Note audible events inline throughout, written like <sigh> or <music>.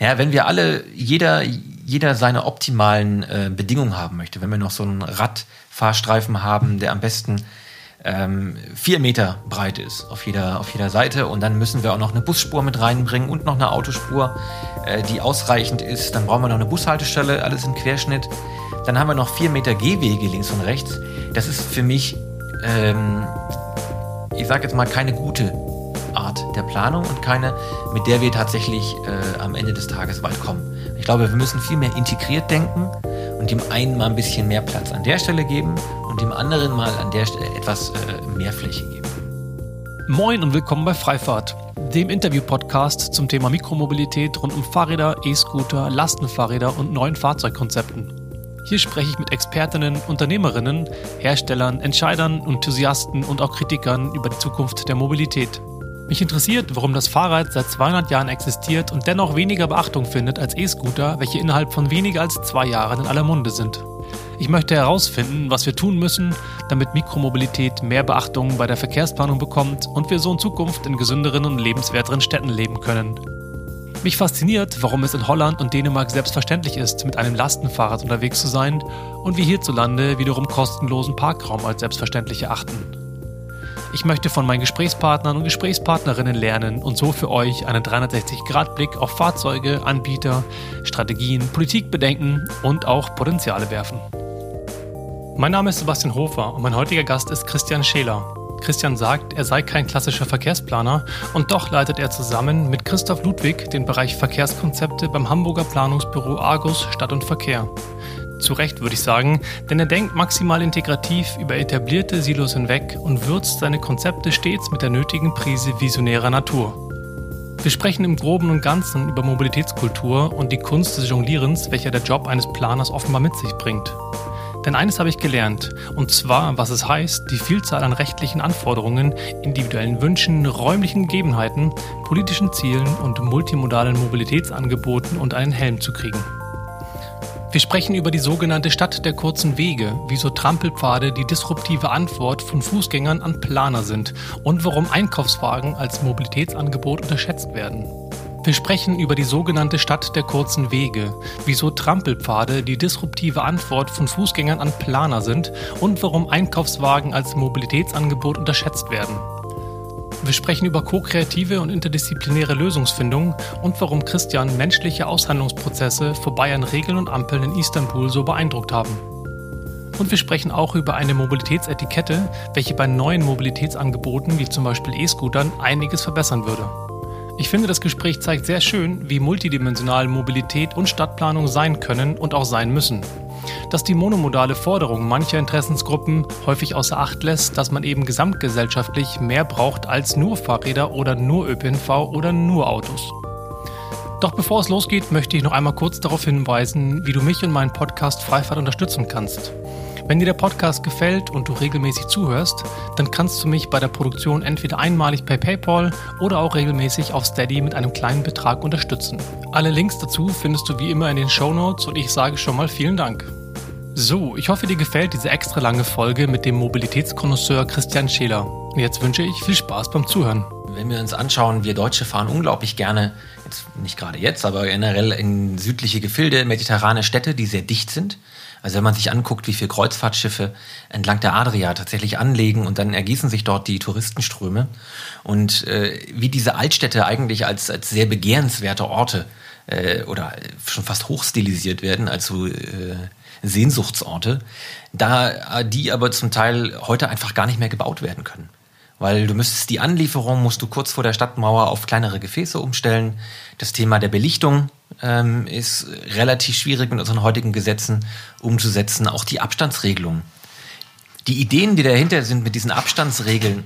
Naja, wenn wir alle, jeder, jeder seine optimalen äh, Bedingungen haben möchte, wenn wir noch so einen Radfahrstreifen haben, der am besten ähm, vier Meter breit ist auf jeder, auf jeder Seite und dann müssen wir auch noch eine Busspur mit reinbringen und noch eine Autospur, äh, die ausreichend ist. Dann brauchen wir noch eine Bushaltestelle, alles im Querschnitt. Dann haben wir noch vier Meter Gehwege links und rechts. Das ist für mich, ähm, ich sage jetzt mal, keine gute Art der Planung und keine, mit der wir tatsächlich äh, am Ende des Tages weit kommen. Ich glaube, wir müssen viel mehr integriert denken und dem einen mal ein bisschen mehr Platz an der Stelle geben und dem anderen mal an der Stelle etwas äh, mehr Fläche geben. Moin und willkommen bei Freifahrt, dem Interview-Podcast zum Thema Mikromobilität rund um Fahrräder, E-Scooter, Lastenfahrräder und neuen Fahrzeugkonzepten. Hier spreche ich mit Expertinnen, Unternehmerinnen, Herstellern, Entscheidern, Enthusiasten und auch Kritikern über die Zukunft der Mobilität. Mich interessiert, warum das Fahrrad seit 200 Jahren existiert und dennoch weniger Beachtung findet als E-Scooter, welche innerhalb von weniger als zwei Jahren in aller Munde sind. Ich möchte herausfinden, was wir tun müssen, damit Mikromobilität mehr Beachtung bei der Verkehrsplanung bekommt und wir so in Zukunft in gesünderen und lebenswerteren Städten leben können. Mich fasziniert, warum es in Holland und Dänemark selbstverständlich ist, mit einem Lastenfahrrad unterwegs zu sein und wir hierzulande wiederum kostenlosen Parkraum als selbstverständlich erachten. Ich möchte von meinen Gesprächspartnern und Gesprächspartnerinnen lernen und so für euch einen 360-Grad-Blick auf Fahrzeuge, Anbieter, Strategien, Politikbedenken und auch Potenziale werfen. Mein Name ist Sebastian Hofer und mein heutiger Gast ist Christian Scheler. Christian sagt, er sei kein klassischer Verkehrsplaner und doch leitet er zusammen mit Christoph Ludwig den Bereich Verkehrskonzepte beim Hamburger Planungsbüro Argus Stadt und Verkehr. Zu Recht würde ich sagen, denn er denkt maximal integrativ über etablierte Silos hinweg und würzt seine Konzepte stets mit der nötigen Prise visionärer Natur. Wir sprechen im Groben und Ganzen über Mobilitätskultur und die Kunst des Jonglierens, welcher der Job eines Planers offenbar mit sich bringt. Denn eines habe ich gelernt, und zwar, was es heißt, die Vielzahl an rechtlichen Anforderungen, individuellen Wünschen, räumlichen Gegebenheiten, politischen Zielen und multimodalen Mobilitätsangeboten und einen Helm zu kriegen. Wir sprechen über die sogenannte Stadt der kurzen Wege, wieso Trampelpfade die disruptive Antwort von Fußgängern an Planer sind und warum Einkaufswagen als Mobilitätsangebot unterschätzt werden. Wir sprechen über die sogenannte Stadt der kurzen Wege, wieso Trampelpfade die disruptive Antwort von Fußgängern an Planer sind und warum Einkaufswagen als Mobilitätsangebot unterschätzt werden. Wir sprechen über ko-kreative und interdisziplinäre Lösungsfindung und warum Christian menschliche Aushandlungsprozesse vorbei an Regeln und Ampeln in Istanbul so beeindruckt haben. Und wir sprechen auch über eine Mobilitätsetikette, welche bei neuen Mobilitätsangeboten wie zum Beispiel E-Scootern einiges verbessern würde. Ich finde, das Gespräch zeigt sehr schön, wie multidimensional Mobilität und Stadtplanung sein können und auch sein müssen dass die monomodale Forderung mancher Interessensgruppen häufig außer Acht lässt, dass man eben gesamtgesellschaftlich mehr braucht als nur Fahrräder oder nur ÖPNV oder nur Autos. Doch bevor es losgeht, möchte ich noch einmal kurz darauf hinweisen, wie du mich und meinen Podcast Freifahrt unterstützen kannst. Wenn dir der Podcast gefällt und du regelmäßig zuhörst, dann kannst du mich bei der Produktion entweder einmalig per PayPal oder auch regelmäßig auf Steady mit einem kleinen Betrag unterstützen. Alle Links dazu findest du wie immer in den Show Notes und ich sage schon mal vielen Dank. So, ich hoffe, dir gefällt diese extra lange Folge mit dem Mobilitätskonnoisseur Christian Scheler. Und jetzt wünsche ich viel Spaß beim Zuhören. Wenn wir uns anschauen, wir Deutsche fahren unglaublich gerne, jetzt nicht gerade jetzt, aber generell in südliche Gefilde, mediterrane Städte, die sehr dicht sind. Also wenn man sich anguckt, wie viele Kreuzfahrtschiffe entlang der Adria tatsächlich anlegen und dann ergießen sich dort die Touristenströme und äh, wie diese Altstädte eigentlich als, als sehr begehrenswerte Orte äh, oder schon fast hochstilisiert werden, also äh, Sehnsuchtsorte, da die aber zum Teil heute einfach gar nicht mehr gebaut werden können. Weil du müsstest die Anlieferung, musst du kurz vor der Stadtmauer auf kleinere Gefäße umstellen. Das Thema der Belichtung ähm, ist relativ schwierig mit unseren heutigen Gesetzen umzusetzen. Auch die Abstandsregelung. Die Ideen, die dahinter sind mit diesen Abstandsregeln,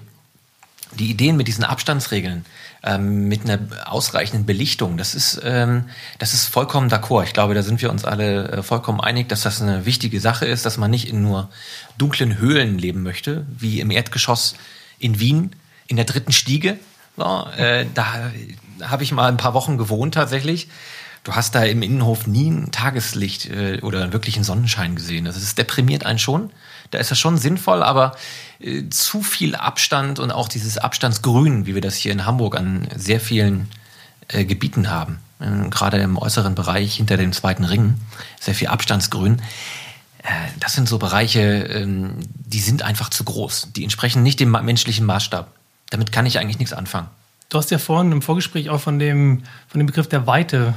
die Ideen mit diesen Abstandsregeln, ähm, mit einer ausreichenden Belichtung. Das ist, ähm, das ist vollkommen d'accord. Ich glaube, da sind wir uns alle äh, vollkommen einig, dass das eine wichtige Sache ist, dass man nicht in nur dunklen Höhlen leben möchte, wie im Erdgeschoss in Wien in der dritten Stiege. So, äh, da habe ich mal ein paar Wochen gewohnt tatsächlich. Du hast da im Innenhof nie ein Tageslicht äh, oder wirklich einen Sonnenschein gesehen. Das ist deprimiert einen schon. Da ist das schon sinnvoll, aber äh, zu viel Abstand und auch dieses Abstandsgrün, wie wir das hier in Hamburg an sehr vielen äh, Gebieten haben, äh, gerade im äußeren Bereich hinter dem zweiten Ring, sehr viel Abstandsgrün. Äh, das sind so Bereiche, ähm, die sind einfach zu groß. Die entsprechen nicht dem menschlichen Maßstab. Damit kann ich eigentlich nichts anfangen. Du hast ja vorhin im Vorgespräch auch von dem, von dem Begriff der Weite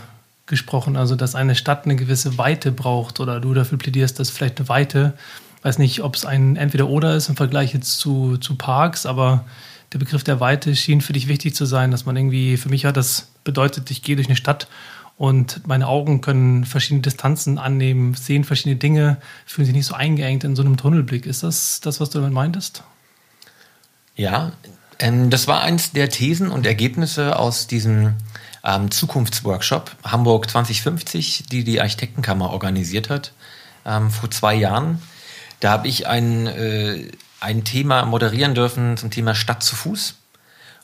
gesprochen, also dass eine Stadt eine gewisse Weite braucht oder du dafür plädierst, dass vielleicht eine Weite, weiß nicht, ob es ein Entweder-Oder ist im Vergleich jetzt zu, zu Parks, aber der Begriff der Weite schien für dich wichtig zu sein, dass man irgendwie, für mich hat das bedeutet, ich gehe durch eine Stadt und meine Augen können verschiedene Distanzen annehmen, sehen verschiedene Dinge, fühlen sich nicht so eingeengt in so einem Tunnelblick. Ist das das, was du damit meintest? Ja, ähm, das war eins der Thesen und Ergebnisse aus diesem ähm, Zukunftsworkshop Hamburg 2050, die die Architektenkammer organisiert hat ähm, vor zwei Jahren. Da habe ich ein, äh, ein Thema moderieren dürfen zum Thema Stadt zu Fuß.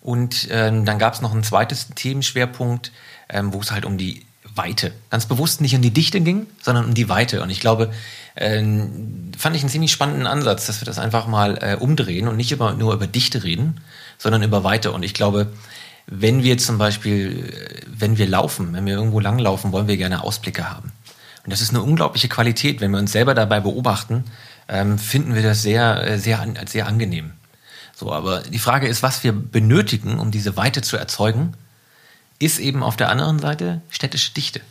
Und ähm, dann gab es noch ein zweites Themenschwerpunkt, ähm, wo es halt um die Weite, ganz bewusst nicht um die Dichte ging, sondern um die Weite. Und ich glaube, äh, fand ich einen ziemlich spannenden Ansatz, dass wir das einfach mal äh, umdrehen und nicht über, nur über Dichte reden, sondern über Weite. Und ich glaube, wenn wir zum Beispiel, äh, wenn wir laufen, wenn wir irgendwo langlaufen, wollen wir gerne Ausblicke haben. Und das ist eine unglaubliche Qualität. Wenn wir uns selber dabei beobachten, ähm, finden wir das sehr, äh, sehr, sehr angenehm. So, aber die Frage ist, was wir benötigen, um diese Weite zu erzeugen, ist eben auf der anderen Seite städtische Dichte.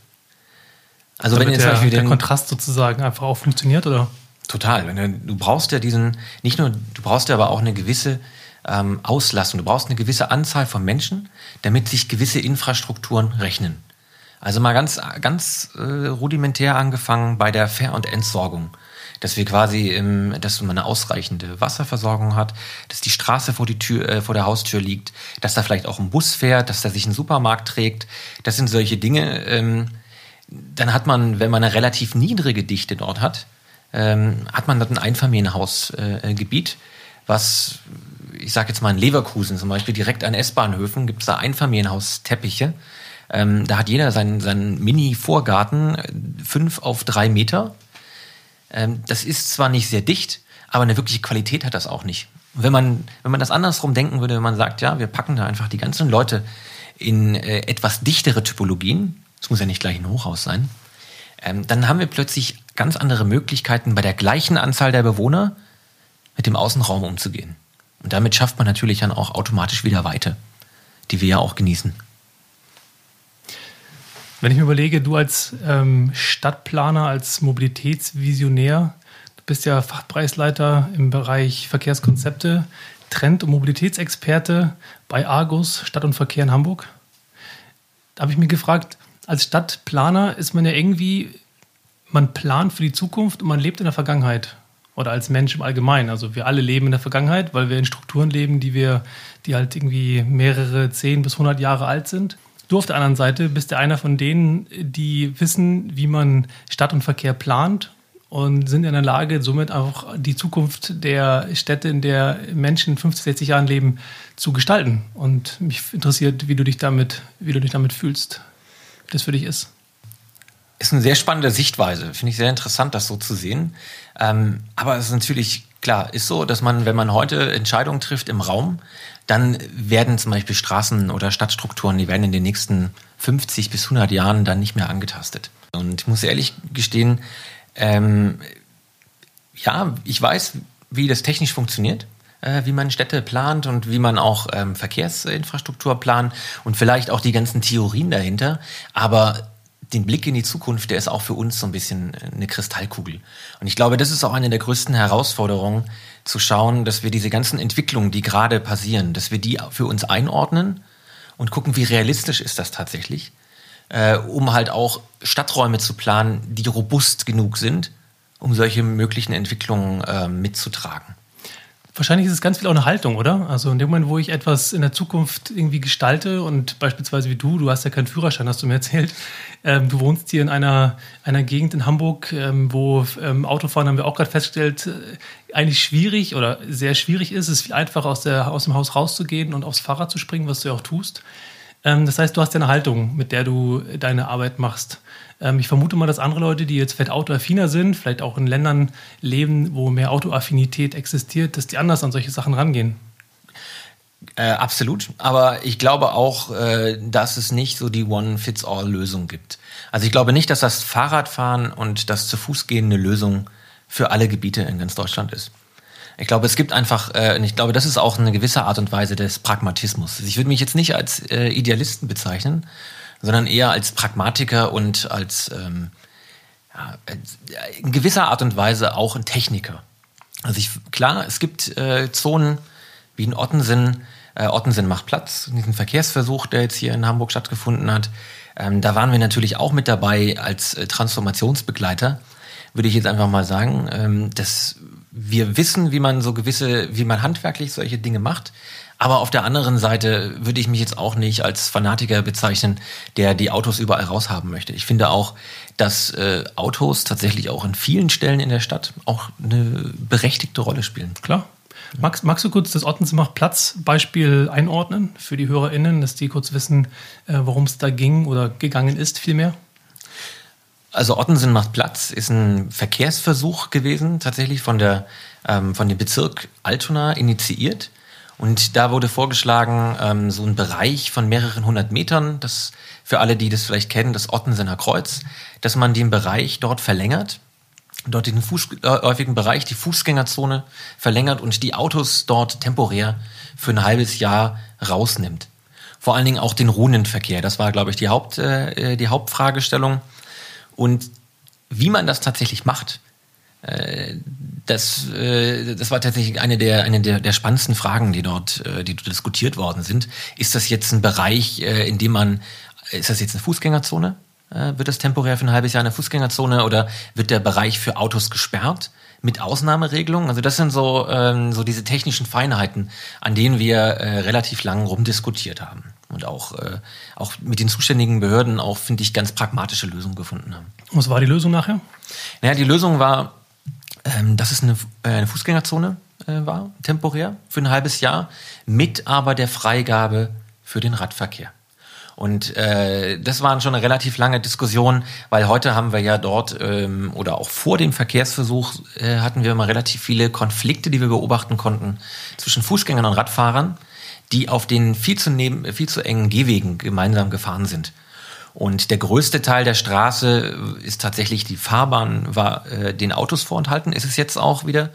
Also Damit wenn jetzt der, Beispiel den, der Kontrast sozusagen einfach auch funktioniert, oder? Total. Du brauchst ja diesen, nicht nur, du brauchst ja aber auch eine gewisse ähm, Auslastung. Du brauchst eine gewisse Anzahl von Menschen, damit sich gewisse Infrastrukturen rechnen. Also mal ganz, ganz äh, rudimentär angefangen bei der Ver- und Entsorgung dass wir quasi, im, dass man eine ausreichende Wasserversorgung hat, dass die Straße vor, die Tür, äh, vor der Haustür liegt, dass da vielleicht auch ein Bus fährt, dass da sich ein Supermarkt trägt. Das sind solche Dinge. Ähm, dann hat man, wenn man eine relativ niedrige Dichte dort hat, ähm, hat man dort ein Einfamilienhausgebiet, äh, was, ich sage jetzt mal in Leverkusen zum Beispiel, direkt an S-Bahnhöfen gibt es da Einfamilienhausteppiche. Ähm, da hat jeder seinen, seinen Mini-Vorgarten, äh, fünf auf drei Meter. Ähm, das ist zwar nicht sehr dicht, aber eine wirkliche Qualität hat das auch nicht. wenn man, wenn man das andersrum denken würde, wenn man sagt, ja, wir packen da einfach die ganzen Leute in äh, etwas dichtere Typologien, es muss ja nicht gleich ein Hochhaus sein, ähm, dann haben wir plötzlich ganz andere Möglichkeiten, bei der gleichen Anzahl der Bewohner mit dem Außenraum umzugehen. Und damit schafft man natürlich dann auch automatisch wieder Weite, die wir ja auch genießen. Wenn ich mir überlege, du als ähm, Stadtplaner, als Mobilitätsvisionär, du bist ja Fachpreisleiter im Bereich Verkehrskonzepte, Trend- und Mobilitätsexperte bei Argus Stadt und Verkehr in Hamburg. Da habe ich mir gefragt, als Stadtplaner ist man ja irgendwie, man plant für die Zukunft und man lebt in der Vergangenheit. Oder als Mensch im Allgemeinen. Also wir alle leben in der Vergangenheit, weil wir in Strukturen leben, die wir, die halt irgendwie mehrere, zehn bis hundert Jahre alt sind. Du auf der anderen Seite bist ja einer von denen, die wissen, wie man Stadt und Verkehr plant und sind in der Lage, somit auch die Zukunft der Städte, in der Menschen 50, 60 Jahren leben, zu gestalten. Und mich interessiert, wie du dich damit, wie du dich damit fühlst, das für dich ist. Ist eine sehr spannende Sichtweise. Finde ich sehr interessant, das so zu sehen. Ähm, aber es ist natürlich klar, ist so, dass man, wenn man heute Entscheidungen trifft im Raum, dann werden zum Beispiel Straßen oder Stadtstrukturen, die werden in den nächsten 50 bis 100 Jahren dann nicht mehr angetastet. Und ich muss ehrlich gestehen, ähm, ja, ich weiß, wie das technisch funktioniert, äh, wie man Städte plant und wie man auch ähm, Verkehrsinfrastruktur plant und vielleicht auch die ganzen Theorien dahinter. Aber den Blick in die Zukunft, der ist auch für uns so ein bisschen eine Kristallkugel. Und ich glaube, das ist auch eine der größten Herausforderungen, zu schauen, dass wir diese ganzen Entwicklungen, die gerade passieren, dass wir die für uns einordnen und gucken, wie realistisch ist das tatsächlich, äh, um halt auch Stadträume zu planen, die robust genug sind, um solche möglichen Entwicklungen äh, mitzutragen. Wahrscheinlich ist es ganz viel auch eine Haltung, oder? Also in dem Moment, wo ich etwas in der Zukunft irgendwie gestalte und beispielsweise wie du, du hast ja keinen Führerschein, hast du mir erzählt, <laughs> ähm, du wohnst hier in einer, einer Gegend in Hamburg, ähm, wo ähm, Autofahren, haben wir auch gerade festgestellt, äh, eigentlich schwierig oder sehr schwierig ist. Es ist viel einfacher, aus, der, aus dem Haus rauszugehen und aufs Fahrrad zu springen, was du ja auch tust. Ähm, das heißt, du hast ja eine Haltung, mit der du deine Arbeit machst. Ähm, ich vermute mal, dass andere Leute, die jetzt vielleicht autoaffiner sind, vielleicht auch in Ländern leben, wo mehr Autoaffinität existiert, dass die anders an solche Sachen rangehen. Äh, absolut. Aber ich glaube auch, äh, dass es nicht so die One-Fits-All-Lösung gibt. Also ich glaube nicht, dass das Fahrradfahren und das zu Fuß gehen eine Lösung für alle Gebiete in ganz Deutschland ist. Ich glaube, es gibt einfach, äh, ich glaube, das ist auch eine gewisse Art und Weise des Pragmatismus. Ich würde mich jetzt nicht als äh, Idealisten bezeichnen, sondern eher als Pragmatiker und als ähm, ja, in gewisser Art und Weise auch ein Techniker. Also ich, klar, es gibt äh, Zonen wie in Ottensen. Äh, Ottensen macht Platz, diesen Verkehrsversuch, der jetzt hier in Hamburg stattgefunden hat. Ähm, da waren wir natürlich auch mit dabei als äh, Transformationsbegleiter, würde ich jetzt einfach mal sagen. Ähm, dass wir wissen, wie man so gewisse, wie man handwerklich solche Dinge macht. Aber auf der anderen Seite würde ich mich jetzt auch nicht als Fanatiker bezeichnen, der die Autos überall raushaben möchte. Ich finde auch, dass äh, Autos tatsächlich auch in vielen Stellen in der Stadt auch eine berechtigte Rolle spielen. Klar. Magst, magst du kurz das Ortens macht Platz Beispiel einordnen für die HörerInnen, dass die kurz wissen, äh, worum es da ging oder gegangen ist, vielmehr? Also Ottensen macht Platz ist ein Verkehrsversuch gewesen, tatsächlich von, der, ähm, von dem Bezirk Altona initiiert. Und da wurde vorgeschlagen, ähm, so ein Bereich von mehreren hundert Metern, das für alle, die das vielleicht kennen, das Ottensener Kreuz, dass man den Bereich dort verlängert, dort den fußläufigen Bereich, die Fußgängerzone verlängert und die Autos dort temporär für ein halbes Jahr rausnimmt. Vor allen Dingen auch den Runenverkehr. Das war, glaube ich, die, Haupt, äh, die Hauptfragestellung. Und wie man das tatsächlich macht, äh, das, äh, das war tatsächlich eine der, eine der, der spannendsten Fragen, die dort, äh, die diskutiert worden sind. Ist das jetzt ein Bereich, in dem man, ist das jetzt eine Fußgängerzone? Wird das temporär für ein halbes Jahr eine Fußgängerzone oder wird der Bereich für Autos gesperrt? mit Ausnahmeregelungen. Also das sind so, ähm, so diese technischen Feinheiten, an denen wir relativ lang rumdiskutiert haben und auch, äh, auch mit den zuständigen Behörden auch, finde ich, ganz pragmatische Lösungen gefunden haben. Was war die Lösung nachher? Naja, die Lösung war, ähm, dass es eine, äh, eine Fußgängerzone äh, war, temporär, für ein halbes Jahr, mit aber der Freigabe für den Radverkehr. Und äh, das war schon eine relativ lange Diskussion, weil heute haben wir ja dort ähm, oder auch vor dem Verkehrsversuch äh, hatten wir immer relativ viele Konflikte, die wir beobachten konnten zwischen Fußgängern und Radfahrern, die auf den viel zu, neben, viel zu engen Gehwegen gemeinsam gefahren sind. Und der größte Teil der Straße ist tatsächlich die Fahrbahn, war äh, den Autos vorenthalten, ist es jetzt auch wieder.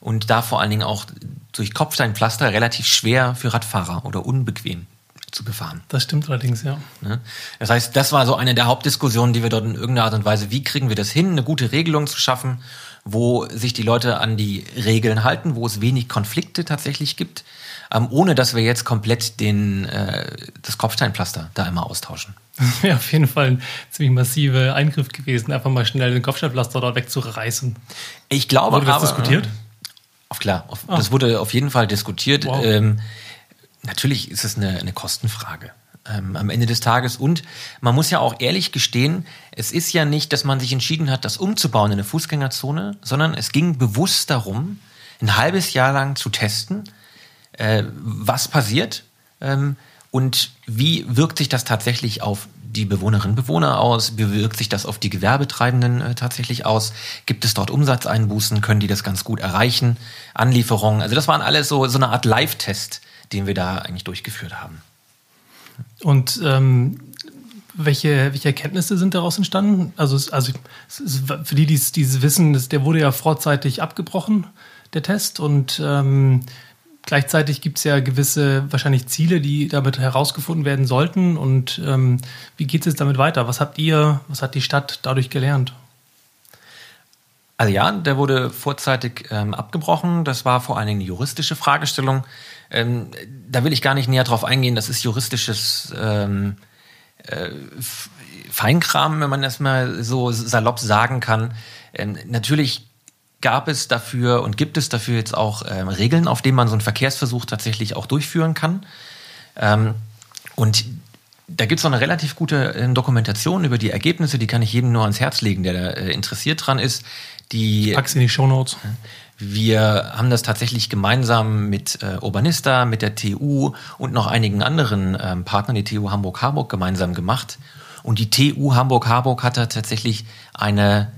Und da vor allen Dingen auch durch Kopfsteinpflaster relativ schwer für Radfahrer oder unbequem zu befahren. Das stimmt allerdings, ja. Ne? Das heißt, das war so eine der Hauptdiskussionen, die wir dort in irgendeiner Art und Weise, wie kriegen wir das hin, eine gute Regelung zu schaffen, wo sich die Leute an die Regeln halten, wo es wenig Konflikte tatsächlich gibt, ähm, ohne dass wir jetzt komplett den, äh, das Kopfsteinpflaster da immer austauschen. <laughs> Ja, auf jeden Fall ein ziemlich massiver Eingriff gewesen, einfach mal schnell den Kopfsteinpflaster dort wegzureißen. Ich glaube, wurde das aber, diskutiert? Auf klar, auf, oh. das wurde auf jeden Fall diskutiert. Wow. Ähm, natürlich ist es eine, eine Kostenfrage ähm, am Ende des Tages. Und man muss ja auch ehrlich gestehen, es ist ja nicht, dass man sich entschieden hat, das umzubauen in eine Fußgängerzone, sondern es ging bewusst darum, ein halbes Jahr lang zu testen, äh, was passiert ähm, und wie wirkt sich das tatsächlich auf die Bewohnerinnen und Bewohner aus? Wie wirkt sich das auf die Gewerbetreibenden äh, tatsächlich aus? Gibt es dort Umsatzeinbußen? Können die das ganz gut erreichen? Anlieferungen? Also das waren alles so, so eine Art Live-Test, den wir da eigentlich durchgeführt haben. Und ähm, welche, welche Erkenntnisse sind daraus entstanden? Also, also für die, die es wissen, das, der wurde ja vorzeitig abgebrochen, der Test. Und ähm, gleichzeitig gibt es ja gewisse wahrscheinlich Ziele, die damit herausgefunden werden sollten. Und ähm, wie geht es jetzt damit weiter? Was habt ihr, was hat die Stadt dadurch gelernt? Also ja, der wurde vorzeitig ähm, abgebrochen. Das war vor allen Dingen eine juristische Fragestellung. Ähm, da will ich gar nicht näher drauf eingehen. Das ist juristisches ähm, äh, Feinkram, wenn man das mal so salopp sagen kann. Ähm, natürlich gab es dafür und gibt es dafür jetzt auch ähm, Regeln, auf denen man so einen Verkehrsversuch tatsächlich auch durchführen kann. Ähm, und da gibt es auch eine relativ gute äh, Dokumentation über die Ergebnisse, die kann ich jedem nur ans Herz legen, der da äh, interessiert dran ist. Die, ich pack's in die Show Notes. Wir haben das tatsächlich gemeinsam mit äh, Urbanista, mit der TU und noch einigen anderen ähm, Partnern, die TU Hamburg-Harburg, gemeinsam gemacht. Und die TU Hamburg-Harburg hat da tatsächlich eine,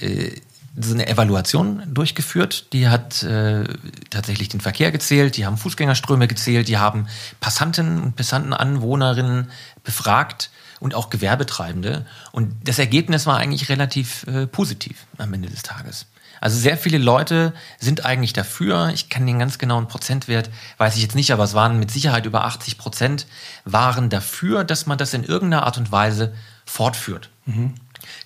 äh, so eine Evaluation durchgeführt. Die hat äh, tatsächlich den Verkehr gezählt, die haben Fußgängerströme gezählt, die haben Passanten und Passanten, Anwohnerinnen befragt und auch Gewerbetreibende. Und das Ergebnis war eigentlich relativ äh, positiv am Ende des Tages. Also sehr viele Leute sind eigentlich dafür. Ich kann den ganz genauen Prozentwert, weiß ich jetzt nicht, aber es waren mit Sicherheit über 80 Prozent, waren dafür, dass man das in irgendeiner Art und Weise fortführt. Mhm.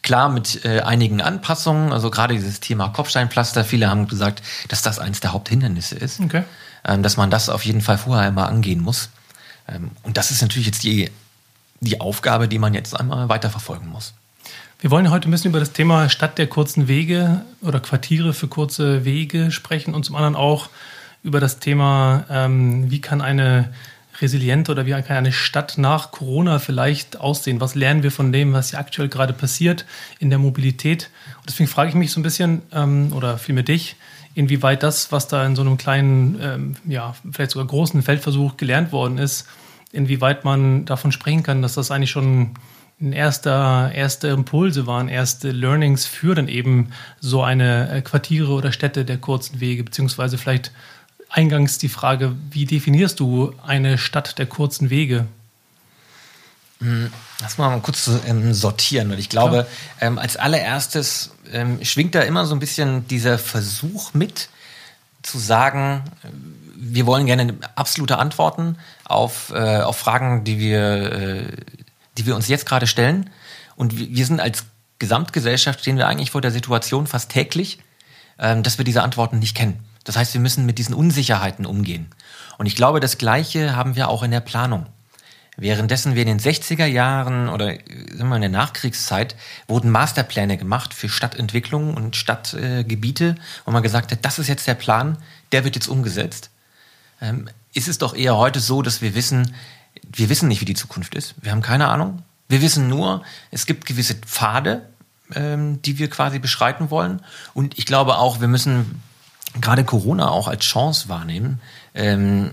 Klar, mit äh, einigen Anpassungen, also gerade dieses Thema Kopfsteinpflaster, viele haben gesagt, dass das eines der Haupthindernisse ist. Okay. Ähm, dass man das auf jeden Fall vorher einmal angehen muss. Ähm, und das ist natürlich jetzt die, die Aufgabe, die man jetzt einmal weiterverfolgen muss. Wir wollen heute ein bisschen über das Thema Stadt der kurzen Wege oder Quartiere für kurze Wege sprechen und zum anderen auch über das Thema, ähm, wie kann eine resiliente oder wie kann eine Stadt nach Corona vielleicht aussehen? Was lernen wir von dem, was hier aktuell gerade passiert in der Mobilität? Und deswegen frage ich mich so ein bisschen, ähm, oder vielmehr dich, inwieweit das, was da in so einem kleinen, ähm, ja, vielleicht sogar großen Feldversuch gelernt worden ist, inwieweit man davon sprechen kann, dass das eigentlich schon ein erster, erste Impulse waren, erste Learnings für dann eben so eine äh, Quartiere oder Städte der kurzen Wege, beziehungsweise vielleicht eingangs die Frage, wie definierst du eine Stadt der kurzen Wege? Hm, lass mal kurz ähm, sortieren. Und ich glaube, ähm, als allererstes ähm, schwingt da immer so ein bisschen dieser Versuch mit, zu sagen, wir wollen gerne absolute Antworten auf, äh, auf Fragen, die wir, äh, die wir uns jetzt gerade stellen. Und wir sind als Gesamtgesellschaft stehen wir eigentlich vor der Situation fast täglich, dass wir diese Antworten nicht kennen. Das heißt, wir müssen mit diesen Unsicherheiten umgehen. Und ich glaube, das Gleiche haben wir auch in der Planung. Währenddessen wir in den 60er Jahren oder sagen wir in der Nachkriegszeit wurden Masterpläne gemacht für Stadtentwicklung und Stadtgebiete, äh, wo man gesagt hat, das ist jetzt der Plan, der wird jetzt umgesetzt. Ähm, ist es doch eher heute so, dass wir wissen, wir wissen nicht, wie die Zukunft ist. Wir haben keine Ahnung. Wir wissen nur, es gibt gewisse Pfade, ähm, die wir quasi beschreiten wollen. Und ich glaube auch, wir müssen gerade Corona auch als Chance wahrnehmen, ähm,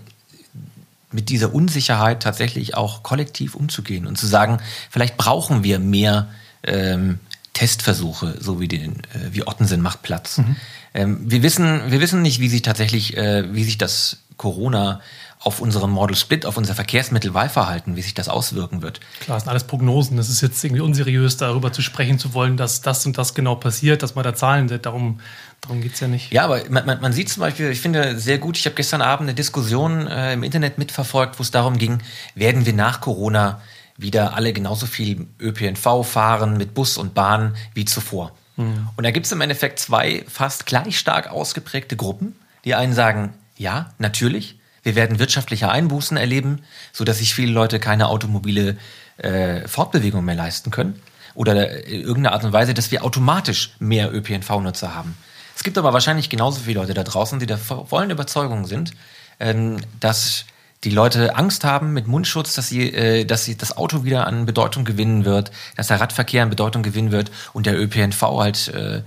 mit dieser Unsicherheit tatsächlich auch kollektiv umzugehen und zu sagen, vielleicht brauchen wir mehr ähm, Testversuche, so wie den, äh, wie Ottensen macht Platz. Mhm. Ähm, wir wissen, wir wissen nicht, wie sich tatsächlich, äh, wie sich das Corona auf unserem Model Split, auf unser Verkehrsmittelwahlverhalten, wie sich das auswirken wird. Klar, das sind alles Prognosen. Das ist jetzt irgendwie unseriös, darüber zu sprechen zu wollen, dass das und das genau passiert, dass man da Zahlen sind. Darum, darum geht es ja nicht. Ja, aber man, man, man, sieht zum Beispiel, ich finde sehr gut, ich habe gestern Abend eine Diskussion äh, im Internet mitverfolgt, wo es darum ging, werden wir nach Corona wieder alle genauso viel ÖPNV fahren mit Bus und Bahn wie zuvor. Mhm. Und da gibt es im Endeffekt zwei fast gleich stark ausgeprägte Gruppen. Die einen sagen, ja, natürlich, wir werden wirtschaftliche Einbußen erleben, sodass sich viele Leute keine automobile äh, Fortbewegung mehr leisten können. Oder in irgendeiner Art und Weise, dass wir automatisch mehr ÖPNV-Nutzer haben. Es gibt aber wahrscheinlich genauso viele Leute da draußen, die der vollen Überzeugung sind, ähm, dass die Leute Angst haben mit Mundschutz, dass sie, äh, dass sie das Auto wieder an Bedeutung gewinnen wird, dass der Radverkehr an Bedeutung gewinnen wird und der ÖPNV halt äh,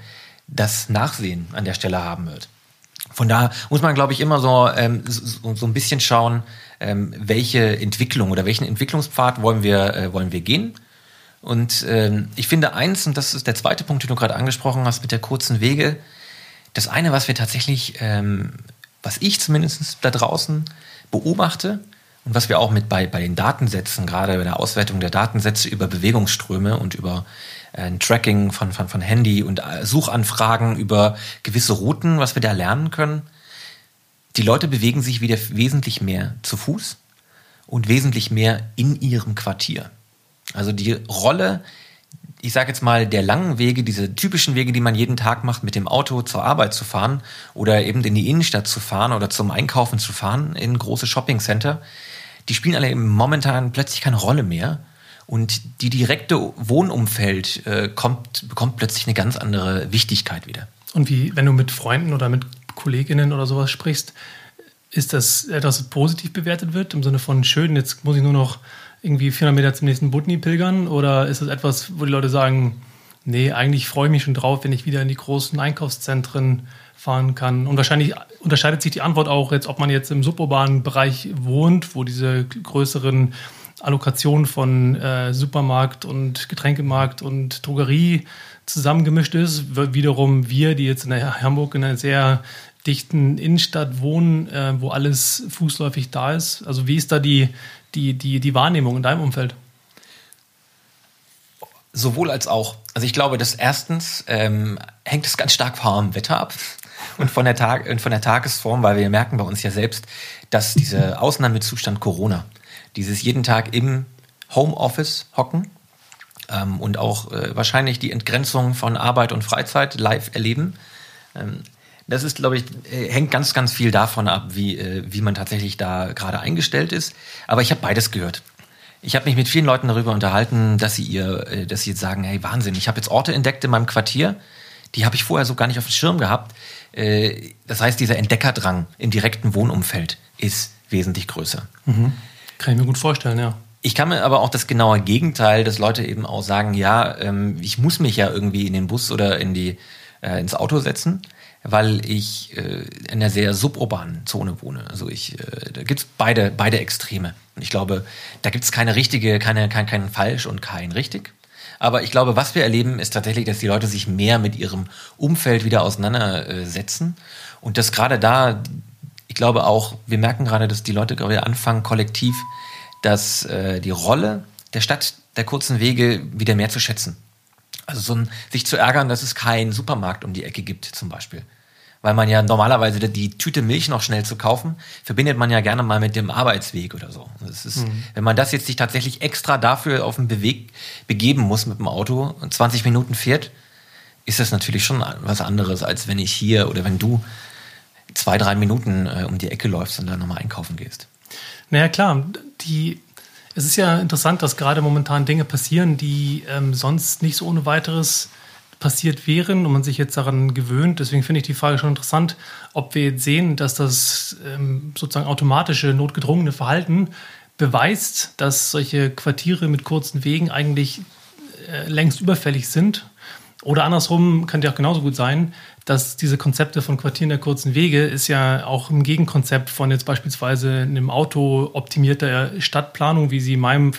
das Nachsehen an der Stelle haben wird. Von da muss man, glaube ich, immer so, ähm, so, so, ein bisschen schauen, ähm, welche Entwicklung oder welchen Entwicklungspfad wollen wir, äh, wollen wir gehen. Und ähm, ich finde eins, und das ist der zweite Punkt, den du gerade angesprochen hast mit der kurzen Wege, das eine, was wir tatsächlich, ähm, was ich zumindest da draußen beobachte und was wir auch mit bei, bei den Datensätzen, gerade bei der Auswertung der Datensätze über Bewegungsströme und über ein Tracking von, von, von Handy und äh, Suchanfragen über gewisse Routen, was wir da lernen können. Die Leute bewegen sich wieder wesentlich mehr zu Fuß und wesentlich mehr in ihrem Quartier. Also die Rolle, ich sage jetzt mal, der langen Wege, diese typischen Wege, die man jeden Tag macht, mit dem Auto zur Arbeit zu fahren oder eben in die Innenstadt zu fahren oder zum Einkaufen zu fahren in große Shoppingcenter, die spielen alle momentan plötzlich keine Rolle mehr, und die direkte Wohnumfeld äh, kommt, bekommt plötzlich eine ganz andere Wichtigkeit wieder. Und wie, wenn du mit Freunden oder mit Kolleginnen oder sowas sprichst, ist das etwas, das positiv bewertet wird, im Sinne von schön, jetzt muss ich nur noch irgendwie 400 Meter zum nächsten Butni pilgern? Oder ist das etwas, wo die Leute sagen, nee, eigentlich freue ich mich schon drauf, wenn ich wieder in die großen Einkaufszentren fahren kann? Und wahrscheinlich unterscheidet sich die Antwort auch jetzt, ob man jetzt im suburbanen Bereich wohnt, wo diese größeren Allokation von äh, Supermarkt und Getränkemarkt und Drogerie zusammengemischt ist. Wiederum wir, die jetzt in Hamburg in einer sehr dichten Innenstadt wohnen, äh, wo alles fußläufig da ist. Also wie ist da die, die, die, die Wahrnehmung in deinem Umfeld? Sowohl als auch. Also ich glaube, dass erstens ähm, hängt es ganz stark vom Wetter ab und von der, Tag und von der Tagesform, weil wir merken bei uns ja selbst, dass dieser Ausnahmezustand Corona, dieses jeden Tag im Homeoffice hocken ähm, und auch äh, wahrscheinlich die Entgrenzung von Arbeit und Freizeit live erleben, ähm, das ist, glaube ich, äh, hängt ganz, ganz viel davon ab, wie, äh, wie man tatsächlich da gerade eingestellt ist. Aber ich habe beides gehört. Ich habe mich mit vielen Leuten darüber unterhalten, dass sie ihr, äh, dass sie jetzt sagen, hey Wahnsinn, ich habe jetzt Orte entdeckt in meinem Quartier, die habe ich vorher so gar nicht auf dem Schirm gehabt. Das heißt, dieser Entdeckerdrang im direkten Wohnumfeld ist wesentlich größer. Mhm. Kann ich mir gut vorstellen, ja. Ich kann mir aber auch das genaue Gegenteil, dass Leute eben auch sagen, ja, ähm, ich muss mich ja irgendwie in den Bus oder in die, äh, ins Auto setzen weil ich äh, in einer sehr suburbanen Zone wohne. Also ich, äh, da gibt's beide, beide Extreme. Und ich glaube, da gibt's keine richtige, keine, kein, kein falsch und kein richtig. Aber ich glaube, was wir erleben, ist tatsächlich, dass die Leute sich mehr mit ihrem Umfeld wieder auseinandersetzen. Und dass gerade da, glaube auch, wir merken gerade, dass die Leute gerade anfangen, kollektiv, dass äh, die Rolle der Stadt der kurzen Wege wieder mehr zu schätzen. Also so ein, sich zu ärgern, dass es keinen Supermarkt um die Ecke gibt, zum Beispiel weil man ja normalerweise die Tüte Milch noch schnell zu kaufen, verbindet man ja gerne mal mit dem Arbeitsweg oder so. Das ist, mhm. Wenn man das jetzt sich tatsächlich extra dafür auf den Beweg begeben muss mit dem Auto und 20 Minuten fährt, ist das natürlich schon was anderes, als wenn ich hier oder wenn du zwei, drei Minuten äh, um die Ecke läufst und dann nochmal einkaufen gehst. Naja, klar. Die, es ist ja interessant, dass gerade momentan Dinge passieren, die ähm, sonst nicht so ohne weiteres passiert wären und man sich jetzt daran gewöhnt. Deswegen finde ich die Frage schon interessant, ob wir jetzt sehen, dass das ähm, sozusagen automatische, notgedrungene Verhalten beweist, dass solche Quartiere mit kurzen Wegen eigentlich äh, längst überfällig sind. Oder andersrum könnte ja auch genauso gut sein, dass diese Konzepte von Quartieren der kurzen Wege ist ja auch ein Gegenkonzept von jetzt beispielsweise einem Auto optimierter Stadtplanung, wie sie in meinem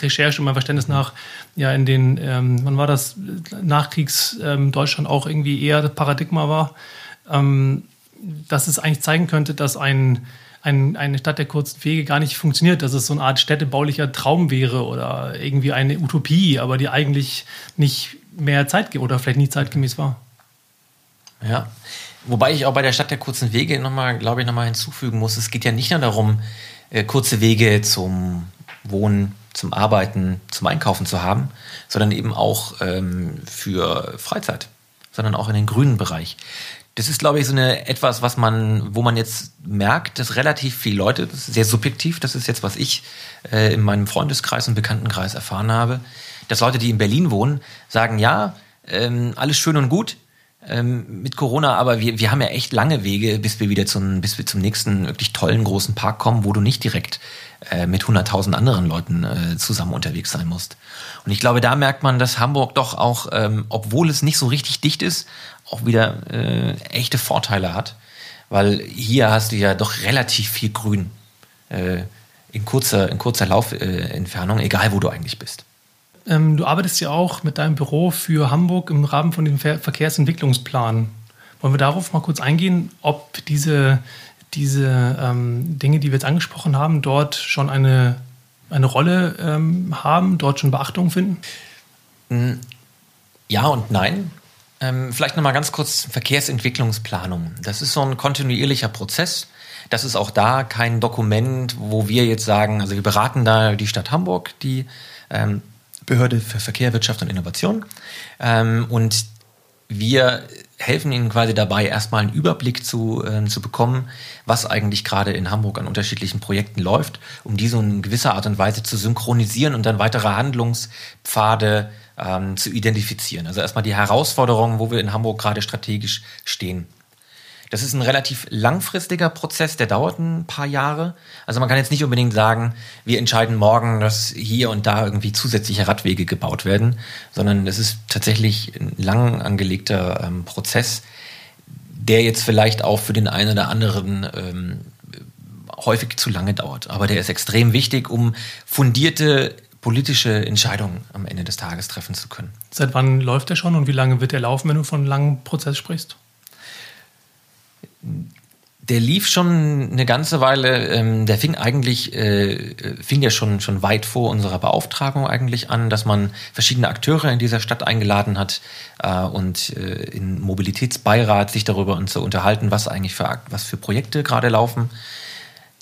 Recherche und meinem Verständnis nach ja in den, ähm, wann war das, Nachkriegs ähm, auch irgendwie eher das Paradigma war, ähm, dass es eigentlich zeigen könnte, dass ein, eine Stadt der kurzen Wege gar nicht funktioniert, dass es so eine Art städtebaulicher Traum wäre oder irgendwie eine Utopie, aber die eigentlich nicht mehr Zeit oder vielleicht nie zeitgemäß war. Ja. Wobei ich auch bei der Stadt der kurzen Wege nochmal, glaube ich, nochmal hinzufügen muss, es geht ja nicht nur darum, äh, kurze Wege zum Wohnen, zum Arbeiten, zum Einkaufen zu haben, sondern eben auch ähm, für Freizeit, sondern auch in den grünen Bereich. Das ist, glaube ich, so eine etwas, was man, wo man jetzt merkt, dass relativ viele Leute, das ist sehr subjektiv, das ist jetzt, was ich äh, in meinem Freundeskreis und Bekanntenkreis erfahren habe, dass Leute, die in Berlin wohnen, sagen, ja, ähm, alles schön und gut, ähm, mit Corona, aber wir, wir haben ja echt lange Wege, bis wir wieder zum, bis wir zum nächsten wirklich tollen großen Park kommen, wo du nicht direkt äh, mit 100.000 anderen Leuten äh, zusammen unterwegs sein musst. Und ich glaube, da merkt man, dass Hamburg doch auch, ähm, obwohl es nicht so richtig dicht ist, auch wieder äh, echte Vorteile hat, weil hier hast du ja doch relativ viel Grün äh, in kurzer, in kurzer Laufentfernung, egal wo du eigentlich bist. Ähm, du arbeitest ja auch mit deinem Büro für Hamburg im Rahmen von dem Ver Verkehrsentwicklungsplan. Wollen wir darauf mal kurz eingehen, ob diese, diese ähm, Dinge, die wir jetzt angesprochen haben, dort schon eine, eine Rolle ähm, haben, dort schon Beachtung finden? Hm, ja und nein. Ähm, vielleicht nochmal ganz kurz Verkehrsentwicklungsplanung. Das ist so ein kontinuierlicher Prozess. Das ist auch da kein Dokument, wo wir jetzt sagen, also wir beraten da die Stadt Hamburg, die ähm, Behörde für Verkehr, Wirtschaft und Innovation. Ähm, und wir helfen Ihnen quasi dabei, erstmal einen Überblick zu, äh, zu bekommen, was eigentlich gerade in Hamburg an unterschiedlichen Projekten läuft, um diese in gewisser Art und Weise zu synchronisieren und dann weitere Handlungspfade ähm, zu identifizieren. Also erstmal die Herausforderungen, wo wir in Hamburg gerade strategisch stehen. Das ist ein relativ langfristiger Prozess, der dauert ein paar Jahre. Also man kann jetzt nicht unbedingt sagen, wir entscheiden morgen, dass hier und da irgendwie zusätzliche Radwege gebaut werden, sondern es ist tatsächlich ein lang angelegter ähm, Prozess, der jetzt vielleicht auch für den einen oder anderen ähm, häufig zu lange dauert. Aber der ist extrem wichtig, um fundierte politische Entscheidungen am Ende des Tages treffen zu können. Seit wann läuft der schon und wie lange wird der laufen, wenn du von langen Prozess sprichst? Der lief schon eine ganze Weile. Ähm, der fing eigentlich, äh, fing ja schon, schon weit vor unserer Beauftragung eigentlich an, dass man verschiedene Akteure in dieser Stadt eingeladen hat äh, und äh, in Mobilitätsbeirat sich darüber zu unterhalten, was eigentlich für, was für Projekte gerade laufen.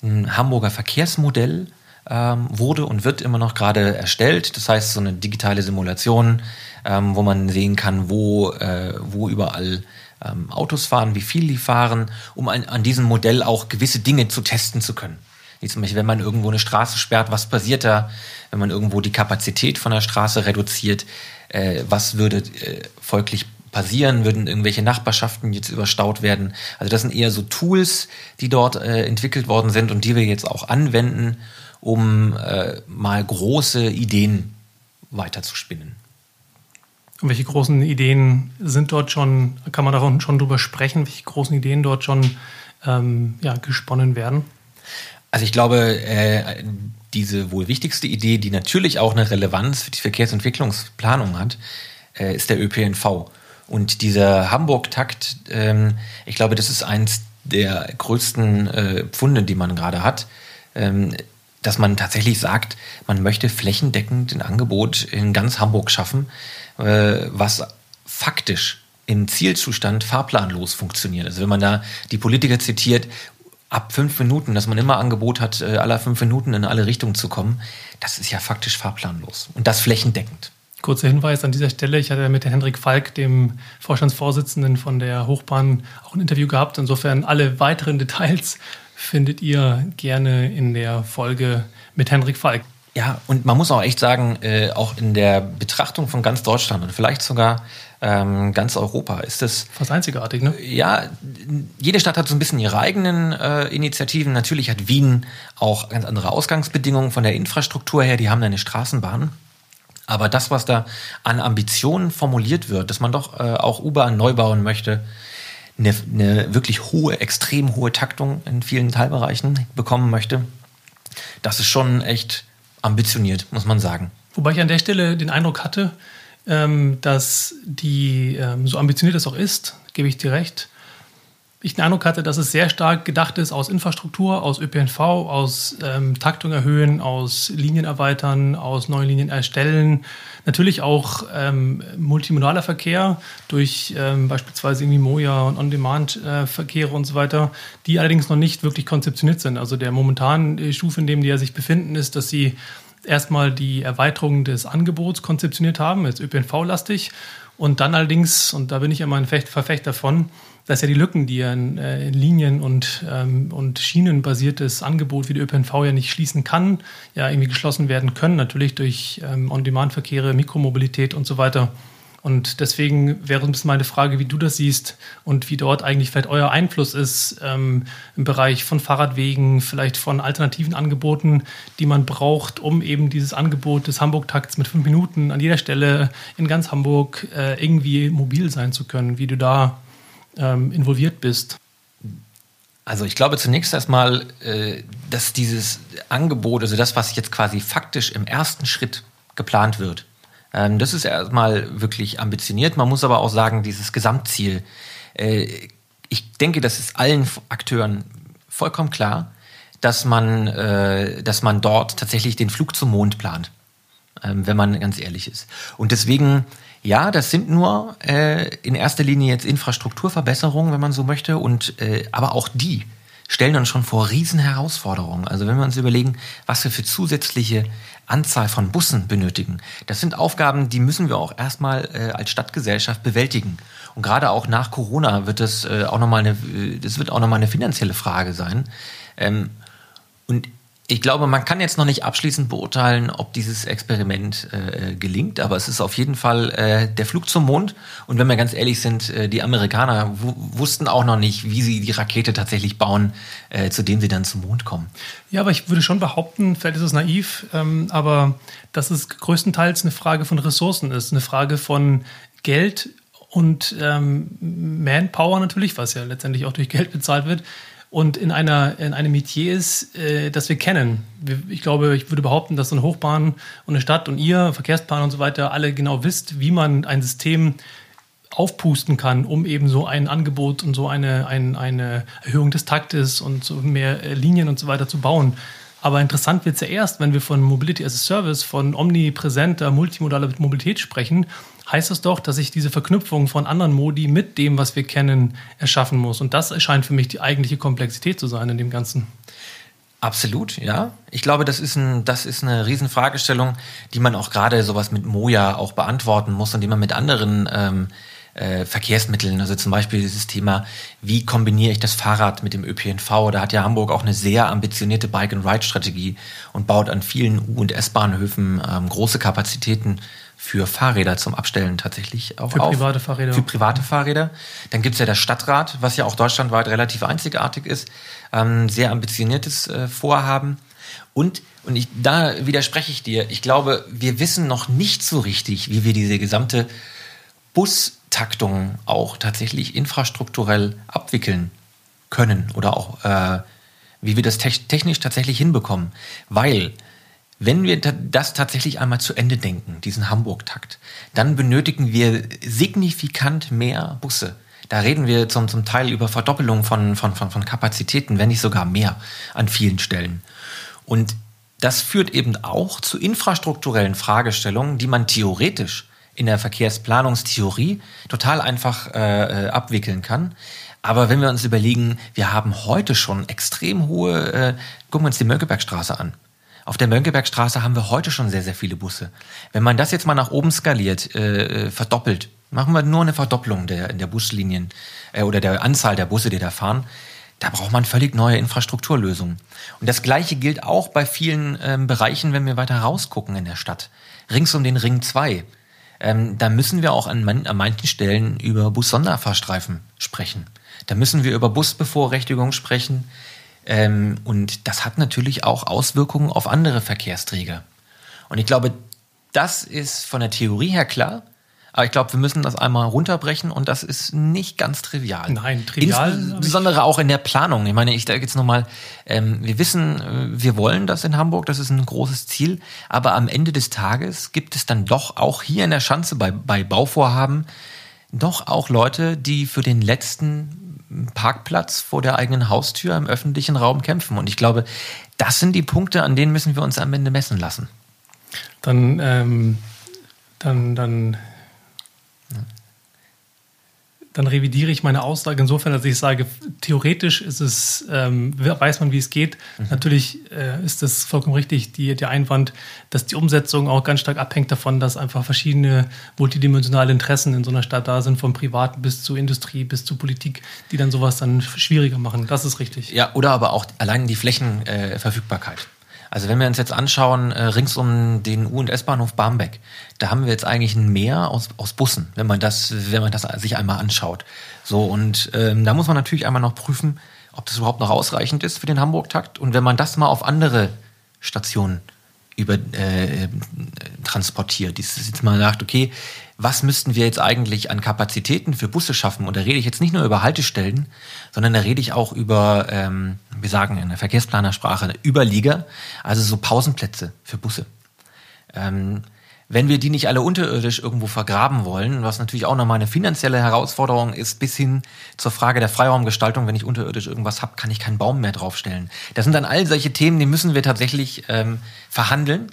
Ein Hamburger Verkehrsmodell ähm, wurde und wird immer noch gerade erstellt. Das heißt, so eine digitale Simulation, ähm, wo man sehen kann, wo, äh, wo überall ähm, Autos fahren, wie viel die fahren, um an, an diesem Modell auch gewisse Dinge zu testen zu können. Wie zum Beispiel, wenn man irgendwo eine Straße sperrt, was passiert da? Wenn man irgendwo die Kapazität von der Straße reduziert, äh, was würde äh, folglich passieren? Würden irgendwelche Nachbarschaften jetzt überstaut werden? Also das sind eher so Tools, die dort äh, entwickelt worden sind und die wir jetzt auch anwenden, um äh, mal große Ideen weiterzuspinnen. Und welche großen Ideen sind dort schon, kann man da schon drüber sprechen, welche großen Ideen dort schon ähm, ja, gesponnen werden? Also ich glaube, äh, diese wohl wichtigste Idee, die natürlich auch eine Relevanz für die Verkehrsentwicklungsplanung hat, äh, ist der ÖPNV. Und dieser Hamburg-Takt, ähm, ich glaube, das ist eins der größten äh, Pfunde, die man gerade hat. Ähm, dass man tatsächlich sagt, man möchte flächendeckend ein Angebot in ganz Hamburg schaffen, äh, was faktisch im Zielzustand fahrplanlos funktioniert. Also wenn man da die Politiker zitiert, ab fünf Minuten, dass man immer Angebot hat, äh, aller fünf Minuten in alle Richtungen zu kommen, das ist ja faktisch fahrplanlos. Und das flächendeckend. Kurzer Hinweis an dieser Stelle. Ich hatte mit Hendrik Falk, dem Vorstandsvorsitzenden von der Hochbahn, auch ein Interview gehabt. Insofern alle weiteren Details <laughs> findet ihr gerne in der Folge mit Henrik Falk. Ja, und man muss auch echt sagen, äh, auch in der Betrachtung von ganz Deutschland und vielleicht sogar ähm, ganz Europa ist das. Fast einzigartig, ne? Ja, jede Stadt hat so ein bisschen ihre eigenen äh, Initiativen. Natürlich hat Wien auch ganz andere Ausgangsbedingungen von der Infrastruktur her. Die haben eine Straßenbahn. Aber das, was da an Ambitionen formuliert wird, dass man doch äh, auch U-Bahn neu bauen möchte, eine, eine wirklich hohe, extrem hohe Taktung in vielen Teilbereichen bekommen möchte, das ist schon echt ambitioniert, muss man sagen. Wobei ich an der Stelle den Eindruck hatte, ähm, dass die, ähm, so ambitioniert es auch ist, gebe ich dir recht, ich den Eindruck hatte, dass es sehr stark gedacht ist aus Infrastruktur, aus ÖPNV, aus ähm, Taktung erhöhen, aus Linien erweitern, aus neuen Linien erstellen. Natürlich auch ähm, multimodaler Verkehr durch ähm, beispielsweise irgendwie Moja und On-Demand-Verkehre und so weiter, die allerdings noch nicht wirklich konzeptioniert sind. Also der momentanen Stufe, in dem die ja sich befinden, ist, dass sie erstmal die Erweiterung des Angebots konzeptioniert haben, jetzt ÖPNV-lastig. Und dann allerdings, und da bin ich immer ein Verfechter davon, dass ja die Lücken, die ein äh, Linien- und, ähm, und Schienenbasiertes Angebot wie der ÖPNV ja nicht schließen kann, ja irgendwie geschlossen werden können, natürlich durch ähm, On-Demand-Verkehre, Mikromobilität und so weiter. Und deswegen wäre ein bisschen meine Frage, wie du das siehst und wie dort eigentlich vielleicht euer Einfluss ist ähm, im Bereich von Fahrradwegen, vielleicht von alternativen Angeboten, die man braucht, um eben dieses Angebot des Hamburg-Takts mit fünf Minuten an jeder Stelle in ganz Hamburg äh, irgendwie mobil sein zu können, wie du da ähm, involviert bist? Also ich glaube zunächst erstmal, äh, dass dieses Angebot, also das, was jetzt quasi faktisch im ersten Schritt geplant wird, ähm, das ist erstmal wirklich ambitioniert. Man muss aber auch sagen, dieses Gesamtziel, äh, ich denke, das ist allen Akteuren vollkommen klar, dass man, äh, dass man dort tatsächlich den Flug zum Mond plant, ähm, wenn man ganz ehrlich ist. Und deswegen ja, das sind nur äh, in erster Linie jetzt Infrastrukturverbesserungen, wenn man so möchte, und äh, aber auch die stellen uns schon vor Riesenherausforderungen. Also wenn wir uns überlegen, was wir für zusätzliche Anzahl von Bussen benötigen, das sind Aufgaben, die müssen wir auch erstmal äh, als Stadtgesellschaft bewältigen. Und gerade auch nach Corona wird das äh, auch nochmal eine, äh, das wird auch nochmal eine finanzielle Frage sein. Ähm, und ich glaube, man kann jetzt noch nicht abschließend beurteilen, ob dieses Experiment äh, gelingt, aber es ist auf jeden Fall äh, der Flug zum Mond. Und wenn wir ganz ehrlich sind, äh, die Amerikaner wussten auch noch nicht, wie sie die Rakete tatsächlich bauen, äh, zu dem sie dann zum Mond kommen. Ja, aber ich würde schon behaupten, vielleicht ist es naiv, ähm, aber dass es größtenteils eine Frage von Ressourcen ist, eine Frage von Geld und ähm, Manpower natürlich, was ja letztendlich auch durch Geld bezahlt wird und in, einer, in einem Metier ist, äh, das wir kennen. Ich glaube, ich würde behaupten, dass so eine Hochbahn und eine Stadt und ihr, Verkehrsplaner und so weiter, alle genau wisst, wie man ein System aufpusten kann, um eben so ein Angebot und so eine, ein, eine Erhöhung des Taktes und so mehr äh, Linien und so weiter zu bauen. Aber interessant wird es ja erst, wenn wir von Mobility as a Service, von omnipräsenter, multimodaler Mobilität sprechen, heißt das doch, dass ich diese Verknüpfung von anderen Modi mit dem, was wir kennen, erschaffen muss. Und das erscheint für mich die eigentliche Komplexität zu sein in dem Ganzen. Absolut, ja. Ich glaube, das ist, ein, das ist eine Riesenfragestellung, die man auch gerade sowas mit Moja auch beantworten muss und die man mit anderen ähm, äh, Verkehrsmitteln. Also zum Beispiel dieses Thema, wie kombiniere ich das Fahrrad mit dem ÖPNV? Da hat ja Hamburg auch eine sehr ambitionierte Bike-and-Ride-Strategie und baut an vielen U- und S-Bahnhöfen ähm, große Kapazitäten für Fahrräder zum Abstellen tatsächlich auch für auf. private Fahrräder. Für private Fahrräder. Dann gibt's ja das Stadtrad, was ja auch deutschlandweit relativ einzigartig ist. Ähm, sehr ambitioniertes äh, Vorhaben. Und, und ich, da widerspreche ich dir, ich glaube, wir wissen noch nicht so richtig, wie wir diese gesamte Bustaktung auch tatsächlich infrastrukturell abwickeln können oder auch äh, wie wir das technisch tatsächlich hinbekommen. Weil wenn wir das tatsächlich einmal zu Ende denken, diesen Hamburg-Takt, dann benötigen wir signifikant mehr Busse. Da reden wir zum, zum Teil über Verdoppelung von, von, von, von Kapazitäten, wenn nicht sogar mehr an vielen Stellen. Und das führt eben auch zu infrastrukturellen Fragestellungen, die man theoretisch in der Verkehrsplanungstheorie total einfach äh, abwickeln kann. Aber wenn wir uns überlegen, wir haben heute schon extrem hohe, äh, gucken wir uns die Mönckebergstraße an. Auf der Mönckebergstraße haben wir heute schon sehr, sehr viele Busse. Wenn man das jetzt mal nach oben skaliert, äh, verdoppelt, machen wir nur eine Verdopplung der, der Buslinien äh, oder der Anzahl der Busse, die da fahren, da braucht man völlig neue Infrastrukturlösungen. Und das Gleiche gilt auch bei vielen ähm, Bereichen, wenn wir weiter rausgucken in der Stadt. Rings um den Ring 2 ähm, da müssen wir auch an, man, an manchen Stellen über Bus-Sonderfahrstreifen sprechen. Da müssen wir über Busbevorrechtigung sprechen. Ähm, und das hat natürlich auch Auswirkungen auf andere Verkehrsträger. Und ich glaube, das ist von der Theorie her klar. Aber ich glaube, wir müssen das einmal runterbrechen und das ist nicht ganz trivial. Nein, trivial. Insbesondere auch in der Planung. Ich meine, ich da jetzt nochmal, ähm, wir wissen, äh, wir wollen das in Hamburg, das ist ein großes Ziel, aber am Ende des Tages gibt es dann doch auch hier in der Schanze bei, bei Bauvorhaben doch auch Leute, die für den letzten Parkplatz vor der eigenen Haustür im öffentlichen Raum kämpfen. Und ich glaube, das sind die Punkte, an denen müssen wir uns am Ende messen lassen. Dann, ähm, dann, dann dann revidiere ich meine Aussage insofern, dass ich sage, theoretisch ist es, ähm, weiß man, wie es geht. Mhm. Natürlich äh, ist das vollkommen richtig, die, der Einwand, dass die Umsetzung auch ganz stark abhängt davon, dass einfach verschiedene multidimensionale Interessen in so einer Stadt da sind, vom Privaten bis zur Industrie, bis zur Politik, die dann sowas dann schwieriger machen. Das ist richtig. Ja, oder aber auch allein die Flächenverfügbarkeit. Äh, also wenn wir uns jetzt anschauen, äh, rings um den U- und S-Bahnhof Barmbek, da haben wir jetzt eigentlich ein Meer aus, aus Bussen, wenn man das, wenn man das sich einmal anschaut. So, und ähm, da muss man natürlich einmal noch prüfen, ob das überhaupt noch ausreichend ist für den Hamburg-Takt. Und wenn man das mal auf andere Stationen über äh, transportiert. Dieses jetzt mal sagt, okay, was müssten wir jetzt eigentlich an Kapazitäten für Busse schaffen? Und da rede ich jetzt nicht nur über Haltestellen, sondern da rede ich auch über, ähm, wir sagen in der Verkehrsplanersprache, Überlieger, also so Pausenplätze für Busse. Ähm, wenn wir die nicht alle unterirdisch irgendwo vergraben wollen, was natürlich auch nochmal eine finanzielle Herausforderung ist, bis hin zur Frage der Freiraumgestaltung, wenn ich unterirdisch irgendwas habe, kann ich keinen Baum mehr draufstellen. Das sind dann all solche Themen, die müssen wir tatsächlich ähm, verhandeln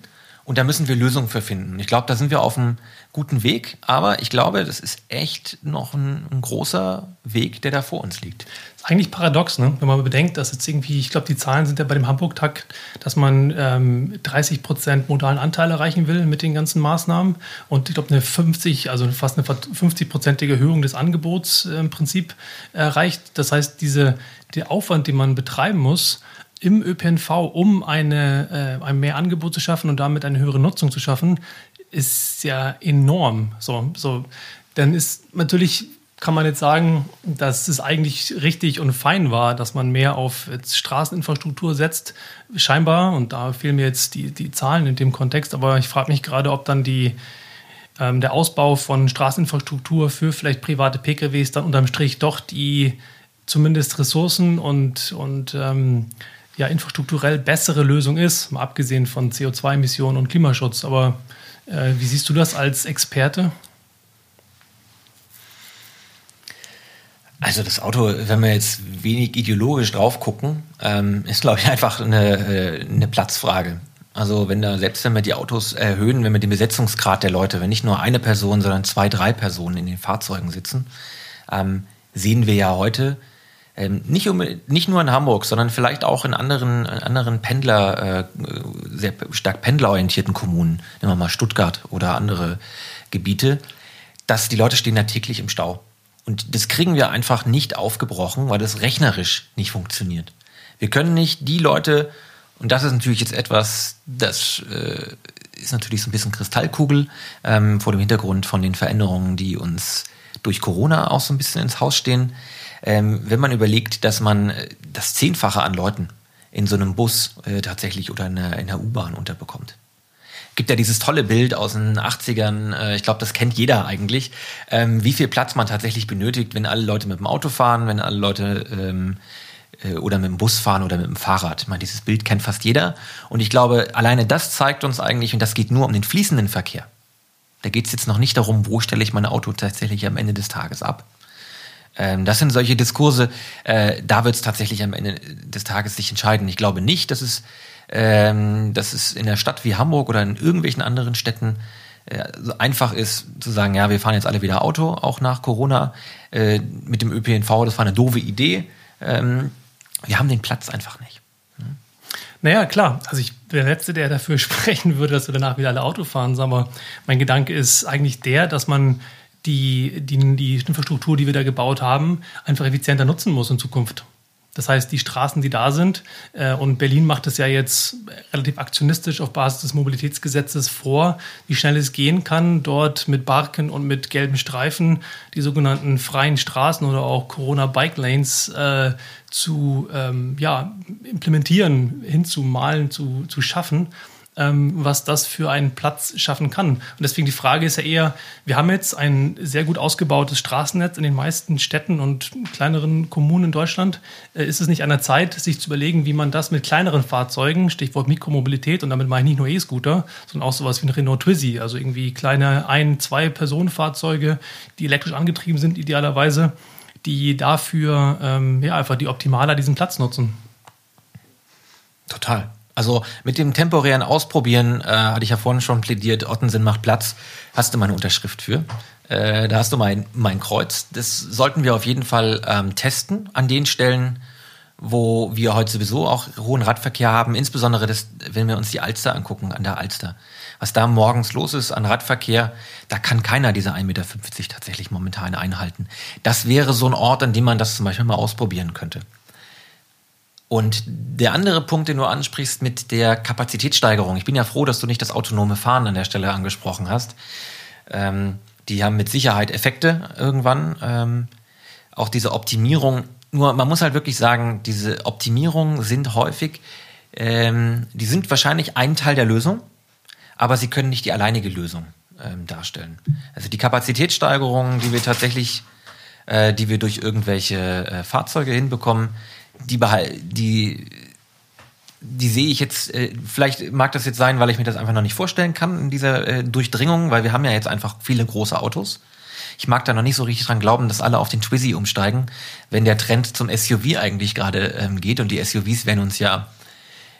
und da müssen wir Lösungen für finden. Ich glaube, da sind wir auf einem guten Weg, aber ich glaube, das ist echt noch ein, ein großer Weg, der da vor uns liegt eigentlich paradox, ne? wenn man bedenkt, dass jetzt irgendwie, ich glaube, die Zahlen sind ja bei dem Hamburg-Tag, dass man ähm, 30 Prozent modalen Anteil erreichen will mit den ganzen Maßnahmen und ich glaube, eine 50, also fast eine 50-prozentige Erhöhung des Angebots äh, im Prinzip erreicht. Das heißt, diese, der Aufwand, den man betreiben muss, im ÖPNV, um eine, äh, ein mehr Angebot zu schaffen und damit eine höhere Nutzung zu schaffen, ist ja enorm. So, so, dann ist natürlich kann man jetzt sagen, dass es eigentlich richtig und fein war, dass man mehr auf Straßeninfrastruktur setzt. Scheinbar, und da fehlen mir jetzt die, die Zahlen in dem Kontext, aber ich frage mich gerade, ob dann die, ähm, der Ausbau von Straßeninfrastruktur für vielleicht private PKWs dann unterm Strich doch die zumindest ressourcen- und, und ähm, ja, infrastrukturell bessere Lösung ist, mal abgesehen von CO2-Emissionen und Klimaschutz. Aber äh, wie siehst du das als Experte? Also das Auto, wenn wir jetzt wenig ideologisch drauf gucken, ähm, ist, glaube ich, einfach eine, äh, eine Platzfrage. Also wenn da, selbst wenn wir die Autos erhöhen, wenn wir den Besetzungsgrad der Leute, wenn nicht nur eine Person, sondern zwei, drei Personen in den Fahrzeugen sitzen, ähm, sehen wir ja heute, ähm, nicht, um, nicht nur in Hamburg, sondern vielleicht auch in anderen, in anderen Pendler, äh, sehr stark pendlerorientierten Kommunen, nehmen wir mal Stuttgart oder andere Gebiete, dass die Leute stehen da täglich im Stau. Und das kriegen wir einfach nicht aufgebrochen, weil das rechnerisch nicht funktioniert. Wir können nicht die Leute, und das ist natürlich jetzt etwas, das äh, ist natürlich so ein bisschen Kristallkugel ähm, vor dem Hintergrund von den Veränderungen, die uns durch Corona auch so ein bisschen ins Haus stehen. Ähm, wenn man überlegt, dass man äh, das Zehnfache an Leuten in so einem Bus äh, tatsächlich oder in der, in der U-Bahn unterbekommt. Gibt ja dieses tolle Bild aus den 80ern, äh, ich glaube, das kennt jeder eigentlich, ähm, wie viel Platz man tatsächlich benötigt, wenn alle Leute mit dem Auto fahren, wenn alle Leute ähm, äh, oder mit dem Bus fahren oder mit dem Fahrrad. Ich meine, dieses Bild kennt fast jeder. Und ich glaube, alleine das zeigt uns eigentlich, und das geht nur um den fließenden Verkehr. Da geht es jetzt noch nicht darum, wo stelle ich mein Auto tatsächlich am Ende des Tages ab. Ähm, das sind solche Diskurse, äh, da wird es tatsächlich am Ende des Tages sich entscheiden. Ich glaube nicht, dass es, ähm, dass es in der Stadt wie Hamburg oder in irgendwelchen anderen Städten äh, so einfach ist zu sagen, ja, wir fahren jetzt alle wieder Auto, auch nach Corona. Äh, mit dem ÖPNV, das war eine doofe Idee. Ähm, wir haben den Platz einfach nicht. Naja, klar. Also ich bin der Letzte, der dafür <laughs> sprechen würde, dass wir danach wieder alle Auto fahren. Aber mein Gedanke ist eigentlich der, dass man die, die, die Infrastruktur, die wir da gebaut haben, einfach effizienter nutzen muss in Zukunft. Das heißt, die Straßen, die da sind, äh, und Berlin macht es ja jetzt relativ aktionistisch auf Basis des Mobilitätsgesetzes vor, wie schnell es gehen kann, dort mit Barken und mit gelben Streifen die sogenannten freien Straßen oder auch Corona-Bike Lanes äh, zu ähm, ja, implementieren, hinzumalen, zu, zu schaffen was das für einen Platz schaffen kann. Und deswegen die Frage ist ja eher, wir haben jetzt ein sehr gut ausgebautes Straßennetz in den meisten Städten und kleineren Kommunen in Deutschland. Äh, ist es nicht an der Zeit, sich zu überlegen, wie man das mit kleineren Fahrzeugen, Stichwort Mikromobilität, und damit meine ich nicht nur E-Scooter, sondern auch sowas wie ein Renault Twizy, also irgendwie kleine ein-, zwei Personenfahrzeuge, die elektrisch angetrieben sind, idealerweise, die dafür ähm, ja, einfach die optimaler diesen Platz nutzen. Total. Also mit dem temporären Ausprobieren, äh, hatte ich ja vorhin schon plädiert, Ottensen macht Platz, hast du meine Unterschrift für. Äh, da hast du mein, mein Kreuz. Das sollten wir auf jeden Fall ähm, testen an den Stellen, wo wir heute sowieso auch hohen Radverkehr haben, insbesondere das, wenn wir uns die Alster angucken, an der Alster. Was da morgens los ist an Radverkehr, da kann keiner diese 1,50 Meter tatsächlich momentan einhalten. Das wäre so ein Ort, an dem man das zum Beispiel mal ausprobieren könnte. Und der andere Punkt, den du ansprichst mit der Kapazitätssteigerung. Ich bin ja froh, dass du nicht das autonome Fahren an der Stelle angesprochen hast. Ähm, die haben mit Sicherheit Effekte irgendwann. Ähm, auch diese Optimierung. Nur man muss halt wirklich sagen, diese Optimierungen sind häufig, ähm, die sind wahrscheinlich ein Teil der Lösung, aber sie können nicht die alleinige Lösung ähm, darstellen. Also die Kapazitätssteigerung, die wir tatsächlich, äh, die wir durch irgendwelche äh, Fahrzeuge hinbekommen, die, die, die sehe ich jetzt, äh, vielleicht mag das jetzt sein, weil ich mir das einfach noch nicht vorstellen kann in dieser äh, Durchdringung, weil wir haben ja jetzt einfach viele große Autos. Ich mag da noch nicht so richtig dran glauben, dass alle auf den Twizy umsteigen, wenn der Trend zum SUV eigentlich gerade ähm, geht und die SUVs werden uns ja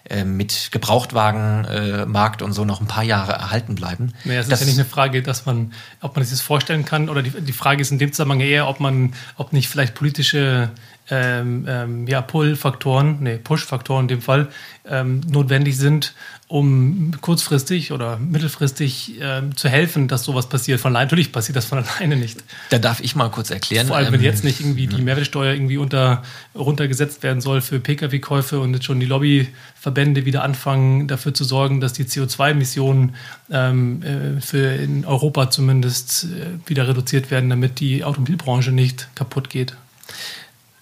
äh, mit Gebrauchtwagenmarkt äh, und so noch ein paar Jahre erhalten bleiben. Naja, es ist ja nicht eine Frage, dass man, ob man sich das vorstellen kann, oder die, die Frage ist in dem Zusammenhang eher, ob man, ob nicht vielleicht politische ähm, ähm, ja, Pull-Faktoren, nee, Push-Faktoren in dem Fall, ähm, notwendig sind, um kurzfristig oder mittelfristig ähm, zu helfen, dass sowas passiert. Von allein, natürlich passiert das von <laughs> alleine nicht. Da darf ich mal kurz erklären. Vor allem, wenn ähm, jetzt nicht irgendwie die Mehrwertsteuer irgendwie unter, runtergesetzt werden soll für Pkw-Käufe und jetzt schon die Lobbyverbände wieder anfangen, dafür zu sorgen, dass die CO2-Emissionen ähm, äh, für in Europa zumindest äh, wieder reduziert werden, damit die Automobilbranche nicht kaputt geht.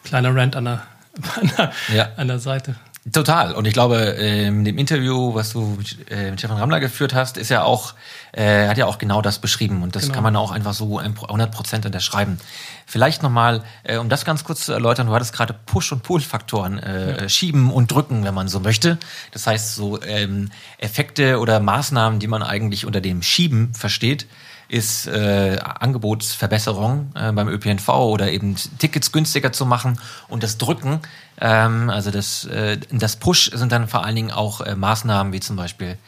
Kleiner Rant an der, <laughs> an der, ja. an der Seite. Total. Und ich glaube, in dem Interview, was du äh, mit Stefan Rammler geführt hast, ist ja auch, äh, hat ja auch genau das beschrieben. Und das genau. kann man auch einfach so 100 Prozent unterschreiben. Vielleicht nochmal, äh, um das ganz kurz zu erläutern, du hattest gerade Push- und Pull-Faktoren, äh, ja. schieben und drücken, wenn man so möchte. Das heißt, so ähm, Effekte oder Maßnahmen, die man eigentlich unter dem Schieben versteht, ist äh, Angebotsverbesserung äh, beim ÖPNV oder eben Tickets günstiger zu machen und das Drücken, ähm, also das, äh, das Push sind dann vor allen Dingen auch äh, Maßnahmen wie zum Beispiel,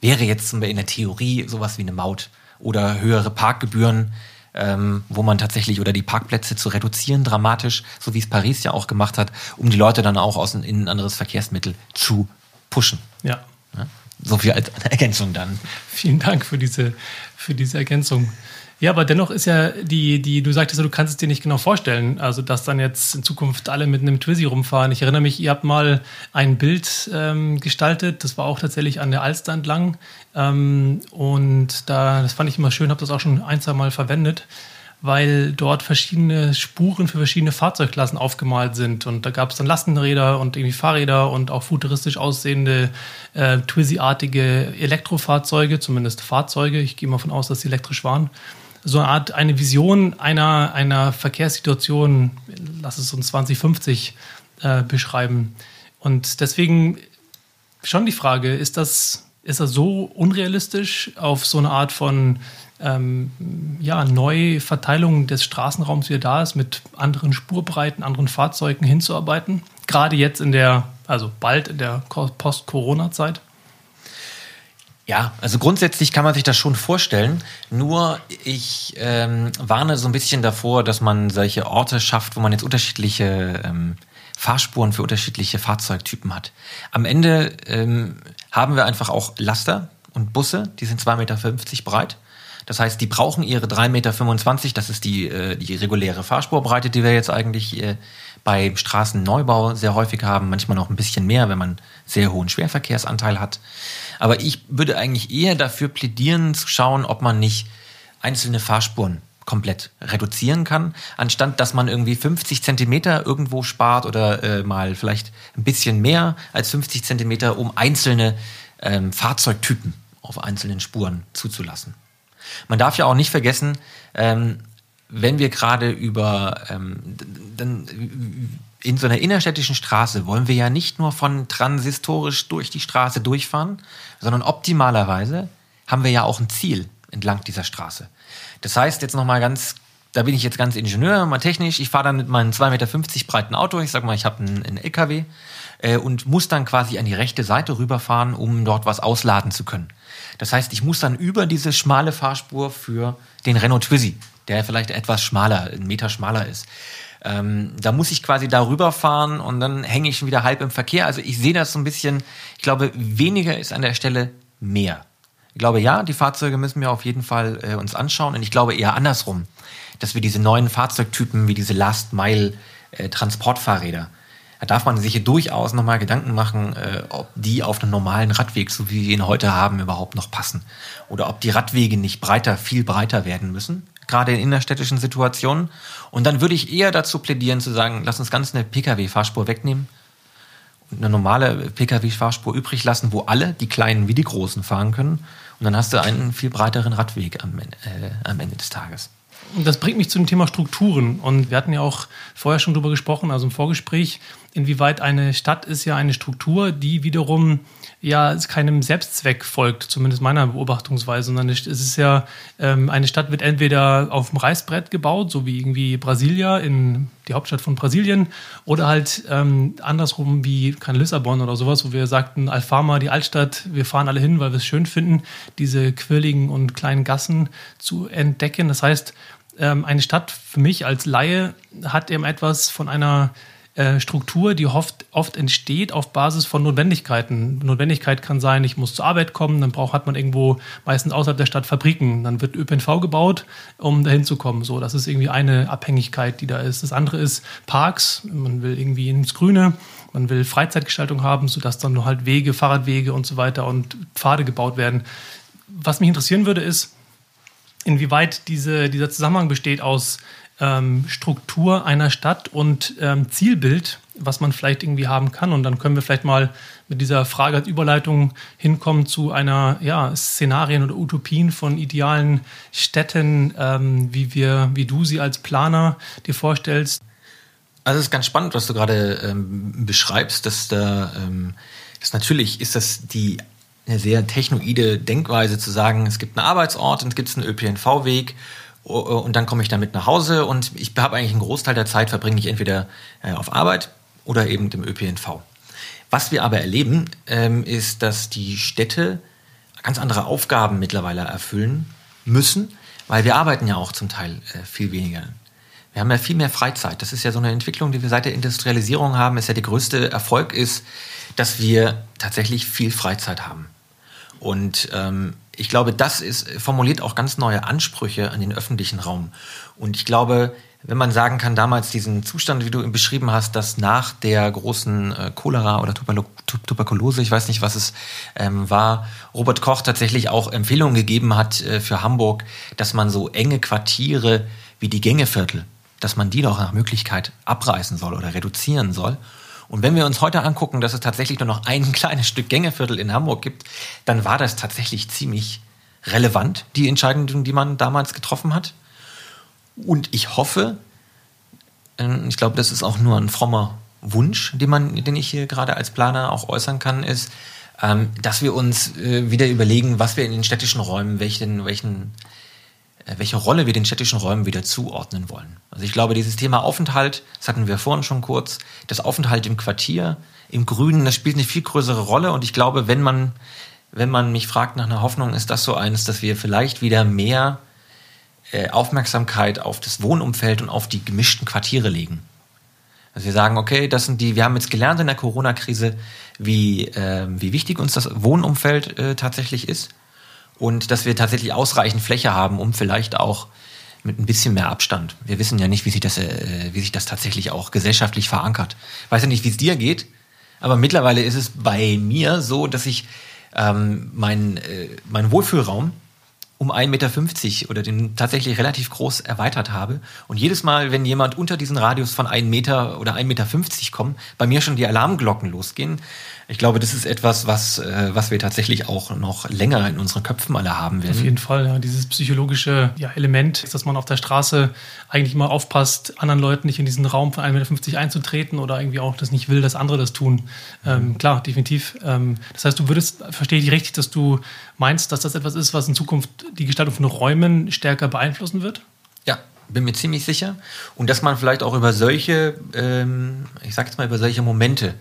wäre jetzt in der Theorie sowas wie eine Maut oder höhere Parkgebühren, ähm, wo man tatsächlich oder die Parkplätze zu reduzieren dramatisch, so wie es Paris ja auch gemacht hat, um die Leute dann auch aus in ein anderes Verkehrsmittel zu pushen. Ja. ja? So viel als Ergänzung dann. Vielen Dank für diese, für diese Ergänzung. Ja, aber dennoch ist ja die, die, du sagtest du kannst es dir nicht genau vorstellen, also dass dann jetzt in Zukunft alle mit einem Twizy rumfahren. Ich erinnere mich, ihr habt mal ein Bild ähm, gestaltet, das war auch tatsächlich an der Alster entlang. Ähm, und da, das fand ich immer schön, habe das auch schon ein, zwei Mal verwendet weil dort verschiedene Spuren für verschiedene Fahrzeugklassen aufgemalt sind. Und da gab es dann Lastenräder und irgendwie Fahrräder und auch futuristisch aussehende äh, Twizy-artige Elektrofahrzeuge, zumindest Fahrzeuge. Ich gehe mal von aus, dass sie elektrisch waren. So eine Art, eine Vision einer, einer Verkehrssituation, lass es uns 2050 äh, beschreiben. Und deswegen schon die Frage, ist das, ist das so unrealistisch auf so eine Art von ähm, ja, Neuverteilung des Straßenraums wieder da ist, mit anderen Spurbreiten, anderen Fahrzeugen hinzuarbeiten. Gerade jetzt in der, also bald in der Post-Corona-Zeit. Ja, also grundsätzlich kann man sich das schon vorstellen. Nur ich ähm, warne so ein bisschen davor, dass man solche Orte schafft, wo man jetzt unterschiedliche ähm, Fahrspuren für unterschiedliche Fahrzeugtypen hat. Am Ende ähm, haben wir einfach auch Laster und Busse, die sind 2,50 Meter breit. Das heißt, die brauchen ihre 3,25 Meter, das ist die, äh, die reguläre Fahrspurbreite, die wir jetzt eigentlich äh, bei Straßenneubau sehr häufig haben, manchmal noch ein bisschen mehr, wenn man sehr hohen Schwerverkehrsanteil hat. Aber ich würde eigentlich eher dafür plädieren, zu schauen, ob man nicht einzelne Fahrspuren komplett reduzieren kann, anstatt dass man irgendwie 50 Zentimeter irgendwo spart oder äh, mal vielleicht ein bisschen mehr als 50 Zentimeter, um einzelne ähm, Fahrzeugtypen auf einzelnen Spuren zuzulassen. Man darf ja auch nicht vergessen, ähm, wenn wir gerade über ähm, dann in so einer innerstädtischen Straße wollen wir ja nicht nur von transistorisch durch die Straße durchfahren, sondern optimalerweise haben wir ja auch ein Ziel entlang dieser Straße. Das heißt jetzt nochmal ganz, da bin ich jetzt ganz Ingenieur, mal technisch, ich fahre dann mit meinem 2,50 Meter breiten Auto, ich sag mal, ich habe einen, einen LKW äh, und muss dann quasi an die rechte Seite rüberfahren, um dort was ausladen zu können. Das heißt, ich muss dann über diese schmale Fahrspur für den Renault Twizy, der vielleicht etwas schmaler, einen Meter schmaler ist. Ähm, da muss ich quasi darüber fahren und dann hänge ich schon wieder halb im Verkehr. Also ich sehe das so ein bisschen, ich glaube, weniger ist an der Stelle mehr. Ich glaube, ja, die Fahrzeuge müssen wir auf jeden Fall äh, uns anschauen und ich glaube eher andersrum, dass wir diese neuen Fahrzeugtypen wie diese Last Mile äh, da darf man sich hier durchaus nochmal Gedanken machen, äh, ob die auf einen normalen Radweg, so wie wir ihn heute haben, überhaupt noch passen. Oder ob die Radwege nicht breiter, viel breiter werden müssen, gerade in innerstädtischen Situationen. Und dann würde ich eher dazu plädieren, zu sagen, lass uns ganz eine Pkw-Fahrspur wegnehmen und eine normale Pkw-Fahrspur übrig lassen, wo alle, die Kleinen wie die Großen, fahren können. Und dann hast du einen viel breiteren Radweg am, äh, am Ende des Tages. Das bringt mich zum Thema Strukturen. Und wir hatten ja auch vorher schon darüber gesprochen, also im Vorgespräch, inwieweit eine Stadt ist ja eine Struktur, die wiederum ja keinem Selbstzweck folgt, zumindest meiner Beobachtungsweise, sondern es ist ja, ähm, eine Stadt wird entweder auf dem Reißbrett gebaut, so wie irgendwie Brasilia in die Hauptstadt von Brasilien, oder halt ähm, andersrum wie kein Lissabon oder sowas, wo wir sagten, Alfama, die Altstadt, wir fahren alle hin, weil wir es schön finden, diese quirligen und kleinen Gassen zu entdecken. Das heißt, ähm, eine Stadt für mich als Laie hat eben etwas von einer äh, Struktur, die oft, oft entsteht auf Basis von Notwendigkeiten. Notwendigkeit kann sein, ich muss zur Arbeit kommen, dann braucht, hat man irgendwo meistens außerhalb der Stadt Fabriken. Dann wird ÖPNV gebaut, um dahin zu kommen. So, das ist irgendwie eine Abhängigkeit, die da ist. Das andere ist Parks. Man will irgendwie ins Grüne. Man will Freizeitgestaltung haben, sodass dann nur halt Wege, Fahrradwege und so weiter und Pfade gebaut werden. Was mich interessieren würde, ist, inwieweit diese, dieser Zusammenhang besteht aus ähm, Struktur einer Stadt und ähm, Zielbild, was man vielleicht irgendwie haben kann. Und dann können wir vielleicht mal mit dieser Frage als Überleitung hinkommen zu einer ja, Szenarien oder Utopien von idealen Städten, ähm, wie wir, wie du sie als Planer dir vorstellst. Also es ist ganz spannend, was du gerade ähm, beschreibst, dass da ähm, das natürlich ist das die eine sehr technoide Denkweise zu sagen, es gibt einen Arbeitsort und es gibt einen ÖPNV-Weg und dann komme ich damit nach Hause und ich habe eigentlich einen Großteil der Zeit verbringe ich entweder äh, auf Arbeit oder eben im ÖPNV. Was wir aber erleben, ähm, ist, dass die Städte ganz andere Aufgaben mittlerweile erfüllen müssen, weil wir arbeiten ja auch zum Teil äh, viel weniger. Wir haben ja viel mehr Freizeit. Das ist ja so eine Entwicklung, die wir seit der Industrialisierung haben. Ist ja der größte Erfolg ist, dass wir tatsächlich viel Freizeit haben. Und ähm, ich glaube, das ist, formuliert auch ganz neue Ansprüche an den öffentlichen Raum. Und ich glaube, wenn man sagen kann, damals diesen Zustand, wie du ihn beschrieben hast, dass nach der großen äh, Cholera oder Tuberkulose, ich weiß nicht, was es ähm, war, Robert Koch tatsächlich auch Empfehlungen gegeben hat äh, für Hamburg, dass man so enge Quartiere wie die Gängeviertel, dass man die doch nach Möglichkeit abreißen soll oder reduzieren soll. Und wenn wir uns heute angucken, dass es tatsächlich nur noch ein <laughs> kleines Stück Gängeviertel in Hamburg gibt, dann war das tatsächlich ziemlich relevant, die Entscheidung, die man damals getroffen hat. Und ich hoffe, ähm, ich glaube, das ist auch nur ein frommer Wunsch, den, man, den ich hier gerade als Planer auch äußern kann, ist, ähm, dass wir uns äh, wieder überlegen, was wir in den städtischen Räumen, welchen, welchen, welche Rolle wir den städtischen Räumen wieder zuordnen wollen. Also ich glaube, dieses Thema Aufenthalt, das hatten wir vorhin schon kurz, das Aufenthalt im Quartier, im Grünen, das spielt eine viel größere Rolle. Und ich glaube, wenn man, wenn man mich fragt nach einer Hoffnung, ist das so eines, dass wir vielleicht wieder mehr äh, Aufmerksamkeit auf das Wohnumfeld und auf die gemischten Quartiere legen. Also wir sagen, okay, das sind die, wir haben jetzt gelernt in der Corona-Krise, wie, äh, wie wichtig uns das Wohnumfeld äh, tatsächlich ist und dass wir tatsächlich ausreichend Fläche haben, um vielleicht auch mit ein bisschen mehr Abstand. Wir wissen ja nicht, wie sich das, äh, wie sich das tatsächlich auch gesellschaftlich verankert. Ich weiß ja nicht, wie es dir geht, aber mittlerweile ist es bei mir so, dass ich ähm, meinen äh, mein Wohlfühlraum um 1,50 Meter oder den tatsächlich relativ groß erweitert habe. Und jedes Mal, wenn jemand unter diesen Radius von 1 Meter oder 1,50 Meter kommt, bei mir schon die Alarmglocken losgehen. Ich glaube, das ist etwas, was, äh, was wir tatsächlich auch noch länger in unseren Köpfen alle haben werden. Auf jeden Fall, ja. Dieses psychologische ja, Element, dass man auf der Straße eigentlich immer aufpasst, anderen Leuten nicht in diesen Raum von 1,50 Meter einzutreten oder irgendwie auch das nicht will, dass andere das tun. Ähm, klar, definitiv. Ähm, das heißt, du würdest, verstehe ich richtig, dass du meinst, dass das etwas ist, was in Zukunft die Gestaltung von Räumen stärker beeinflussen wird? Ja, bin mir ziemlich sicher. Und dass man vielleicht auch über solche, ähm, ich sag jetzt mal, über solche Momente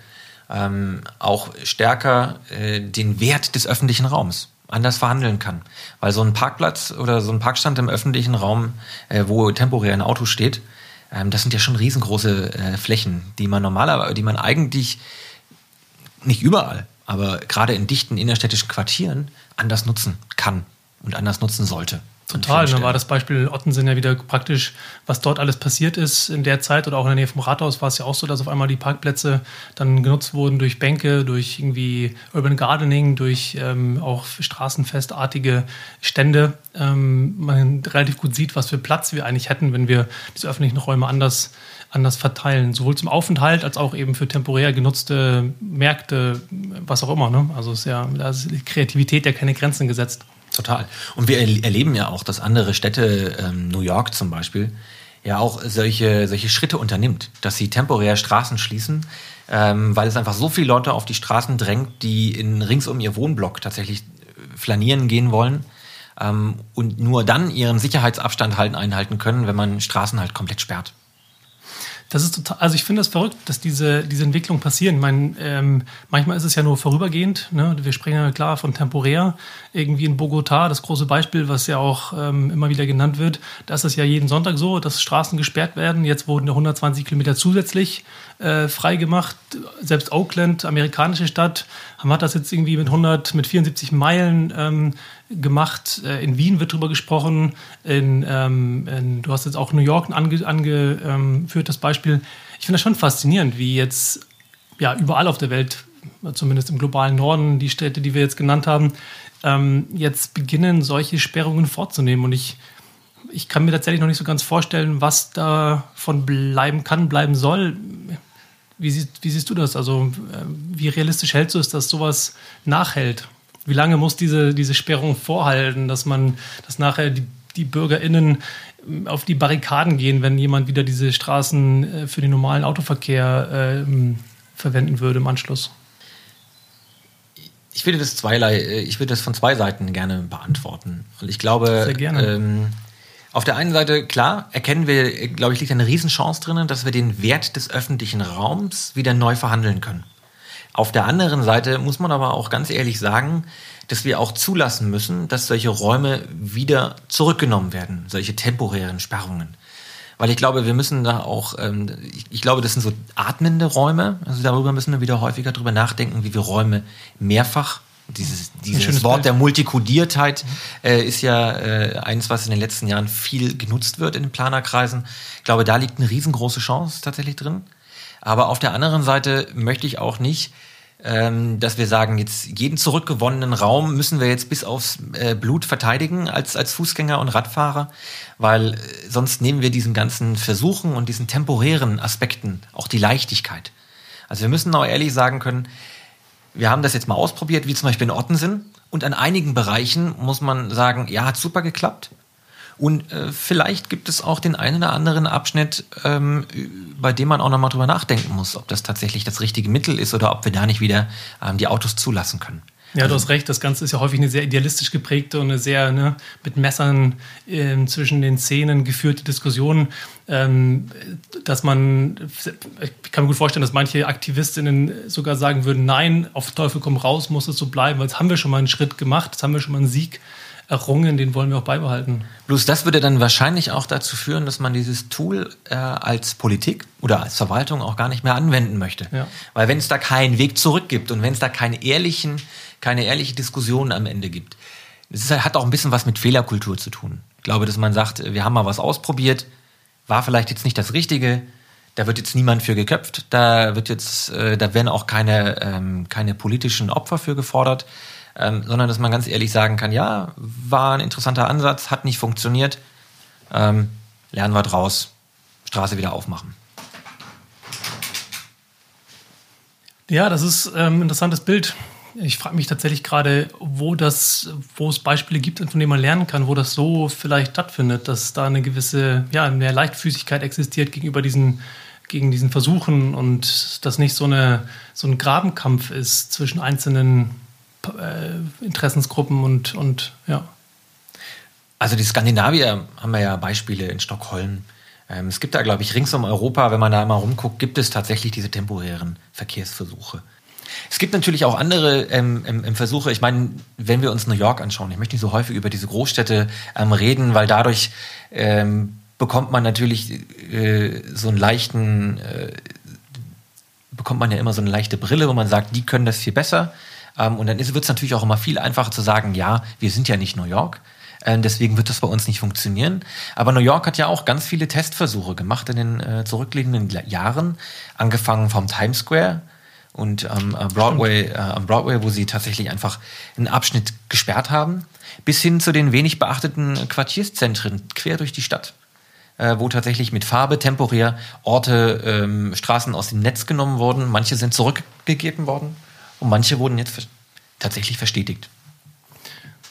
ähm, auch stärker äh, den Wert des öffentlichen Raums anders verhandeln kann. Weil so ein Parkplatz oder so ein Parkstand im öffentlichen Raum, äh, wo temporär ein Auto steht, ähm, das sind ja schon riesengroße äh, Flächen, die man normalerweise, die man eigentlich nicht überall, aber gerade in dichten innerstädtischen Quartieren anders nutzen kann und anders nutzen sollte. Total, dann war das Beispiel Ottensen ja wieder praktisch, was dort alles passiert ist in der Zeit oder auch in der Nähe vom Rathaus war es ja auch so, dass auf einmal die Parkplätze dann genutzt wurden durch Bänke, durch irgendwie Urban Gardening, durch ähm, auch straßenfestartige Stände. Ähm, man relativ gut sieht, was für Platz wir eigentlich hätten, wenn wir diese öffentlichen Räume anders, anders verteilen. Sowohl zum Aufenthalt als auch eben für temporär genutzte Märkte, was auch immer. Ne? Also ist ja, da ist die Kreativität ja keine Grenzen gesetzt. Total. Und wir erleben ja auch, dass andere Städte, ähm, New York zum Beispiel, ja auch solche, solche Schritte unternimmt, dass sie temporär Straßen schließen, ähm, weil es einfach so viele Leute auf die Straßen drängt, die in, rings um ihr Wohnblock tatsächlich äh, flanieren gehen wollen ähm, und nur dann ihren Sicherheitsabstand halten, einhalten können, wenn man Straßen halt komplett sperrt. Das ist total, also ich finde das verrückt, dass diese, diese Entwicklung passieren. Ich meine, ähm, manchmal ist es ja nur vorübergehend. Ne? Wir sprechen ja klar von temporär. Irgendwie in Bogotá, das große Beispiel, was ja auch ähm, immer wieder genannt wird, da ist es ja jeden Sonntag so, dass Straßen gesperrt werden. Jetzt wurden 120 Kilometer zusätzlich äh, freigemacht. Selbst Oakland, amerikanische Stadt, hat das jetzt irgendwie mit 100, mit 74 Meilen ähm, gemacht. Äh, in Wien wird darüber gesprochen. In, ähm, in, du hast jetzt auch New York angeführt, ange, ähm, das Beispiel. Ich finde das schon faszinierend, wie jetzt ja, überall auf der Welt, zumindest im globalen Norden, die Städte, die wir jetzt genannt haben, ähm, jetzt beginnen, solche Sperrungen vorzunehmen. Und ich ich kann mir tatsächlich noch nicht so ganz vorstellen, was davon bleiben kann, bleiben soll. Wie, sie, wie siehst du das? Also, äh, wie realistisch hältst du es, dass sowas nachhält? Wie lange muss diese, diese Sperrung vorhalten, dass man, dass nachher die, die BürgerInnen ähm, auf die Barrikaden gehen, wenn jemand wieder diese Straßen äh, für den normalen Autoverkehr äh, verwenden würde im Anschluss? Ich würde das zweierlei, äh, ich würde das von zwei Seiten gerne beantworten. Und ich glaube, Sehr gerne. Ähm, auf der einen Seite, klar, erkennen wir, glaube ich, liegt eine Riesenchance drin, dass wir den Wert des öffentlichen Raums wieder neu verhandeln können. Auf der anderen Seite muss man aber auch ganz ehrlich sagen, dass wir auch zulassen müssen, dass solche Räume wieder zurückgenommen werden, solche temporären Sperrungen. Weil ich glaube, wir müssen da auch, ähm, ich, ich, glaube, das sind so atmende Räume. Also darüber müssen wir wieder häufiger drüber nachdenken, wie wir Räume mehrfach dieses, dieses Wort Bild. der Multikodiertheit äh, ist ja äh, eins, was in den letzten Jahren viel genutzt wird in den Planerkreisen. Ich glaube, da liegt eine riesengroße Chance tatsächlich drin. Aber auf der anderen Seite möchte ich auch nicht, ähm, dass wir sagen, jetzt jeden zurückgewonnenen Raum müssen wir jetzt bis aufs äh, Blut verteidigen als, als Fußgänger und Radfahrer, weil äh, sonst nehmen wir diesen ganzen Versuchen und diesen temporären Aspekten auch die Leichtigkeit. Also wir müssen auch ehrlich sagen können, wir haben das jetzt mal ausprobiert, wie zum Beispiel in Ottensen. Und an einigen Bereichen muss man sagen, ja, hat super geklappt. Und äh, vielleicht gibt es auch den einen oder anderen Abschnitt, ähm, bei dem man auch nochmal drüber nachdenken muss, ob das tatsächlich das richtige Mittel ist oder ob wir da nicht wieder ähm, die Autos zulassen können. Ja, du hast recht. Das Ganze ist ja häufig eine sehr idealistisch geprägte und eine sehr ne, mit Messern äh, zwischen den Szenen geführte Diskussion, ähm, dass man, ich kann mir gut vorstellen, dass manche Aktivistinnen sogar sagen würden, nein, auf Teufel komm raus, muss es so bleiben, weil jetzt haben wir schon mal einen Schritt gemacht, jetzt haben wir schon mal einen Sieg errungen, den wollen wir auch beibehalten. Bloß das würde dann wahrscheinlich auch dazu führen, dass man dieses Tool äh, als Politik oder als Verwaltung auch gar nicht mehr anwenden möchte. Ja. Weil wenn es da keinen Weg zurück gibt und wenn es da keine ehrlichen keine ehrliche Diskussion am Ende gibt. Es hat auch ein bisschen was mit Fehlerkultur zu tun. Ich glaube, dass man sagt, wir haben mal was ausprobiert, war vielleicht jetzt nicht das Richtige, da wird jetzt niemand für geköpft, da wird jetzt, äh, da werden auch keine, ähm, keine politischen Opfer für gefordert, ähm, sondern dass man ganz ehrlich sagen kann, ja, war ein interessanter Ansatz, hat nicht funktioniert, ähm, lernen wir draus, Straße wieder aufmachen. Ja, das ist ähm, ein interessantes Bild. Ich frage mich tatsächlich gerade, wo das, wo es Beispiele gibt, von denen man lernen kann, wo das so vielleicht stattfindet, dass da eine gewisse, ja, mehr Leichtfüßigkeit existiert gegenüber diesen, gegen diesen Versuchen und das nicht so, eine, so ein Grabenkampf ist zwischen einzelnen Interessensgruppen und, und ja. Also die Skandinavier haben wir ja Beispiele in Stockholm. Ähm, es gibt da, glaube ich, rings um Europa, wenn man da mal rumguckt, gibt es tatsächlich diese temporären Verkehrsversuche. Es gibt natürlich auch andere ähm, ähm, Versuche. Ich meine, wenn wir uns New York anschauen, ich möchte nicht so häufig über diese Großstädte ähm, reden, weil dadurch ähm, bekommt man natürlich äh, so einen leichten, äh, bekommt man ja immer so eine leichte Brille, wo man sagt, die können das viel besser. Ähm, und dann wird es natürlich auch immer viel einfacher zu sagen, ja, wir sind ja nicht New York. Ähm, deswegen wird das bei uns nicht funktionieren. Aber New York hat ja auch ganz viele Testversuche gemacht in den äh, zurückliegenden Jahren, angefangen vom Times Square und am ähm, Broadway, äh, am Broadway, wo sie tatsächlich einfach einen Abschnitt gesperrt haben, bis hin zu den wenig beachteten Quartierszentren quer durch die Stadt, äh, wo tatsächlich mit Farbe temporär Orte, ähm, Straßen aus dem Netz genommen wurden. Manche sind zurückgegeben worden und manche wurden jetzt tatsächlich verstetigt.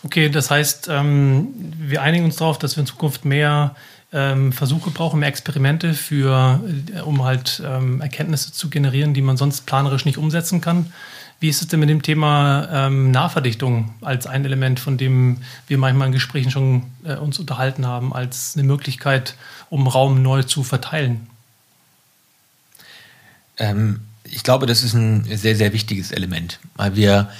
Okay, das heißt, ähm, wir einigen uns darauf, dass wir in Zukunft mehr ähm, Versuche brauchen, mehr Experimente für, äh, um halt ähm, Erkenntnisse zu generieren, die man sonst planerisch nicht umsetzen kann. Wie ist es denn mit dem Thema Nahverdichtung als ein Element, von dem wir manchmal in Gesprächen schon äh, uns unterhalten haben, als eine Möglichkeit, um Raum neu zu verteilen? Ähm, ich glaube, das ist ein sehr, sehr wichtiges Element, weil wir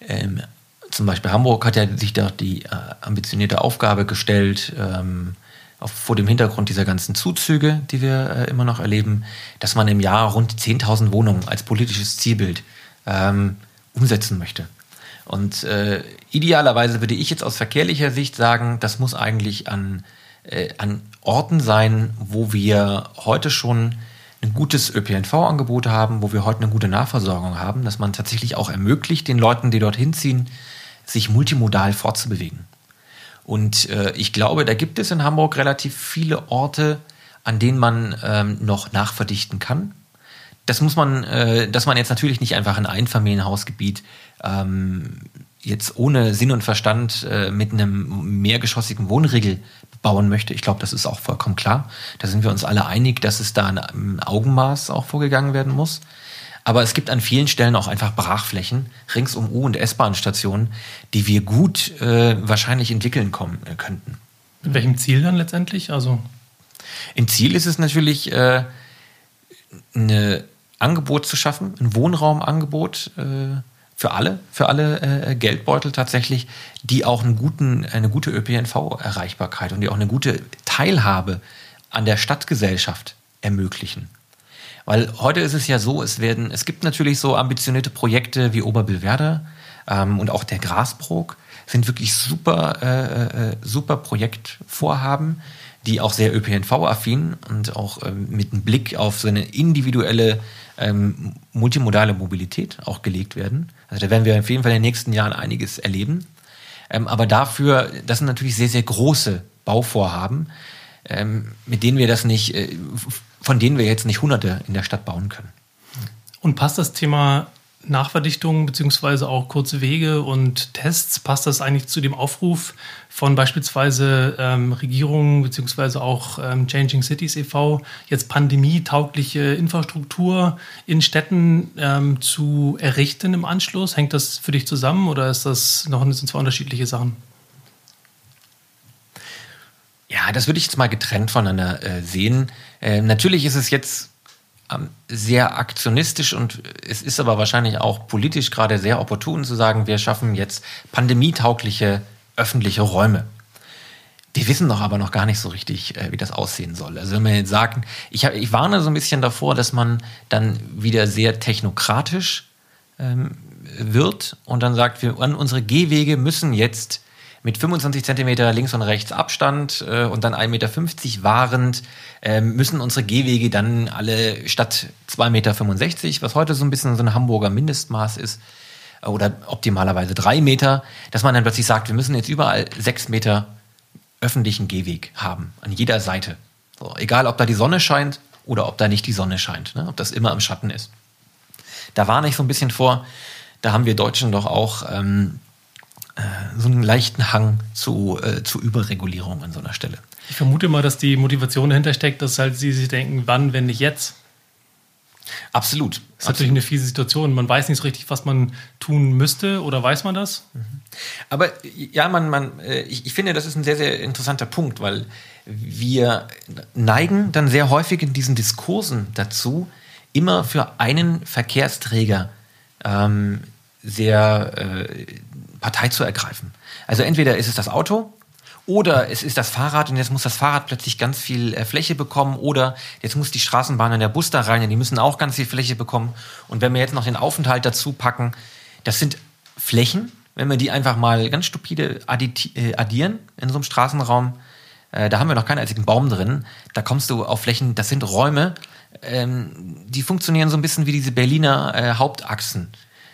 ähm, zum Beispiel Hamburg hat ja sich da die äh, ambitionierte Aufgabe gestellt, ähm, auf, vor dem Hintergrund dieser ganzen Zuzüge, die wir äh, immer noch erleben, dass man im Jahr rund 10.000 Wohnungen als politisches Zielbild ähm, umsetzen möchte. Und äh, idealerweise würde ich jetzt aus verkehrlicher Sicht sagen, das muss eigentlich an, äh, an Orten sein, wo wir heute schon ein gutes ÖPNV-Angebot haben, wo wir heute eine gute Nahversorgung haben, dass man tatsächlich auch ermöglicht, den Leuten, die dorthin ziehen, sich multimodal fortzubewegen. Und äh, ich glaube, da gibt es in Hamburg relativ viele Orte, an denen man ähm, noch nachverdichten kann. Das muss man, äh, dass man jetzt natürlich nicht einfach ein Einfamilienhausgebiet ähm, jetzt ohne Sinn und Verstand äh, mit einem mehrgeschossigen Wohnriegel bauen möchte. Ich glaube, das ist auch vollkommen klar. Da sind wir uns alle einig, dass es da ein Augenmaß auch vorgegangen werden muss. Aber es gibt an vielen Stellen auch einfach Brachflächen rings um U- und S-Bahn-Stationen, die wir gut äh, wahrscheinlich entwickeln kommen, äh, könnten. Mit welchem Ziel dann letztendlich? Also Im Ziel ist es natürlich, äh, ein Angebot zu schaffen, ein Wohnraumangebot äh, für alle, für alle äh, Geldbeutel tatsächlich, die auch einen guten, eine gute ÖPNV-Erreichbarkeit und die auch eine gute Teilhabe an der Stadtgesellschaft ermöglichen. Weil heute ist es ja so, es werden, es gibt natürlich so ambitionierte Projekte wie Oberbillwerder ähm, und auch der Grasbrook sind wirklich super, äh, äh, super Projektvorhaben, die auch sehr ÖPNV-affin und auch ähm, mit einem Blick auf so eine individuelle ähm, multimodale Mobilität auch gelegt werden. Also da werden wir auf jeden Fall in den nächsten Jahren einiges erleben. Ähm, aber dafür, das sind natürlich sehr, sehr große Bauvorhaben, ähm, mit denen wir das nicht, äh, von denen wir jetzt nicht Hunderte in der Stadt bauen können. Und passt das Thema Nachverdichtung beziehungsweise auch kurze Wege und Tests, passt das eigentlich zu dem Aufruf von beispielsweise ähm, Regierungen beziehungsweise auch ähm, Changing Cities e.V., jetzt pandemietaugliche Infrastruktur in Städten ähm, zu errichten im Anschluss? Hängt das für dich zusammen oder ist das noch sind zwei unterschiedliche Sachen? Ja, das würde ich jetzt mal getrennt voneinander äh, sehen. Äh, natürlich ist es jetzt sehr aktionistisch und es ist aber wahrscheinlich auch politisch gerade sehr opportun zu sagen, wir schaffen jetzt pandemietaugliche öffentliche Räume. Wir wissen doch aber noch gar nicht so richtig, äh, wie das aussehen soll. Also wenn wir jetzt sagen, ich, hab, ich warne so ein bisschen davor, dass man dann wieder sehr technokratisch ähm, wird und dann sagt, wir, unsere Gehwege müssen jetzt mit 25 Zentimeter links und rechts Abstand äh, und dann 1,50 Meter wahrend, äh, müssen unsere Gehwege dann alle statt 2,65 Meter, was heute so ein bisschen so ein Hamburger Mindestmaß ist, äh, oder optimalerweise 3 Meter, dass man dann plötzlich sagt, wir müssen jetzt überall 6 Meter öffentlichen Gehweg haben, an jeder Seite. So, egal, ob da die Sonne scheint oder ob da nicht die Sonne scheint, ne? ob das immer im Schatten ist. Da warne ich so ein bisschen vor, da haben wir Deutschen doch auch ähm, so einen leichten Hang zu, äh, zu Überregulierung an so einer Stelle. Ich vermute mal, dass die Motivation dahinter steckt, dass halt sie sich denken, wann, wenn nicht jetzt. Absolut. Das ist natürlich eine fiese Situation. Man weiß nicht so richtig, was man tun müsste oder weiß man das? Mhm. Aber ja, man, man, äh, ich, ich finde, das ist ein sehr, sehr interessanter Punkt, weil wir neigen dann sehr häufig in diesen Diskursen dazu, immer für einen Verkehrsträger ähm, sehr äh, Partei zu ergreifen. Also entweder ist es das Auto oder es ist das Fahrrad und jetzt muss das Fahrrad plötzlich ganz viel äh, Fläche bekommen oder jetzt muss die Straßenbahn und der Bus da rein und die müssen auch ganz viel Fläche bekommen. Und wenn wir jetzt noch den Aufenthalt dazu packen, das sind Flächen, wenn wir die einfach mal ganz stupide äh, addieren in so einem Straßenraum, äh, da haben wir noch keinen einzigen Baum drin, da kommst du auf Flächen, das sind Räume, ähm, die funktionieren so ein bisschen wie diese Berliner äh, Hauptachsen.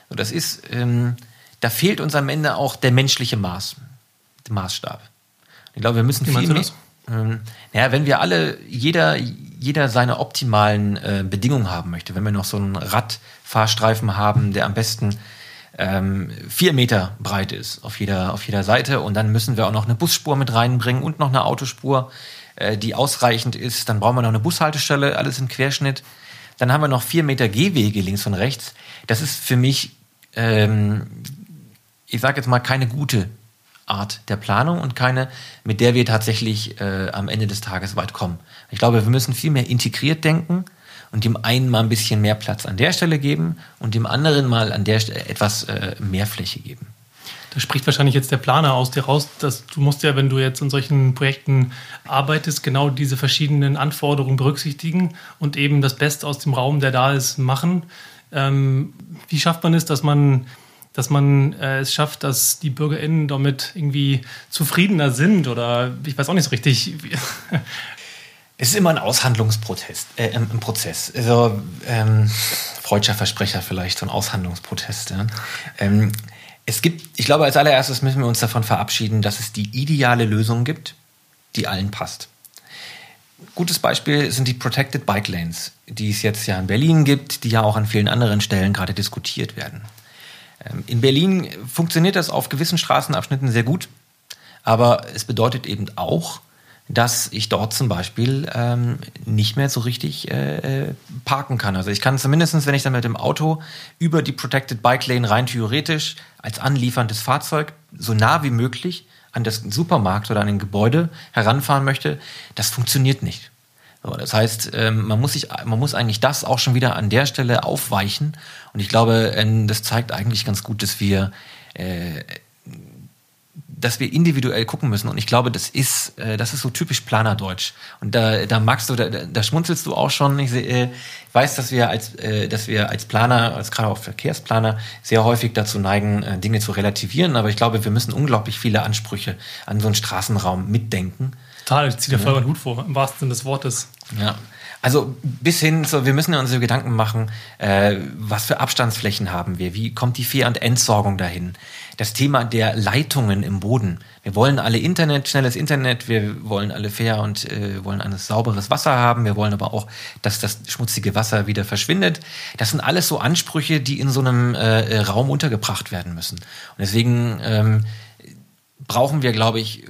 So, das ist, ähm, da fehlt uns am Ende auch der menschliche Maß, der Maßstab. Ich glaube, wir müssen Wie viel mehr. das? Ähm, ja, wenn wir alle, jeder, jeder seine optimalen äh, Bedingungen haben möchte, wenn wir noch so einen Radfahrstreifen haben, der am besten ähm, vier Meter breit ist auf jeder, auf jeder Seite und dann müssen wir auch noch eine Busspur mit reinbringen und noch eine Autospur, äh, die ausreichend ist. Dann brauchen wir noch eine Bushaltestelle, alles im Querschnitt. Dann haben wir noch vier Meter Gehwege links und rechts. Das ist für mich, ähm, ich sage jetzt mal, keine gute Art der Planung und keine, mit der wir tatsächlich äh, am Ende des Tages weit kommen. Ich glaube, wir müssen viel mehr integriert denken und dem einen mal ein bisschen mehr Platz an der Stelle geben und dem anderen mal an der Stelle etwas äh, mehr Fläche geben. Da spricht wahrscheinlich jetzt der Planer aus dir raus, dass du musst ja, wenn du jetzt in solchen Projekten arbeitest, genau diese verschiedenen Anforderungen berücksichtigen und eben das Beste aus dem Raum, der da ist, machen. Ähm, wie schafft man es, dass man dass man äh, es schafft, dass die BürgerInnen damit irgendwie zufriedener sind oder ich weiß auch nicht so richtig. <laughs> Es ist immer ein Aushandlungsprozess. Äh, ein Prozess. Also, ähm, freudscher Versprecher vielleicht, so ein Aushandlungsprozess. Ja. Ähm, Es gibt, ich glaube, als allererstes müssen wir uns davon verabschieden, dass es die ideale Lösung gibt, die allen passt. Gutes Beispiel sind die Protected Bike Lanes, die es jetzt ja in Berlin gibt, die ja auch an vielen anderen Stellen gerade diskutiert werden. Ähm, in Berlin funktioniert das auf gewissen Straßenabschnitten sehr gut, aber es bedeutet eben auch, dass ich dort zum Beispiel ähm, nicht mehr so richtig äh, äh, parken kann. Also ich kann zumindest, wenn ich dann mit dem Auto über die Protected Bike Lane rein theoretisch als anlieferndes Fahrzeug so nah wie möglich an das Supermarkt oder an ein Gebäude heranfahren möchte, das funktioniert nicht. So, das heißt, ähm, man muss sich, man muss eigentlich das auch schon wieder an der Stelle aufweichen. Und ich glaube, ähm, das zeigt eigentlich ganz gut, dass wir äh, dass wir individuell gucken müssen. Und ich glaube, das ist, äh, das ist so typisch Planerdeutsch. Und da, da magst du, da, da schmunzelst du auch schon. Ich äh, weiß, dass wir als, dass wir als Planer, als gerade auch Verkehrsplaner, sehr häufig dazu neigen, Dinge zu relativieren. Aber ich glaube, wir müssen unglaublich viele Ansprüche an so einen Straßenraum mitdenken. Total, ich ziehe dir voll meinen Hut vor, im wahrsten Sinne des Wortes. Ja. Also bis hin zu, wir müssen ja unsere Gedanken machen, äh, was für Abstandsflächen haben wir, wie kommt die Fähr- und Entsorgung dahin, das Thema der Leitungen im Boden. Wir wollen alle Internet, schnelles Internet, wir wollen alle fair und äh, wollen ein sauberes Wasser haben, wir wollen aber auch, dass das schmutzige Wasser wieder verschwindet. Das sind alles so Ansprüche, die in so einem äh, Raum untergebracht werden müssen. Und deswegen ähm, brauchen wir, glaube ich,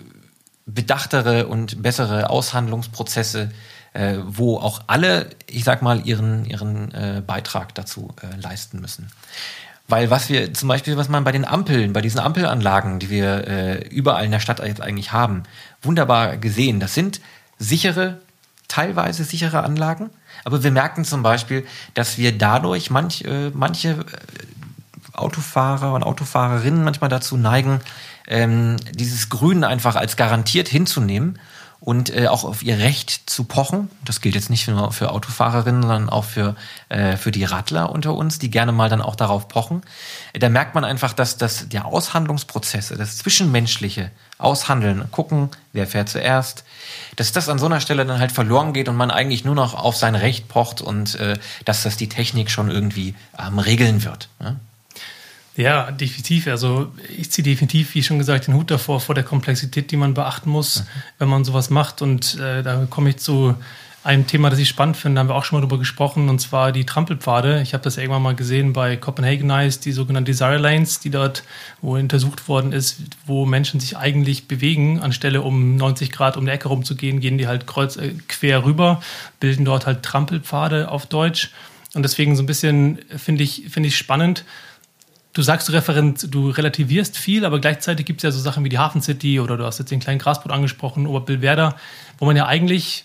bedachtere und bessere Aushandlungsprozesse, äh, wo auch alle, ich sag mal, ihren, ihren äh, Beitrag dazu äh, leisten müssen. Weil was wir zum Beispiel, was man bei den Ampeln, bei diesen Ampelanlagen, die wir äh, überall in der Stadt jetzt eigentlich haben, wunderbar gesehen. Das sind sichere, teilweise sichere Anlagen. Aber wir merken zum Beispiel, dass wir dadurch manch, äh, manche äh, Autofahrer und Autofahrerinnen manchmal dazu neigen, ähm, dieses Grün einfach als garantiert hinzunehmen und äh, auch auf ihr Recht zu pochen. Das gilt jetzt nicht nur für Autofahrerinnen, sondern auch für, äh, für die Radler unter uns, die gerne mal dann auch darauf pochen. Da merkt man einfach, dass das der Aushandlungsprozesse, das zwischenmenschliche Aushandeln, gucken, wer fährt zuerst, dass das an so einer Stelle dann halt verloren geht und man eigentlich nur noch auf sein Recht pocht und äh, dass das die Technik schon irgendwie ähm, regeln wird. Ne? Ja, definitiv. Also ich ziehe definitiv, wie schon gesagt, den Hut davor, vor der Komplexität, die man beachten muss, mhm. wenn man sowas macht. Und äh, da komme ich zu einem Thema, das ich spannend finde, da haben wir auch schon mal drüber gesprochen, und zwar die Trampelpfade. Ich habe das ja irgendwann mal gesehen bei Copenhagen Eyes, die sogenannten Desire Lanes, die dort, wo untersucht worden ist, wo Menschen sich eigentlich bewegen, anstelle um 90 Grad um die Ecke rumzugehen, gehen die halt kreuz, äh, quer rüber, bilden dort halt Trampelpfade auf Deutsch. Und deswegen so ein bisschen finde ich, finde ich spannend, du sagst, du, Referent, du relativierst viel, aber gleichzeitig gibt es ja so Sachen wie die Hafen City oder du hast jetzt den kleinen Grasboot angesprochen, Oberbillwerder, wo man ja eigentlich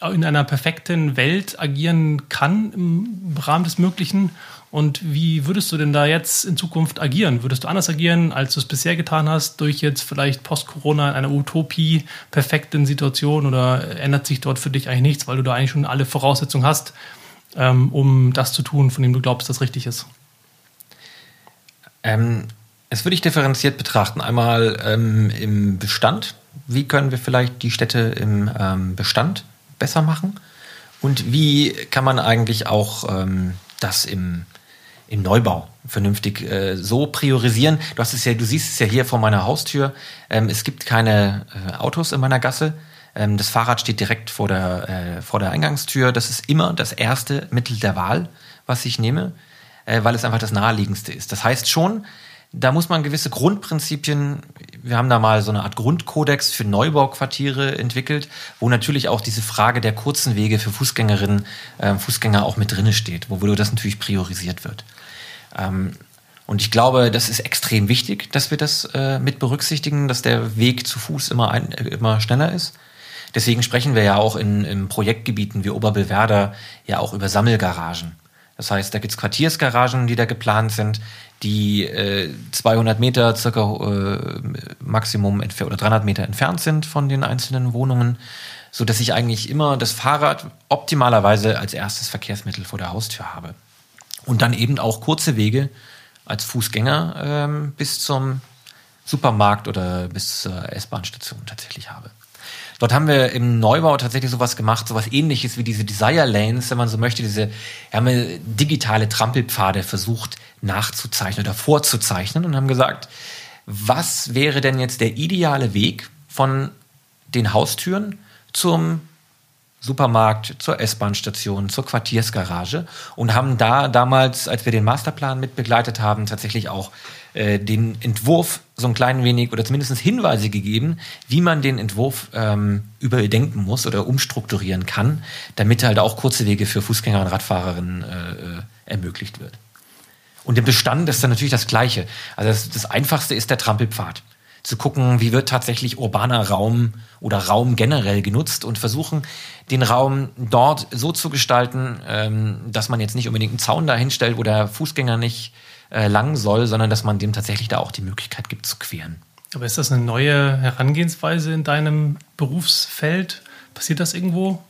in einer perfekten Welt agieren kann im Rahmen des Möglichen. Und wie würdest du denn da jetzt in Zukunft agieren? Würdest du anders agieren, als du es bisher getan hast, durch jetzt vielleicht Post-Corona in einer Utopie perfekten Situation oder ändert sich dort für dich eigentlich nichts, weil du da eigentlich schon alle Voraussetzungen hast, ähm, um das zu tun, von dem du glaubst, das richtig ist? Ähm, das würde ich differenziert betrachten. Einmal ähm, im Bestand. Wie können wir vielleicht die Städte im ähm, Bestand besser machen? Und wie kann man eigentlich auch ähm, das im, im Neubau vernünftig äh, so priorisieren? Du hast es ja, du siehst es ja hier vor meiner Haustür. Ähm, es gibt keine äh, Autos in meiner Gasse. Ähm, das Fahrrad steht direkt vor der, äh, vor der Eingangstür. Das ist immer das erste Mittel der Wahl, was ich nehme äh, weil es einfach das naheliegendste ist. Das heißt schon, da muss man gewisse Grundprinzipien, wir haben da mal so eine Art Grundkodex für Neubauquartiere entwickelt, wo natürlich auch diese Frage der kurzen Wege für Fußgängerinnen, äh, Fußgänger auch mit drinne steht, wo das natürlich priorisiert wird. Ähm, und ich glaube, das ist extrem wichtig, dass wir das äh, mit berücksichtigen, dass der Weg zu Fuß immer, ein, äh, immer schneller ist. Deswegen sprechen wir ja auch in, in Projektgebieten wie Oberbillwerder ja auch über Sammelgaragen. Das heißt, da gibt es Quartiersgaragen, die da geplant sind, die äh, 200 Meter circa äh, Maximum oder 300 Meter entfernt sind von den einzelnen Wohnungen, so dass ich eigentlich immer das Fahrrad optimalerweise als erstes Verkehrsmittel vor der Haustür habe. Und dann eben auch kurze Wege als Fußgänger ähm, bis zum Supermarkt oder bis zur S-Bahn-Station tatsächlich habe. Dort haben wir im Neubau tatsächlich sowas gemacht, sowas ähnliches wie diese Desire Lanes, wenn man so möchte, diese haben wir digitale Trampelpfade versucht nachzuzeichnen oder vorzuzeichnen und haben gesagt, was wäre denn jetzt der ideale Weg von den Haustüren zum Supermarkt, zur S-Bahn-Station, zur Quartiersgarage und haben da damals, als wir den Masterplan mitbegleitet haben, tatsächlich auch äh, den Entwurf so ein klein wenig oder zumindest Hinweise gegeben, wie man den Entwurf ähm, überdenken muss oder umstrukturieren kann, damit halt auch kurze Wege für Fußgänger und Radfahrerinnen äh, äh ermöglicht wird. Und im Bestand ist dann natürlich das Gleiche. Also das, das Einfachste ist der Trampelpfad zu gucken, wie wird tatsächlich urbaner Raum oder Raum generell genutzt und versuchen, den Raum dort so zu gestalten, ähm, dass man jetzt nicht unbedingt einen Zaun dahin stellt, wo der Fußgänger nicht äh, lang soll, sondern dass man dem tatsächlich da auch die Möglichkeit gibt zu queren. Aber ist das eine neue Herangehensweise in deinem Berufsfeld? Passiert das irgendwo?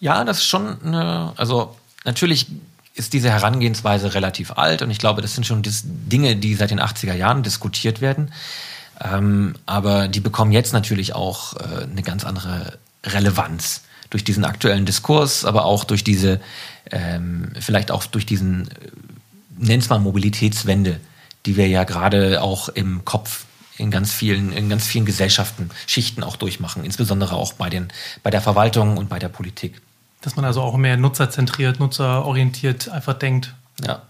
Ja, das ist schon eine, also natürlich ist diese Herangehensweise relativ alt und ich glaube, das sind schon Dinge, die seit den 80er Jahren diskutiert werden. Ähm, aber die bekommen jetzt natürlich auch äh, eine ganz andere Relevanz durch diesen aktuellen Diskurs, aber auch durch diese, ähm, vielleicht auch durch diesen, nennt mal Mobilitätswende, die wir ja gerade auch im Kopf in ganz vielen, in ganz vielen Gesellschaften, Schichten auch durchmachen, insbesondere auch bei den, bei der Verwaltung und bei der Politik. Dass man also auch mehr nutzerzentriert, nutzerorientiert einfach denkt. Ja.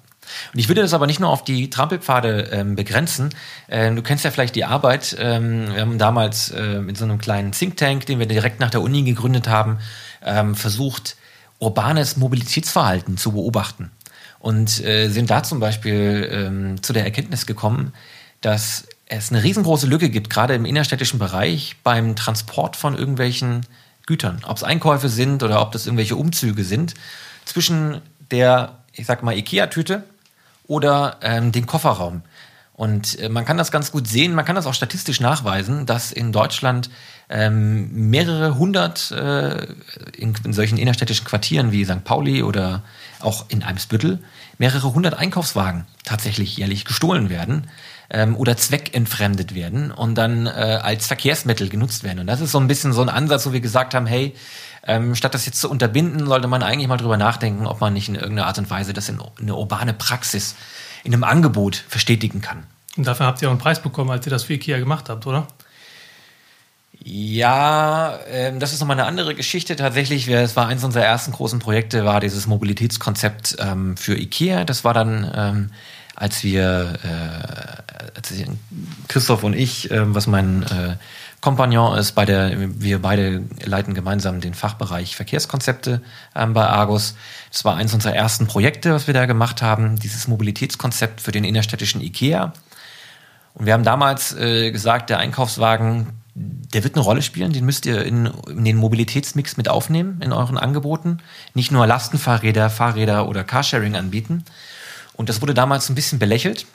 Und ich würde das aber nicht nur auf die Trampelpfade ähm, begrenzen. Ähm, du kennst ja vielleicht die Arbeit. Ähm, wir haben damals äh, mit so einem kleinen Think Tank, den wir direkt nach der Uni gegründet haben, ähm, versucht, urbanes Mobilitätsverhalten zu beobachten. Und äh, sind da zum Beispiel ähm, zu der Erkenntnis gekommen, dass es eine riesengroße Lücke gibt, gerade im innerstädtischen Bereich, beim Transport von irgendwelchen Gütern. Ob es Einkäufe sind oder ob das irgendwelche Umzüge sind, zwischen der, ich sag mal, IKEA-Tüte oder ähm, den Kofferraum. Und äh, man kann das ganz gut sehen, man kann das auch statistisch nachweisen, dass in Deutschland ähm, mehrere hundert äh, in, in, solchen innerstädtischen Quartieren wie St. Pauli oder auch in Eimsbüttel mehrere hundert Einkaufswagen tatsächlich jährlich gestohlen werden ähm, oder zweckentfremdet werden und dann äh, als Verkehrsmittel genutzt werden. Und das ist so ein bisschen so ein Ansatz, wo wir gesagt haben, hey, ähm, statt das jetzt zu unterbinden, sollte man eigentlich mal drüber nachdenken, ob man nicht in irgendeiner Art und Weise das in eine urbane Praxis, in einem Angebot verstetigen kann. Und dafür habt ihr auch einen Preis bekommen, als ihr das für IKEA gemacht habt, oder? Ja, ähm, das ist nochmal eine andere Geschichte. Tatsächlich, es war eines unserer ersten großen Projekte, war dieses Mobilitätskonzept ähm, für IKEA. Das war dann, ähm, als wir, äh, als Christoph und ich, äh, was mein äh, Kompagnon ist bei der, wir beide leiten gemeinsam den Fachbereich Verkehrskonzepte ähm, bei Argus. Das war eines unserer ersten Projekte, was wir da gemacht haben, dieses Mobilitätskonzept für den innerstädtischen IKEA. Und wir haben damals äh, gesagt, der Einkaufswagen, der wird eine Rolle spielen, den müsst ihr in, in, den Mobilitätsmix mit aufnehmen in euren Angeboten. Nicht nur Lastenfahrräder, Fahrräder oder Carsharing anbieten. Und das wurde damals ein bisschen belächelt.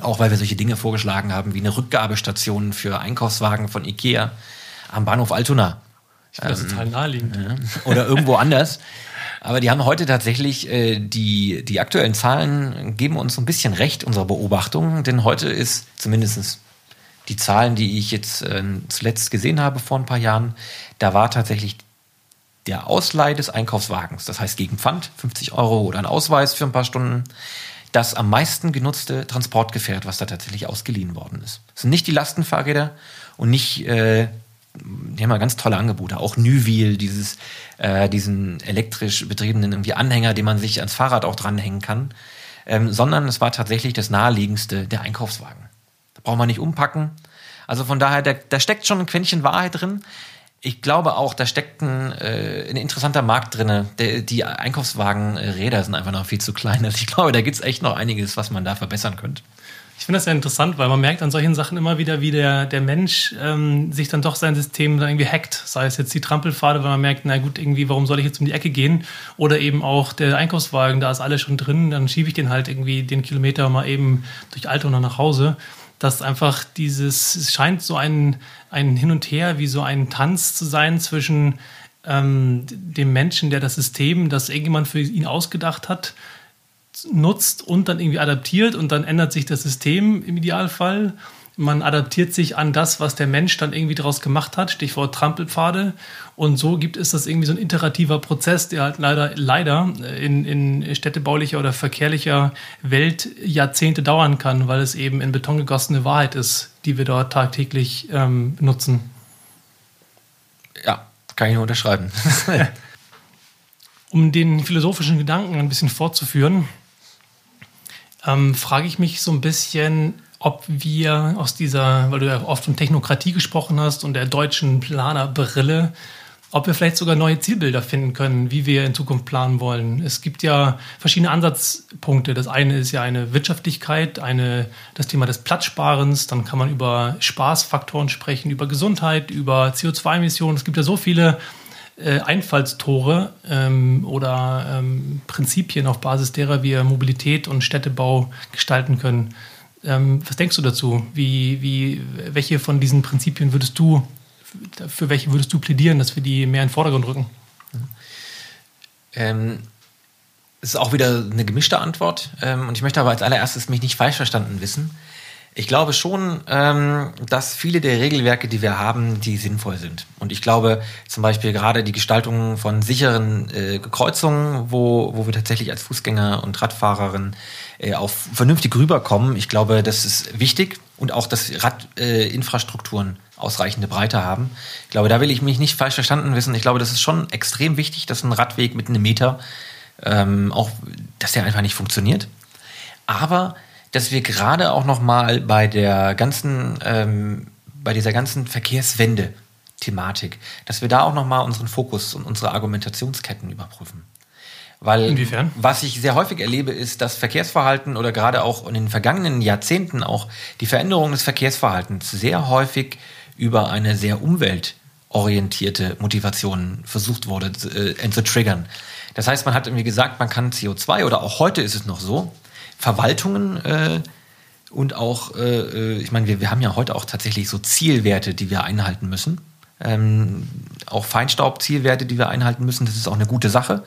Auch weil wir solche Dinge vorgeschlagen haben, wie eine Rückgabestation für Einkaufswagen von Ikea am Bahnhof Altona. Ich finde das ähm, total naheliegend. Ja, oder irgendwo anders. Aber die haben heute tatsächlich, äh, die, die aktuellen Zahlen geben uns ein bisschen recht, unserer Beobachtung. Denn heute ist zumindest die Zahlen, die ich jetzt äh, zuletzt gesehen habe vor ein paar Jahren, da war tatsächlich der Ausleih des Einkaufswagens, das heißt gegen Pfand, 50 Euro oder ein Ausweis für ein paar Stunden, das am meisten genutzte Transportgefährt, was da tatsächlich ausgeliehen worden ist. Das sind nicht die Lastenfahrräder und nicht, äh, die haben ja ganz tolle Angebote, auch Nüwil, dieses, äh, diesen elektrisch betriebenen irgendwie Anhänger, den man sich ans Fahrrad auch dranhängen kann, ähm, sondern es war tatsächlich das naheliegendste, der Einkaufswagen. Da braucht man nicht umpacken. Also von daher, da, da steckt schon ein Quäntchen Wahrheit drin ich glaube auch, da steckt ein, äh, ein interessanter Markt drin. die Einkaufswagenräder sind einfach noch viel zu klein. Also ich glaube, da gibt es echt noch einiges, was man da verbessern könnte. Ich finde das ja interessant, weil man merkt an solchen Sachen immer wieder, wie der, der Mensch ähm, sich dann doch sein System dann irgendwie hackt. Sei es jetzt die Trampelpfade, weil man merkt, na gut, irgendwie, warum soll ich jetzt um die Ecke gehen? Oder eben auch der Einkaufswagen, da ist alles schon drin, dann schiebe ich den halt irgendwie den Kilometer mal eben durch Altona nach Hause dass einfach dieses, es scheint so ein, ein Hin und Her, wie so ein Tanz zu sein zwischen ähm, dem Menschen, der das System, das irgendjemand für ihn ausgedacht hat, nutzt und dann irgendwie adaptiert und dann ändert sich das System im Idealfall. man adaptiert sich an das, was der Mensch dann irgendwie daraus gemacht hat, Stichwort Trampelpfade. Und so gibt es das irgendwie so ein iterativer Prozess, der halt leider, leider in, in städtebaulicher oder verkehrlicher Welt Jahrzehnte dauern kann, weil es eben in Beton gegossene Wahrheit ist, die wir dort tagtäglich ähm, nutzen. Ja, kann ich nur unterschreiben. <laughs> <laughs> um den philosophischen Gedanken ein bisschen fortzuführen, ähm, frage ich mich so ein bisschen, ob wir aus dieser, weil du ja oft von Technokratie gesprochen hast und der deutschen Planerbrille, ob wir vielleicht sogar neue Zielbilder finden können, wie wir in Zukunft planen wollen. Es gibt ja verschiedene Ansatzpunkte. Das eine ist ja eine Wirtschaftlichkeit, eine, das Thema des Platzsparens. Dann kann man über Spaßfaktoren sprechen, über Gesundheit, über CO2-Emissionen. Es gibt ja so viele äh, Einfallstore ähm, oder ähm, Prinzipien, auf Basis derer wir Mobilität und Städtebau gestalten können. Ähm, was denkst du dazu? Wie, wie, welche von diesen Prinzipien würdest du, für welche würdest du plädieren, dass wir die mehr in den Vordergrund rücken? Ähm, ist auch wieder eine gemischte Antwort. Ähm, und ich möchte aber als allererstes mich nicht falsch verstanden wissen. Ich glaube schon, ähm, dass viele der Regelwerke, die wir haben, die sinnvoll sind. Und ich glaube zum Beispiel gerade die Gestaltung von sicheren äh, Kreuzungen, wo, wo wir tatsächlich als Fußgänger und Radfahrerin äh, auf vernünftig rüberkommen. Ich glaube, das ist wichtig und auch, dass Radinfrastrukturen äh, ausreichende Breite haben. Ich glaube, da will ich mich nicht falsch verstanden wissen. Ich glaube, das ist schon extrem wichtig, dass ein Radweg mit einem Meter ähm, auch, dass der einfach nicht funktioniert. Aber dass wir gerade auch noch mal bei der ganzen, ähm, bei dieser ganzen Verkehrswende Thematik, dass wir da auch noch mal unseren Fokus und unsere Argumentationsketten überprüfen. Weil Inwiefern? was ich sehr häufig erlebe, ist, dass Verkehrsverhalten oder gerade auch in den vergangenen Jahrzehnten auch die Veränderung des Verkehrsverhaltens sehr häufig über eine sehr umweltorientierte Motivation versucht wurde äh, zu triggern. Das heißt, man hat irgendwie gesagt, man kann CO2 oder auch heute ist es noch so, Verwaltungen äh, und auch, äh, äh, ich meine, wir, wir haben ja heute auch tatsächlich so Zielwerte, die wir einhalten müssen. Ähm, auch Feinstaubzielwerte, die wir einhalten müssen. Das ist auch eine gute Sache.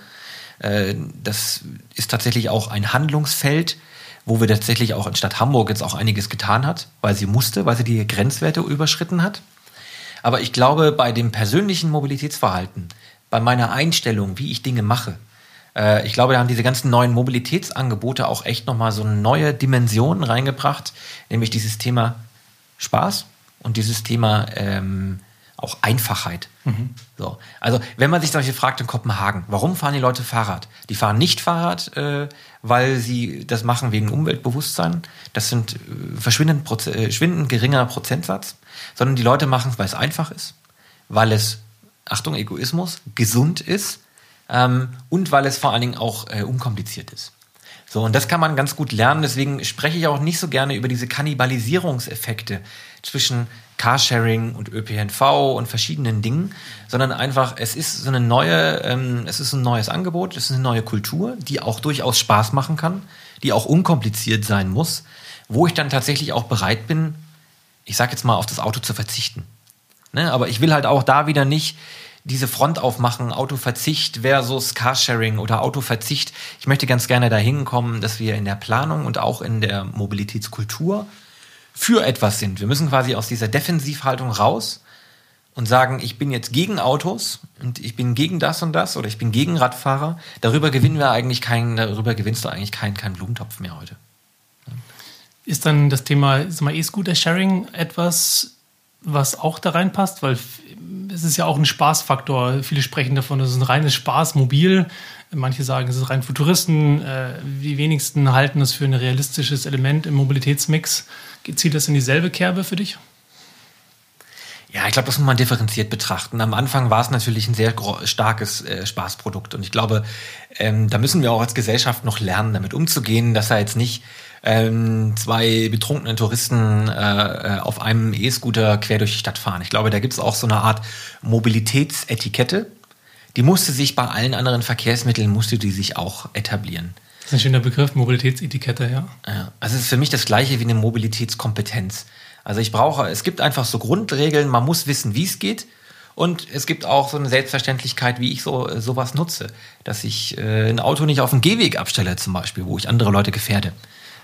Äh, das ist tatsächlich auch ein Handlungsfeld, wo wir tatsächlich auch in Stadt Hamburg jetzt auch einiges getan hat, weil sie musste, weil sie die Grenzwerte überschritten hat. Aber ich glaube, bei dem persönlichen Mobilitätsverhalten, bei meiner Einstellung, wie ich Dinge mache, äh, ich glaube, da haben diese ganzen neuen Mobilitätsangebote auch echt nochmal so eine neue Dimension reingebracht, nämlich dieses Thema Spaß und dieses Thema ähm, auch Einfachheit. Mhm. So. Also, wenn man sich zum Beispiel fragt in Kopenhagen, warum fahren die Leute Fahrrad? Die fahren nicht Fahrrad, äh, weil sie das machen wegen Umweltbewusstsein. Das sind äh, verschwindend, Proze äh, verschwindend geringer Prozentsatz, sondern die Leute machen es, weil es einfach ist, weil es, Achtung, Egoismus, gesund ist ähm, und weil es vor allen Dingen auch äh, unkompliziert ist. So, und das kann man ganz gut lernen. Deswegen spreche ich auch nicht so gerne über diese Kannibalisierungseffekte zwischen Carsharing und ÖPNV und verschiedenen Dingen, sondern einfach, es ist so eine neue, ähm, es ist ein neues Angebot, es ist eine neue Kultur, die auch durchaus Spaß machen kann, die auch unkompliziert sein muss, wo ich dann tatsächlich auch bereit bin, ich sag jetzt mal, auf das Auto zu verzichten. Ne? Aber ich will halt auch da wieder nicht diese Front aufmachen, Autoverzicht versus Carsharing oder Autoverzicht. Ich möchte ganz gerne dahin kommen, dass wir in der Planung und auch in der Mobilitätskultur für etwas sind. Wir müssen quasi aus dieser Defensivhaltung raus und sagen, ich bin jetzt gegen Autos und ich bin gegen das und das oder ich bin gegen Radfahrer. Darüber gewinnen wir eigentlich keinen, darüber gewinnst du eigentlich keinen, keinen Blumentopf mehr heute. Ist dann das Thema E-Scooter-Sharing etwas, was auch da reinpasst? Weil es ist ja auch ein Spaßfaktor. Viele sprechen davon, es ist ein reines Spaßmobil. Manche sagen, es ist rein Futuristen. Äh, die wenigsten halten es für ein realistisches Element im Mobilitätsmix. Zielt das in dieselbe Kerbe für dich? Ja, ich glaube, das muss man differenziert betrachten. Am Anfang war es natürlich ein sehr starkes äh, Spaßprodukt. Und ich glaube, ähm, da müssen wir auch als Gesellschaft noch lernen, damit umzugehen, dass er jetzt nicht ähm, zwei betrunkene Touristen äh, äh, auf einem E-Scooter quer durch die Stadt fahren. Ich glaube, da gibt es auch so eine Art Mobilitätsetikette. Die musste sich bei allen anderen Verkehrsmitteln, musste die sich auch etablieren. Das ist ein schöner Begriff, Mobilitätsetikette, ja. ja. Also es ist für mich das gleiche wie eine Mobilitätskompetenz. Also ich brauche, es gibt einfach so Grundregeln, man muss wissen, wie es geht. Und es gibt auch so eine Selbstverständlichkeit, wie ich so sowas nutze. Dass ich äh, ein Auto nicht auf dem Gehweg abstelle, zum Beispiel, wo ich andere Leute gefährde.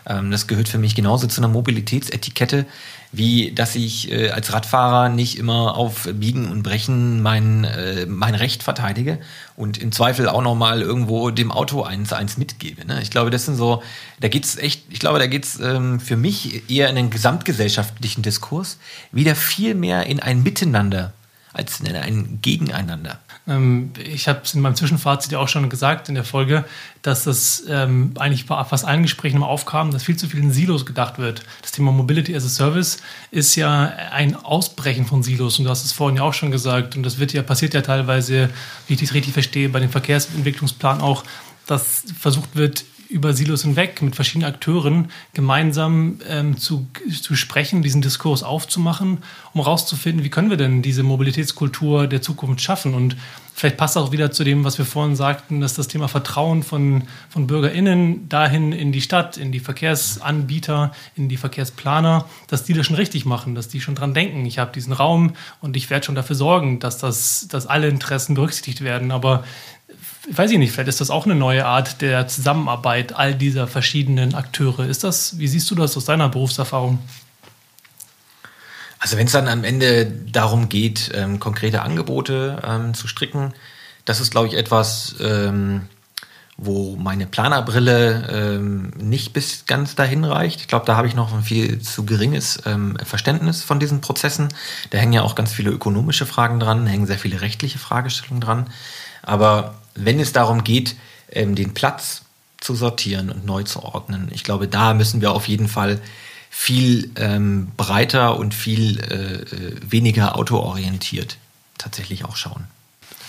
Ähm, das gehört für mich genauso zu einer Mobilitätsetikette, wie dass ich äh, als Radfahrer nicht immer auf Biegen und Brechen mein, äh, mein Recht verteidige und im Zweifel auch nochmal irgendwo dem Auto eins eins mitgebe. Ne? Ich glaube, das sind so, da geht's echt, ich glaube, da geht's ähm, für mich eher in den gesamtgesellschaftlichen Diskurs wieder viel mehr in ein Miteinander als in ein Gegeneinander. Ähm, ich habe es in meinem Zwischenfazit ja auch schon gesagt in der Folge, dass das ähm, eigentlich bei fast allen Gesprächen immer aufkam, dass viel zu viel in Silos gedacht wird. Das Thema Mobility as a Service ist ja ein Ausbrechen von Silos und du hast es vorhin ja auch schon gesagt und das wird ja passiert ja teilweise, wie ich das richtig verstehe, bei dem Verkehrsentwicklungsplan auch, dass versucht wird, über Silos hinweg mit verschiedenen Akteuren gemeinsam ähm, zu, zu sprechen, diesen Diskurs aufzumachen, um herauszufinden, wie können wir denn diese Mobilitätskultur der Zukunft schaffen. Und vielleicht passt auch wieder zu dem, was wir vorhin sagten, dass das Thema Vertrauen von, von BürgerInnen dahin in die Stadt, in die Verkehrsanbieter, in die Verkehrsplaner, dass die das schon richtig machen, dass die schon dran denken, ich habe diesen Raum und ich werde schon dafür sorgen, dass, das, dass alle Interessen berücksichtigt werden. Aber weiß ich nicht, vielleicht ist das auch eine neue Art der Zusammenarbeit all dieser verschiedenen Akteure. Ist das, wie siehst du das aus deiner Berufserfahrung? Also wenn es dann am Ende darum geht, ähm, konkrete Angebote ähm, zu stricken, das ist, glaube ich, etwas, ähm, wo meine Planerbrille ähm, nicht bis ganz dahin reicht. Ich glaube, da habe ich noch ein viel zu geringes ähm, Verständnis von diesen Prozessen. Da hängen ja auch ganz viele ökonomische Fragen dran, hängen sehr viele rechtliche Fragestellungen dran. Aber wenn es darum geht, ähm, den Platz zu sortieren und neu zu ordnen, ich glaube, da müssen wir auf jeden Fall viel ähm, breiter und viel äh, äh weniger autoorientiert tatsächlich auch schauen.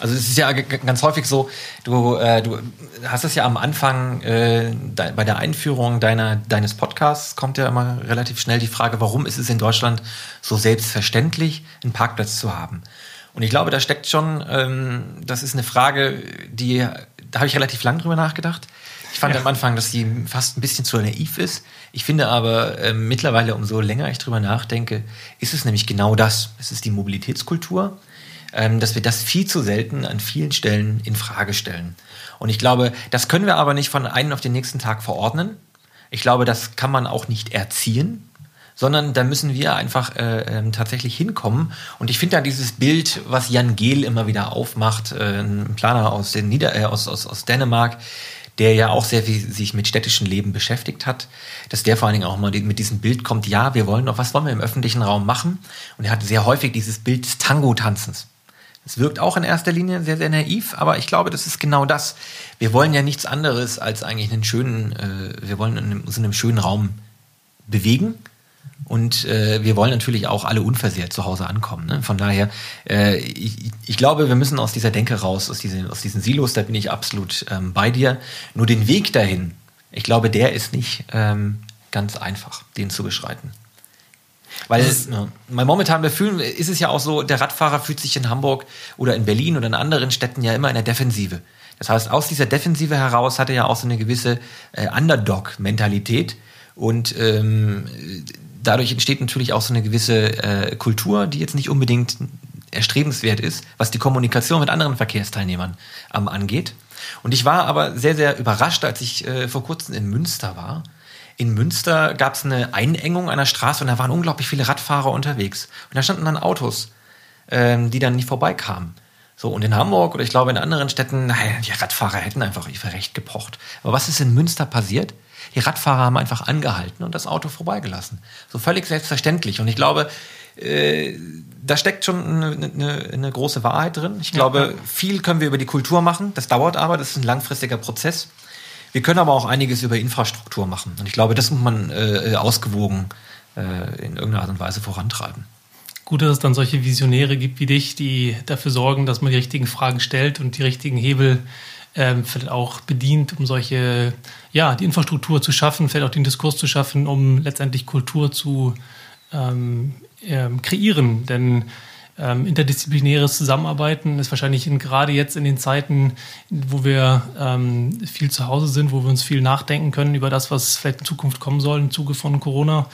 Also es ist ja ganz häufig so, du, äh, du hast es ja am Anfang äh, bei der Einführung deiner, deines Podcasts kommt ja immer relativ schnell die Frage, warum ist es in Deutschland so selbstverständlich, einen Parkplatz zu haben? Und ich glaube, da steckt schon, ähm, das ist eine Frage, die, da habe ich relativ lang drüber nachgedacht. Ich fand ja. am Anfang, dass die fast ein bisschen zu naiv ist. Ich finde aber äh, mittlerweile, umso länger ich drüber nachdenke, ist es nämlich genau das. Es ist die Mobilitätskultur, ähm, dass wir das viel zu selten an vielen Stellen in Frage stellen. Und ich glaube, das können wir aber nicht von einem auf den nächsten Tag verordnen. Ich glaube, das kann man auch nicht erziehen sondern da müssen wir einfach äh, äh, tatsächlich hinkommen. Und ich finde da dieses Bild, was Jan Gehl immer wieder aufmacht, äh, ein Planer aus, den Nieder äh, aus, aus, aus Dänemark, der ja auch sehr viel sich mit städtischem Leben beschäftigt hat, dass der vor allen Dingen auch mal mit diesem Bild kommt, ja, wir wollen noch, was wollen wir im öffentlichen Raum machen? Und er hat sehr häufig dieses Bild des Tango-Tanzens. Es wirkt auch in erster Linie sehr, sehr naiv, aber ich glaube, das ist genau das. Wir wollen ja nichts anderes als eigentlich einen schönen, äh, wir wollen uns in einem schönen Raum bewegen und äh, wir wollen natürlich auch alle unversehrt zu Hause ankommen. Ne? Von daher, äh, ich, ich glaube, wir müssen aus dieser Denke raus, aus diesen, aus diesen Silos, da bin ich absolut ähm, bei dir. Nur den Weg dahin, ich glaube, der ist nicht ähm, ganz einfach, den zu beschreiten. Weil, ja, weil momentan fühlen, ist es ja auch so, der Radfahrer fühlt sich in Hamburg oder in Berlin oder in anderen Städten ja immer in der Defensive. Das heißt, aus dieser Defensive heraus hat er ja auch so eine gewisse äh, Underdog-Mentalität. Und ähm, dadurch entsteht natürlich auch so eine gewisse äh, Kultur, die jetzt nicht unbedingt erstrebenswert ist, was die Kommunikation mit anderen Verkehrsteilnehmern ähm, angeht. Und ich war aber sehr, sehr überrascht, als ich äh, vor kurzem in Münster war. In Münster gab es eine Einengung einer Straße und da waren unglaublich viele Radfahrer unterwegs. Und da standen dann Autos, ähm, die dann nicht vorbeikamen. So, und in Hamburg oder ich glaube in anderen Städten, naja, die Radfahrer hätten einfach ihr Recht gepocht. Aber was ist in Münster passiert? Die Radfahrer haben einfach angehalten und das Auto vorbeigelassen. So völlig selbstverständlich. Und ich glaube, äh, da steckt schon eine, eine, eine, große Wahrheit drin. Ich glaube, viel können wir über die Kultur machen. Das dauert aber, das ist ein langfristiger Prozess. Wir können aber auch einiges über Infrastruktur machen. Und ich glaube, das muss man äh, ausgewogen äh, in irgendeiner Art und Weise vorantreiben. Gut, dass es dann solche Visionäre gibt wie dich, die dafür sorgen, dass man die richtigen Fragen stellt und die richtigen Hebel ähm, vielleicht auch bedient, um solche, ja, die Infrastruktur zu schaffen, vielleicht auch den Diskurs zu schaffen, um letztendlich Kultur zu ähm, ähm, kreieren. Denn ähm, interdisziplinäres Zusammenarbeiten ist wahrscheinlich in, gerade jetzt in den Zeiten, wo wir ähm, viel zu Hause sind, wo wir uns viel nachdenken können über das, was vielleicht in Zukunft kommen soll im Zuge von Corona,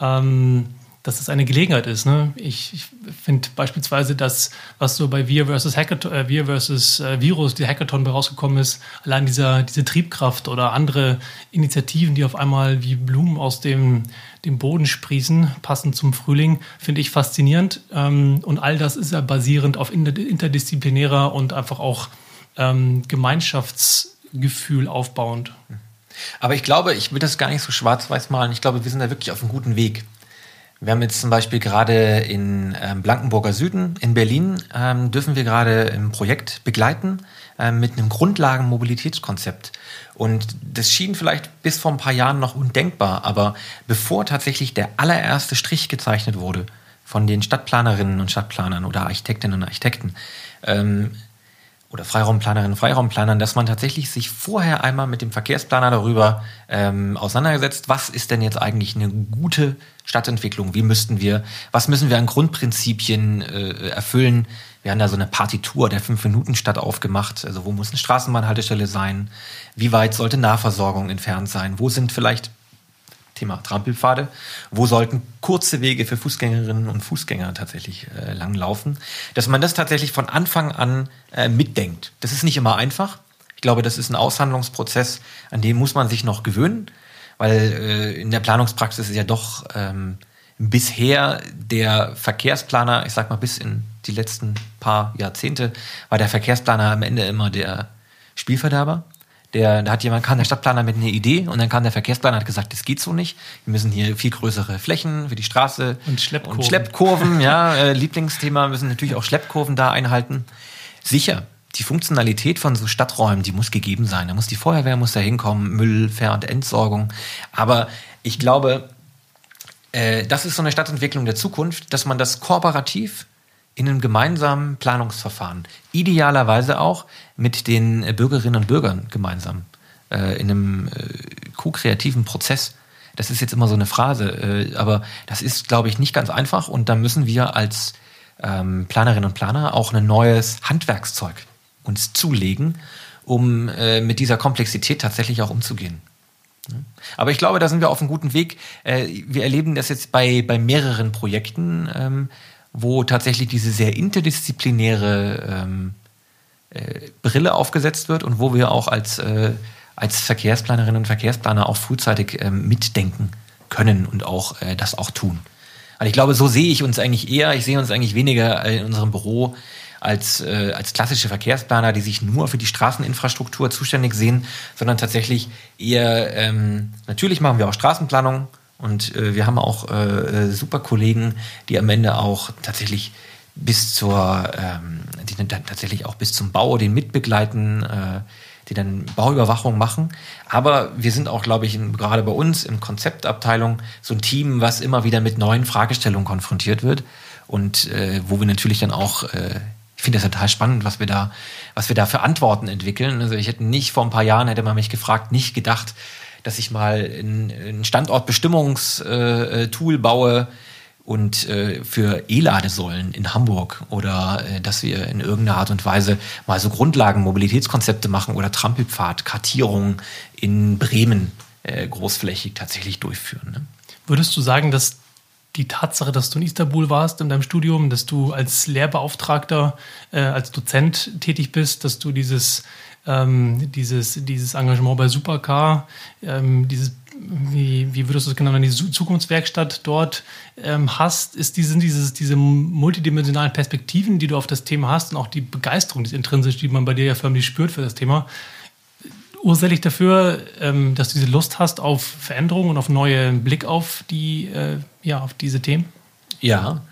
ähm, dass es eine Gelegenheit ist. Ne? Ich, ich finde beispielsweise das, was so bei Wir versus Hackathon, äh, Wir versus äh, Virus, die Hackathon rausgekommen ist, allein dieser, diese Triebkraft oder andere Initiativen, die auf einmal wie Blumen aus dem, dem Boden sprießen, passend zum Frühling, finde ich faszinierend. Ähm, und all das ist ja basierend auf interdisziplinärer und einfach auch ähm, Gemeinschaftsgefühl aufbauend. Aber ich glaube, ich würde das gar nicht so schwarz-weiß malen. Ich glaube, wir sind da wirklich auf einem guten Weg. Wir haben jetzt zum Beispiel gerade in ähm, Blankenburger Süden in Berlin, ähm, dürfen wir gerade ein Projekt begleiten ähm, mit einem Grundlagenmobilitätskonzept. Und das schien vielleicht bis vor ein paar Jahren noch undenkbar, aber bevor tatsächlich der allererste Strich gezeichnet wurde von den Stadtplanerinnen und Stadtplanern oder Architektinnen und Architekten, ähm, oder Freiraumplanerinnen und Freiraumplanern, dass man tatsächlich sich vorher einmal mit dem Verkehrsplaner darüber ähm, auseinandergesetzt, was ist denn jetzt eigentlich eine gute Stadtentwicklung, wie müssten wir, was müssen wir an Grundprinzipien äh, erfüllen. Wir haben da so eine Partitur der Fünf-Minuten-Stadt aufgemacht, also wo muss eine Straßenbahnhaltestelle sein, wie weit sollte Nahversorgung entfernt sein, wo sind vielleicht Thema Trampelpfade. Wo sollten kurze Wege für Fußgängerinnen und Fußgänger tatsächlich äh, langlaufen? Dass man das tatsächlich von Anfang an äh, mitdenkt. Das ist nicht immer einfach. Ich glaube, das ist ein Aushandlungsprozess, an dem muss man sich noch gewöhnen, weil äh, in der Planungspraxis ist ja doch ähm, bisher der Verkehrsplaner, ich sag mal bis in die letzten paar Jahrzehnte, war der Verkehrsplaner am Ende immer der Spielverderber. Der, da hat jemand, kam der Stadtplaner mit einer Idee und dann kam der Verkehrsplaner und hat gesagt, das geht so nicht. Wir müssen hier viel größere Flächen für die Straße und Schleppkurven. Und Schleppkurven, ja, äh, Lieblingsthema, müssen natürlich auch Schleppkurven da einhalten. Sicher, die Funktionalität von so Stadträumen, die muss gegeben sein. Da muss die Feuerwehr muss da hinkommen, Müll, Ver- und Entsorgung. Aber ich glaube, äh, das ist so eine Stadtentwicklung der Zukunft, dass man das kooperativ in einem gemeinsamen Planungsverfahren, idealerweise auch mit den Bürgerinnen und Bürgern gemeinsam, äh, in einem äh, ko-kreativen Prozess. Das ist jetzt immer so eine Phrase, äh, aber das ist, glaube ich, nicht ganz einfach und da müssen wir als ähm, Planerinnen und Planer auch ein neues Handwerkszeug uns zulegen, um äh, mit dieser Komplexität tatsächlich auch umzugehen. Aber ich glaube, da sind wir auf einem guten Weg. Äh, wir erleben das jetzt bei, bei mehreren Projekten, ähm, wo tatsächlich diese sehr interdisziplinäre ähm, äh, Brille aufgesetzt wird und wo wir auch als, äh, als Verkehrsplanerinnen und Verkehrsplaner auch frühzeitig äh, mitdenken können und auch äh, das auch tun. Also ich glaube, so sehe ich uns eigentlich eher, ich sehe uns eigentlich weniger in unserem Büro als, äh, als klassische Verkehrsplaner, die sich nur für die Straßeninfrastruktur zuständig sehen, sondern tatsächlich eher, ähm, natürlich machen wir auch Straßenplanung, und äh, wir haben auch äh, äh, super Kollegen, die am Ende auch tatsächlich bis zur, ähm, die dann tatsächlich auch bis zum Bau den mitbegleiten, äh, die dann Bauüberwachung machen. Aber wir sind auch, glaube ich, in, gerade bei uns in Konzeptabteilung so ein Team, was immer wieder mit neuen Fragestellungen konfrontiert wird und äh, wo wir natürlich dann auch äh, ich finde das total spannend, was wir da, was wir da für Antworten entwickeln. Also ich hätte nicht vor ein paar Jahren hätte man mich gefragt, nicht gedacht, dass ich mal ein, Standortbestimmungstool baue und äh, für E-Ladesäulen in Hamburg oder äh, dass wir in irgendeiner Art und Weise mal so Grundlagen, Mobilitätskonzepte machen oder Trampelpfad, Kartierung in Bremen äh, großflächig tatsächlich durchführen. Ne? Würdest du sagen, dass die Tatsache, dass du in Istanbul warst in deinem Studium, dass du als Lehrbeauftragter, äh, als Dozent tätig bist, dass du dieses ähm, dieses, dieses Engagement bei Supercar, ähm, dieses, wie, wie würdest du es nennen, die Zukunftswerkstatt dort ähm, hast, ist diese, sind dieses, diese multidimensionalen Perspektiven, die du auf das Thema hast und auch die Begeisterung, die intrinsisch, die man bei dir ja förmlich spürt für das Thema, ursächlich dafür, ähm, dass du diese Lust hast auf Veränderungen und auf neue Blick auf die, äh, ja, auf diese Themen? Ja,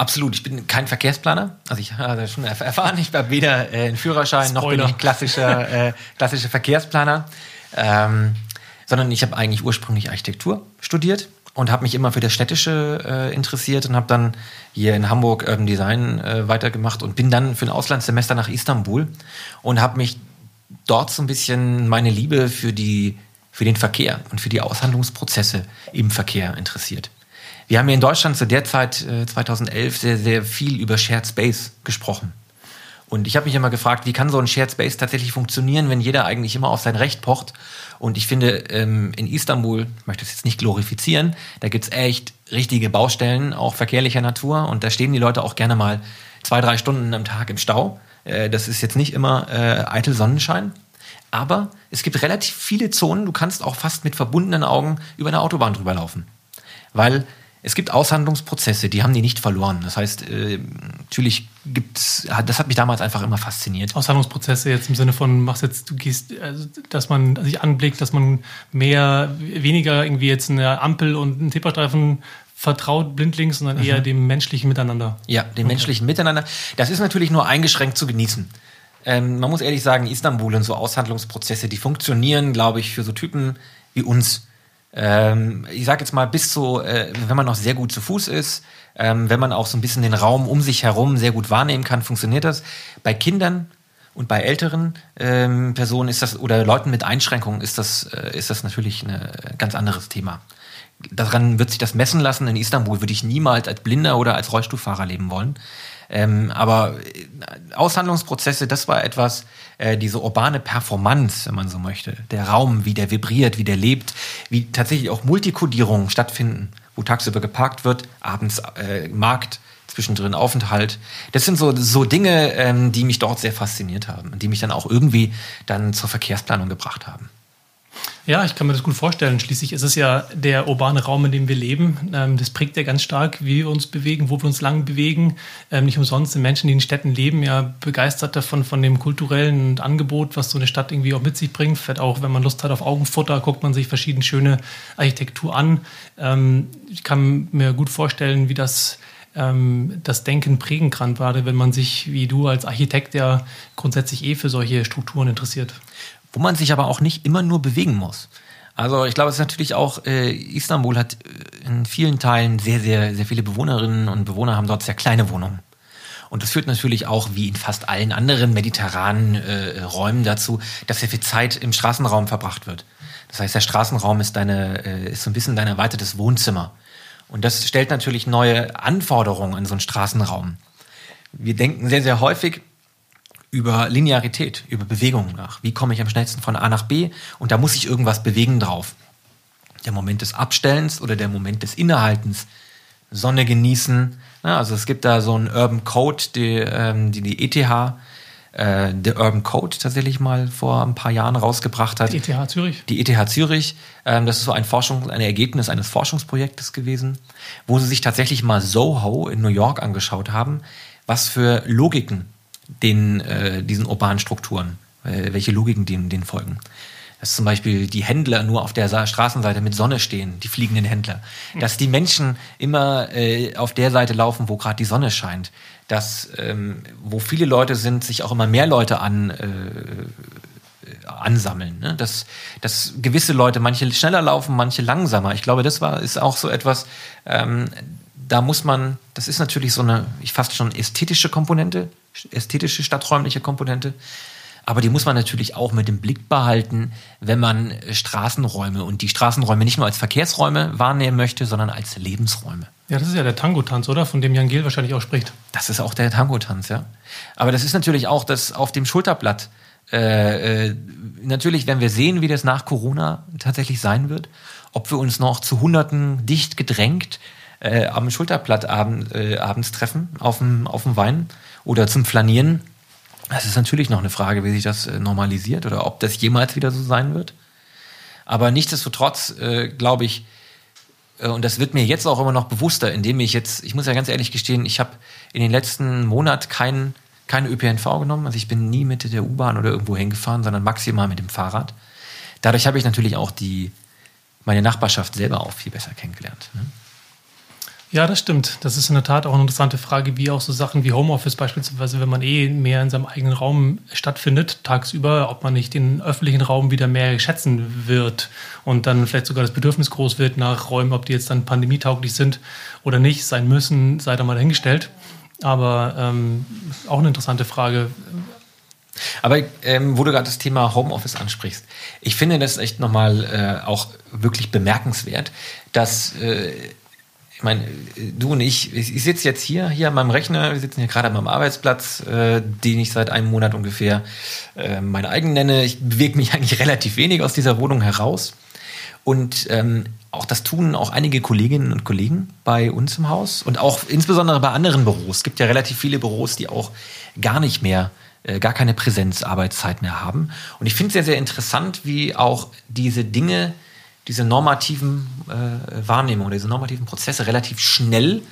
Absolut, ich bin kein Verkehrsplaner. Also ich habe schon erfahren, ich habe weder äh, einen Führerschein Spoiler. noch bin ich ein klassischer, äh, klassischer Verkehrsplaner. Ähm, sondern ich habe eigentlich ursprünglich Architektur studiert und habe mich immer für das Städtische äh, interessiert und habe dann hier in Hamburg Urban Design äh, weitergemacht und bin dann für ein Auslandssemester nach Istanbul und habe mich dort so ein bisschen meine Liebe für die für den Verkehr und für die Aushandlungsprozesse im Verkehr interessiert. Wir haben hier in Deutschland zu der Zeit, äh, 2011, sehr, sehr viel über Shared Space gesprochen. Und ich habe mich immer gefragt, wie kann so ein Shared Space tatsächlich funktionieren, wenn jeder eigentlich immer auf sein Recht pocht? Und ich finde, ähm, in Istanbul, ich möchte das jetzt nicht glorifizieren, da gibt's echt richtige Baustellen, auch verkehrlicher Natur. Und da stehen die Leute auch gerne mal zwei, drei Stunden am Tag im Stau. Äh, das ist jetzt nicht immer äh, eitel Sonnenschein. Aber es gibt relativ viele Zonen, du kannst auch fast mit verbundenen Augen über eine Autobahn drüber laufen. Weil es gibt Aushandlungsprozesse, die haben die nicht verloren. Das heißt, äh, natürlich gibt's, das hat mich damals einfach immer fasziniert. Aushandlungsprozesse jetzt im Sinne von, machst jetzt, du gehst, also, dass man sich anblickt, dass man mehr, weniger irgendwie jetzt eine Ampel und einen Zebrastreifen vertraut blindlings, sondern mhm. eher dem menschlichen Miteinander. Ja, dem okay. menschlichen Miteinander. Das ist natürlich nur eingeschränkt zu genießen. Ähm, man muss ehrlich sagen, Istanbul und so Aushandlungsprozesse, die funktionieren, glaube ich, für so Typen wie uns ähm, ich sage jetzt mal, bis zu, äh, wenn man noch sehr gut zu Fuß ist, ähm, wenn man auch so ein bisschen den Raum um sich herum sehr gut wahrnehmen kann, funktioniert das. Bei Kindern und bei älteren ähm, Personen ist das, oder Leuten mit Einschränkungen ist das, äh, ist das natürlich ein ganz anderes Thema. Daran wird sich das messen lassen. In Istanbul würde ich niemals als Blinder oder als Rollstuhlfahrer leben wollen. Ähm, aber äh, Aushandlungsprozesse, das war etwas, äh, diese urbane Performance, wenn man so möchte. Der Raum, wie der vibriert, wie der lebt, wie tatsächlich auch Multikodierungen stattfinden, wo tagsüber geparkt wird, abends äh, Markt, zwischendrin Aufenthalt. Das sind so, so Dinge, ähm, die mich dort sehr fasziniert haben und die mich dann auch irgendwie dann zur Verkehrsplanung gebracht haben. Ja, ich kann mir das gut vorstellen. Schließlich ist es ja der urbane Raum, in dem wir leben. Ähm, das prägt ja ganz stark, wie wir uns bewegen, wo wir uns lang bewegen. Ähm, nicht umsonst sind Menschen, die in Städten leben, ja begeistert davon, von dem kulturellen Angebot, was so eine Stadt irgendwie auch mit sich bringt. Vielleicht auch, wenn man Lust hat auf Augenfutter, guckt man sich verschiedene schöne Architektur an. Ähm, ich kann mir gut vorstellen, wie das das Denken prägen kann, gerade wenn man sich, wie du als Architekt ja grundsätzlich eh für solche Strukturen interessiert wo man sich aber auch nicht immer nur bewegen muss. Also ich glaube, es ist natürlich auch, äh, Istanbul hat äh, in vielen Teilen sehr, sehr, sehr viele Bewohnerinnen und Bewohner haben dort sehr kleine Wohnungen. Und das führt natürlich auch, wie in fast allen anderen mediterranen äh, Räumen dazu, dass sehr viel Zeit im Straßenraum verbracht wird. Das heißt, der Straßenraum ist, deine, äh, ist so ein bisschen dein erweitertes Wohnzimmer. Und das stellt natürlich neue Anforderungen an so einen Straßenraum. Wir denken sehr, sehr häufig, über Linearität, über Bewegung nach. Wie komme ich am schnellsten von A nach B? Und da muss ich irgendwas bewegen drauf. Der Moment des Abstellens oder der Moment des Innehaltens. Sonne genießen. Ja, also es gibt da so einen Urban Code, die ähm, die, die ETH, äh, der Urban Code tatsächlich mal vor ein paar Jahren rausgebracht hat. Die ETH Zürich? Die ETH Zürich. Ähm, das ist so ein Forschung, ein Ergebnis eines Forschungsprojektes gewesen, wo sie sich tatsächlich mal Soho in New York angeschaut haben, was für Logiken den, äh, diesen urbanen Strukturen, äh, welche Logiken denen, denen folgen. Dass zum Beispiel die Händler nur auf der Straßenseite mit Sonne stehen, die fliegenden Händler. Dass die Menschen immer äh, auf der Seite laufen, wo gerade die Sonne scheint. Dass, ähm, wo viele Leute sind, sich auch immer mehr Leute an, äh, ansammeln. Ne? Dass, dass gewisse Leute, manche schneller laufen, manche langsamer. Ich glaube, das war, ist auch so etwas, ähm, da muss man, das ist natürlich so eine, ich fast schon ästhetische Komponente, ästhetische stadträumliche Komponente. Aber die muss man natürlich auch mit dem Blick behalten, wenn man Straßenräume und die Straßenräume nicht nur als Verkehrsräume wahrnehmen möchte, sondern als Lebensräume. Ja, das ist ja der Tango-Tanz, oder? Von dem Jan Gehl wahrscheinlich auch spricht. Das ist auch der Tango-Tanz, ja. Aber das ist natürlich auch das auf dem Schulterblatt. Äh, äh, natürlich, wenn wir sehen, wie das nach Corona tatsächlich sein wird, ob wir uns noch zu Hunderten dicht gedrängt äh, am Schulterblatt abend, äh, abends treffen auf dem, auf dem Wein oder zum Flanieren. Das ist natürlich noch eine Frage, wie sich das äh, normalisiert oder ob das jemals wieder so sein wird. Aber nichtsdestotrotz äh, glaube ich, äh, und das wird mir jetzt auch immer noch bewusster, indem ich jetzt, ich muss ja ganz ehrlich gestehen, ich habe in den letzten Monaten keinen kein ÖPNV genommen. Also ich bin nie mit der U-Bahn oder irgendwo hingefahren, sondern maximal mit dem Fahrrad. Dadurch habe ich natürlich auch die, meine Nachbarschaft selber auch viel besser kennengelernt. Ne? Ja, das stimmt. Das ist in der Tat auch eine interessante Frage, wie auch so Sachen wie Homeoffice beispielsweise, wenn man eh mehr in seinem eigenen Raum stattfindet, tagsüber, ob man nicht den öffentlichen Raum wieder mehr schätzen wird und dann vielleicht sogar das Bedürfnis groß wird nach Räumen, ob die jetzt dann pandemietauglich sind oder nicht, sein müssen, sei da mal dahingestellt. Aber ähm, auch eine interessante Frage. Aber ähm, wo du gerade das Thema Homeoffice ansprichst, ich finde das echt nochmal äh, auch wirklich bemerkenswert, dass äh, ich meine, du und ich, ich, sitze jetzt hier, hier an meinem Rechner, wir sitzen hier gerade an meinem Arbeitsplatz, äh, den ich seit einem Monat ungefähr äh, mein eigen nenne. Ich bewege mich <laughs> eigentlich relativ wenig aus dieser Wohnung heraus. Und ähm, auch das tun auch einige Kolleginnen und Kollegen bei uns im Haus und auch insbesondere bei anderen Büros. Es gibt ja relativ viele Büros, die auch gar nicht mehr, äh, gar keine Präsenzarbeitszeit mehr haben. Und ich finde es sehr, sehr interessant, wie auch diese Dinge, diese normativen äh, Wahrnehmungen, diese normativen Prozesse relativ schnell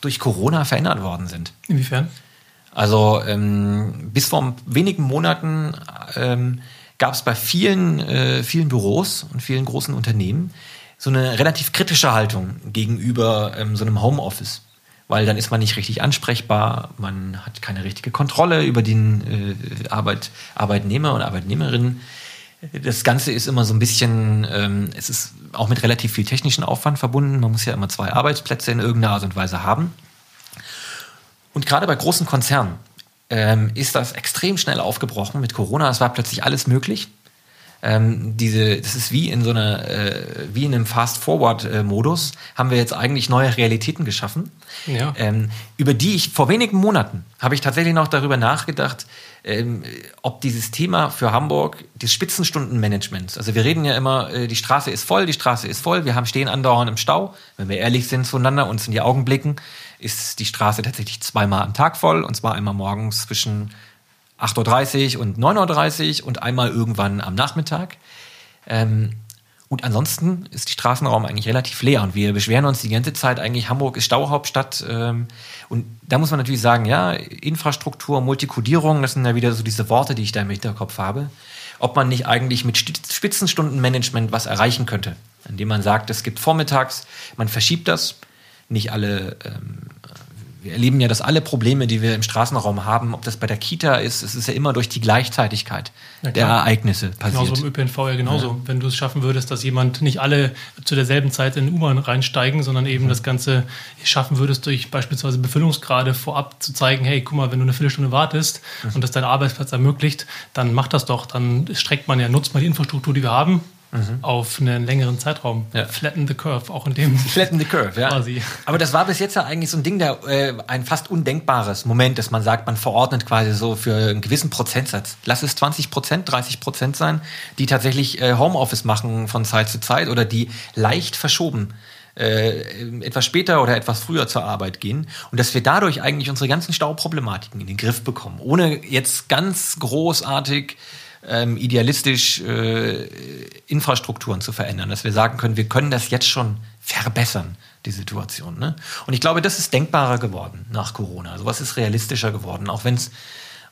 durch Corona verändert worden sind. Inwiefern? Also ähm, bis vor wenigen Monaten ähm, gab es bei vielen, äh, vielen Büros und vielen großen Unternehmen so eine relativ kritische Haltung gegenüber ähm, so einem Homeoffice. Weil dann ist man nicht richtig ansprechbar, man hat keine richtige Kontrolle über den äh, Arbeit, Arbeitnehmer und Arbeitnehmerinnen das Ganze ist immer so ein bisschen, ähm, es ist auch mit relativ viel technischen Aufwand verbunden. Man muss ja immer zwei Arbeitsplätze in irgendeiner Art und Weise haben. Und gerade bei großen Konzernen ähm, ist das extrem schnell aufgebrochen mit Corona. Es war plötzlich alles möglich. Ähm, diese, das ist wie in so einer, äh, wie in einem Fast-Forward-Modus, haben wir jetzt eigentlich neue Realitäten geschaffen, ja. ähm, über die ich vor wenigen Monaten habe ich tatsächlich noch darüber nachgedacht, ähm, ob dieses Thema für Hamburg des Spitzenstundenmanagements, also wir reden ja immer, äh, die Straße ist voll, die Straße ist voll, wir haben stehen andauernd im Stau, wenn wir ehrlich sind zueinander, uns in die Augen blicken, ist die Straße tatsächlich zweimal am Tag voll und zwar einmal morgens zwischen 8.30 Uhr und 9.30 Uhr und einmal irgendwann am Nachmittag. Ähm, und ansonsten ist die Straßenraum eigentlich relativ leer und wir beschweren uns die ganze Zeit eigentlich, Hamburg ist Stauhauptstadt. Ähm, und da muss man natürlich sagen, ja, Infrastruktur, Multikodierung, das sind ja wieder so diese Worte, die ich da im Hinterkopf habe. Ob man nicht eigentlich mit Spitzenstundenmanagement was erreichen könnte, indem man sagt, es gibt vormittags, man verschiebt das, nicht alle ähm, wir erleben ja, dass alle Probleme, die wir im Straßenraum haben, ob das bei der Kita ist, es ist ja immer durch die Gleichzeitigkeit ja, der Ereignisse passiert. Genauso im ÖPNV ja genauso. Ja. Wenn du es schaffen würdest, dass jemand nicht alle zu derselben Zeit in den U-Bahn reinsteigen, sondern eben mhm. das Ganze schaffen würdest, durch beispielsweise Befüllungsgrade vorab zu zeigen, hey, guck mal, wenn du eine Viertelstunde wartest mhm. und das dein Arbeitsplatz ermöglicht, dann mach das doch. Dann streckt man ja, nutzt man die Infrastruktur, die wir haben, mhm. auf einen längeren Zeitraum. Ja. Flatten the curve, auch in dem. <laughs> Flatten the curve, ja. Quasi. Aber das war bis jetzt ja eigentlich so ein Ding, der, äh, ein fast undenkbares Moment, dass man sagt, man verordnet quasi so für einen gewissen Prozentsatz. Lass es 20 Prozent, 30 Prozent sein, die tatsächlich äh, Homeoffice machen von Zeit zu Zeit oder die leicht verschoben äh, etwas später oder etwas früher zur Arbeit gehen und dass wir dadurch eigentlich unsere ganzen Stauproblematiken in den Griff bekommen, ohne jetzt ganz großartig ähm, idealistisch äh, Infrastrukturen zu verändern, dass wir sagen können, wir können das jetzt schon verbessern, die Situation. Ne? Und ich glaube, das ist denkbarer geworden nach Corona. Sowas ist realistischer geworden, auch wenn es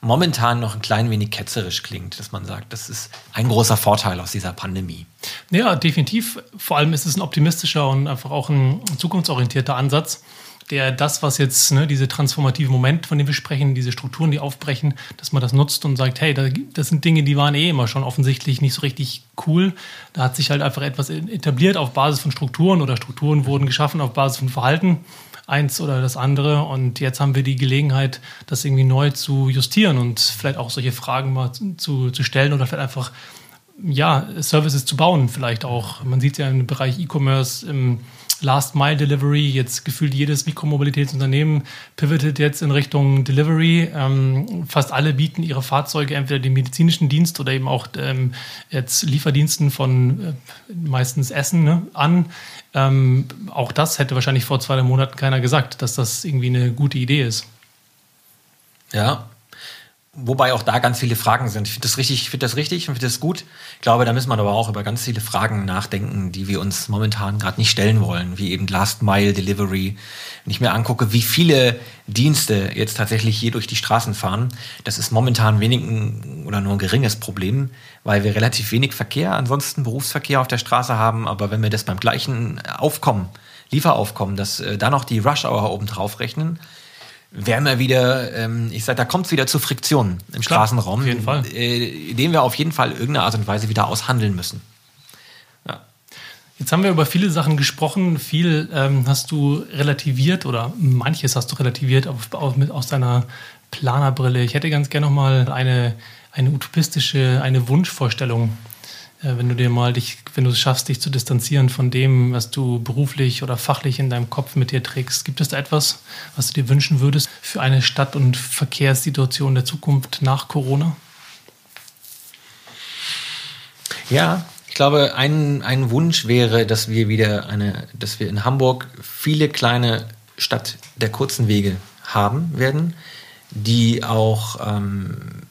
momentan noch ein klein wenig ketzerisch klingt, dass man sagt, das ist ein großer Vorteil aus dieser Pandemie. Ja, definitiv. Vor allem ist es ein optimistischer und einfach auch ein zukunftsorientierter Ansatz der das, was jetzt, ne, diese transformative Moment, von dem wir sprechen, diese Strukturen, die aufbrechen, dass man das nutzt und sagt, hey, das sind Dinge, die waren eh immer schon offensichtlich nicht so richtig cool. Da hat sich halt einfach etwas etabliert auf Basis von Strukturen oder Strukturen wurden geschaffen auf Basis von Verhalten, eins oder das andere. Und jetzt haben wir die Gelegenheit, das irgendwie neu zu justieren und vielleicht auch solche Fragen mal zu, zu stellen oder vielleicht einfach ja, Services zu bauen, vielleicht auch. Man sieht ja im Bereich E-Commerce, im Last Mile Delivery, jetzt gefühlt jedes Mikromobilitätsunternehmen pivotet jetzt in Richtung Delivery. Ähm, fast alle bieten ihre Fahrzeuge entweder dem medizinischen Dienst oder eben auch ähm, jetzt Lieferdiensten von äh, meistens Essen ne, an. Ähm, auch das hätte wahrscheinlich vor zwei Monaten keiner gesagt, dass das irgendwie eine gute Idee ist. Ja, Wobei auch da ganz viele Fragen sind. Ich finde das richtig, ich finde das richtig und finde das gut. Ich glaube, da müssen wir aber auch über ganz viele Fragen nachdenken, die wir uns momentan gerade nicht stellen wollen, wie eben Last Mile Delivery. Wenn ich mir angucke, wie viele Dienste jetzt tatsächlich hier durch die Straßen fahren, das ist momentan wenig oder nur ein geringes Problem, weil wir relativ wenig Verkehr, ansonsten Berufsverkehr auf der Straße haben. Aber wenn wir das beim gleichen Aufkommen, Lieferaufkommen, dass äh, da noch die Rush Hour oben drauf rechnen, werden wir wieder, ähm, ich sage, da kommt es wieder zu Friktionen im Klar, Straßenraum, auf jeden Fall. Äh, den wir auf jeden Fall irgendeine Art und Weise wieder aushandeln müssen. Ja. Jetzt haben wir über viele Sachen gesprochen. Viel ähm, hast du relativiert oder manches hast du relativiert auf, auf, mit, aus deiner Planerbrille. Ich hätte ganz gerne noch mal eine, eine utopistische, eine Wunschvorstellung wenn du dir mal dich, wenn du es schaffst, dich zu distanzieren von dem, was du beruflich oder fachlich in deinem Kopf mit dir trägst, gibt es da etwas, was du dir wünschen würdest für eine Stadt- und Verkehrssituation der Zukunft nach Corona? Ja, ich glaube, ein, ein Wunsch wäre, dass wir wieder eine, dass wir in Hamburg viele kleine Stadt der kurzen Wege haben werden, die auch ähm,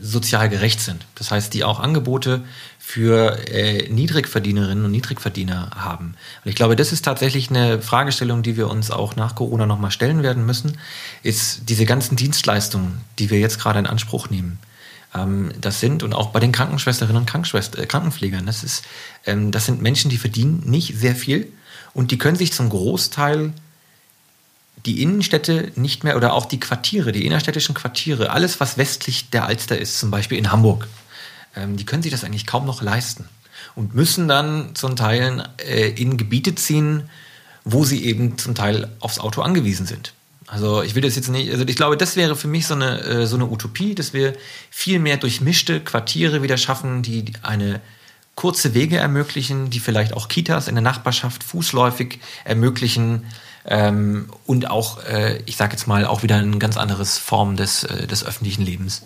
sozial gerecht sind. Das heißt, die auch Angebote für äh, Niedrigverdienerinnen und Niedrigverdiener haben. Und ich glaube, das ist tatsächlich eine Fragestellung, die wir uns auch nach Corona nochmal stellen werden müssen, ist diese ganzen Dienstleistungen, die wir jetzt gerade in Anspruch nehmen. Ähm, das sind, und auch bei den Krankenschwesterinnen und Krankenschwester, äh, Krankenpflegern, das, ist, ähm, das sind Menschen, die verdienen nicht sehr viel und die können sich zum Großteil die Innenstädte nicht mehr oder auch die Quartiere, die innerstädtischen Quartiere, alles was westlich der Alster ist, zum Beispiel in Hamburg, die können sich das eigentlich kaum noch leisten und müssen dann zum Teil äh, in Gebiete ziehen, wo sie eben zum Teil aufs Auto angewiesen sind. Also ich will das jetzt nicht, also ich glaube, das wäre für mich so eine, äh, so eine Utopie, dass wir viel mehr durchmischte Quartiere wieder schaffen, die eine kurze Wege ermöglichen, die vielleicht auch Kitas in der Nachbarschaft fußläufig ermöglichen, ähm, und auch, äh, ich sage jetzt mal, auch wieder eine ganz anderes Form des, äh, des öffentlichen Lebens,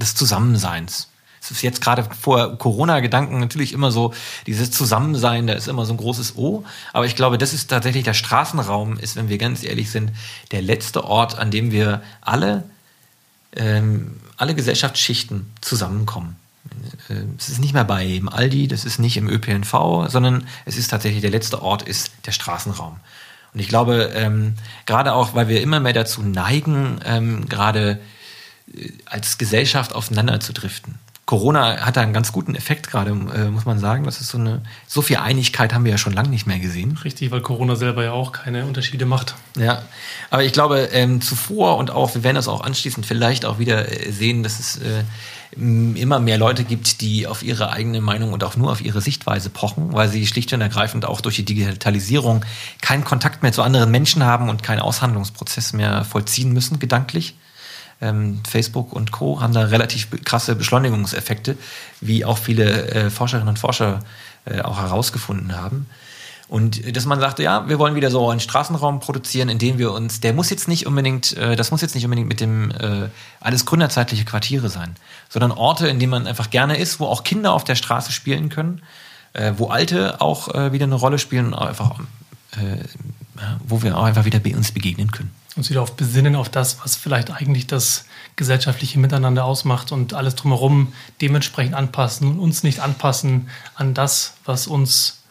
des Zusammenseins. Es ist jetzt gerade vor Corona-Gedanken natürlich immer so, dieses Zusammensein, da ist immer so ein großes O. Aber ich glaube, das ist tatsächlich der Straßenraum, ist, wenn wir ganz ehrlich sind, der letzte Ort, an dem wir alle, ähm, alle Gesellschaftsschichten zusammenkommen. Äh, es ist nicht mehr bei im Aldi, das ist nicht im ÖPNV, sondern es ist tatsächlich der letzte Ort ist der Straßenraum. Und ich glaube, ähm, gerade auch, weil wir immer mehr dazu neigen, ähm, gerade äh, als Gesellschaft aufeinander zu driften. Corona hat da einen ganz guten Effekt gerade, äh, muss man sagen. Das ist so eine, so viel Einigkeit haben wir ja schon lange nicht mehr gesehen. Richtig, weil Corona selber ja auch keine Unterschiede macht. Ja, aber ich glaube, ähm, zuvor und auch, wir werden das auch anschließend vielleicht auch wieder äh, sehen, dass es äh, immer mehr Leute gibt, die auf ihre eigene Meinung und auch nur auf ihre Sichtweise pochen, weil sie schlicht und ergreifend auch durch die Digitalisierung keinen Kontakt mehr zu anderen Menschen haben und keinen Aushandlungsprozess mehr vollziehen müssen, gedanklich. Ähm, Facebook und Co. haben da relativ krasse Beschleunigungseffekte, wie auch viele äh, Forscherinnen und Forscher äh, auch herausgefunden haben. Und dass man sagte, ja, wir wollen wieder so einen Straßenraum produzieren, in dem wir uns, der muss jetzt nicht unbedingt, äh, das muss jetzt nicht unbedingt mit dem äh, alles gründerzeitliche Quartiere sein, sondern Orte, in denen man einfach gerne ist, wo auch Kinder auf der Straße spielen können, äh, wo Alte auch äh, wieder eine Rolle spielen und einfach, äh, wo wir auch einfach wieder uns begegnen können. Uns wieder auf besinnen auf das, was vielleicht eigentlich das gesellschaftliche Miteinander ausmacht und alles drumherum dementsprechend anpassen und uns nicht anpassen an das, was uns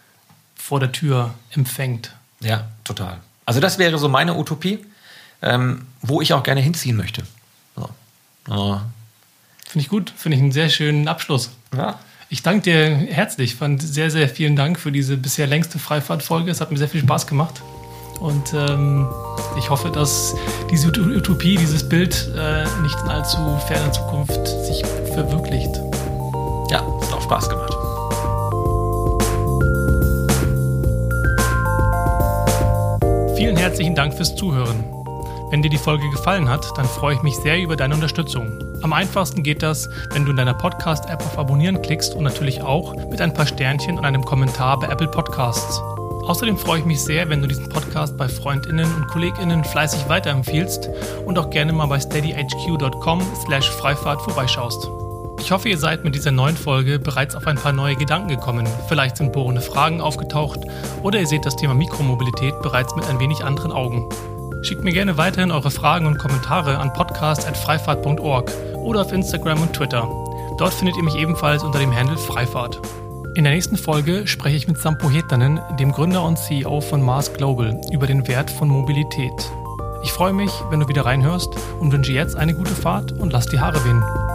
vor der Tür empfängt. Ja, total. Also das wäre so meine Utopie, ähm, wo ich auch gerne hinziehen möchte. So. Ja. Finde ich gut, finde ich einen sehr schönen Abschluss. Ja. Ich danke dir herzlich, fand sehr, sehr vielen Dank für diese bisher längste Freifahrtfolge. Es hat mir sehr viel Spaß gemacht. Und ähm, ich hoffe, dass diese Utopie, dieses Bild äh, nicht in allzu ferner Zukunft sich verwirklicht. Ja, hat auch Spaß gemacht. Vielen herzlichen Dank fürs Zuhören. Wenn dir die Folge gefallen hat, dann freue ich mich sehr über deine Unterstützung. Am einfachsten geht das, wenn du in deiner Podcast-App auf Abonnieren klickst und natürlich auch mit ein paar Sternchen und einem Kommentar bei Apple Podcasts. Außerdem freue ich mich sehr, wenn du diesen Podcast bei Freundinnen und Kolleginnen fleißig weiterempfiehlst und auch gerne mal bei steadyhq.com slash Freifahrt vorbeischaust. Ich hoffe, ihr seid mit dieser neuen Folge bereits auf ein paar neue Gedanken gekommen. Vielleicht sind bohrende Fragen aufgetaucht oder ihr seht das Thema Mikromobilität bereits mit ein wenig anderen Augen. Schickt mir gerne weiterhin eure Fragen und Kommentare an podcast.freifahrt.org oder auf Instagram und Twitter. Dort findet ihr mich ebenfalls unter dem Handle Freifahrt. In der nächsten Folge spreche ich mit Sampo Hetanen, dem Gründer und CEO von Mars Global, über den Wert von Mobilität. Ich freue mich, wenn du wieder reinhörst und wünsche jetzt eine gute Fahrt und lass die Haare wehen.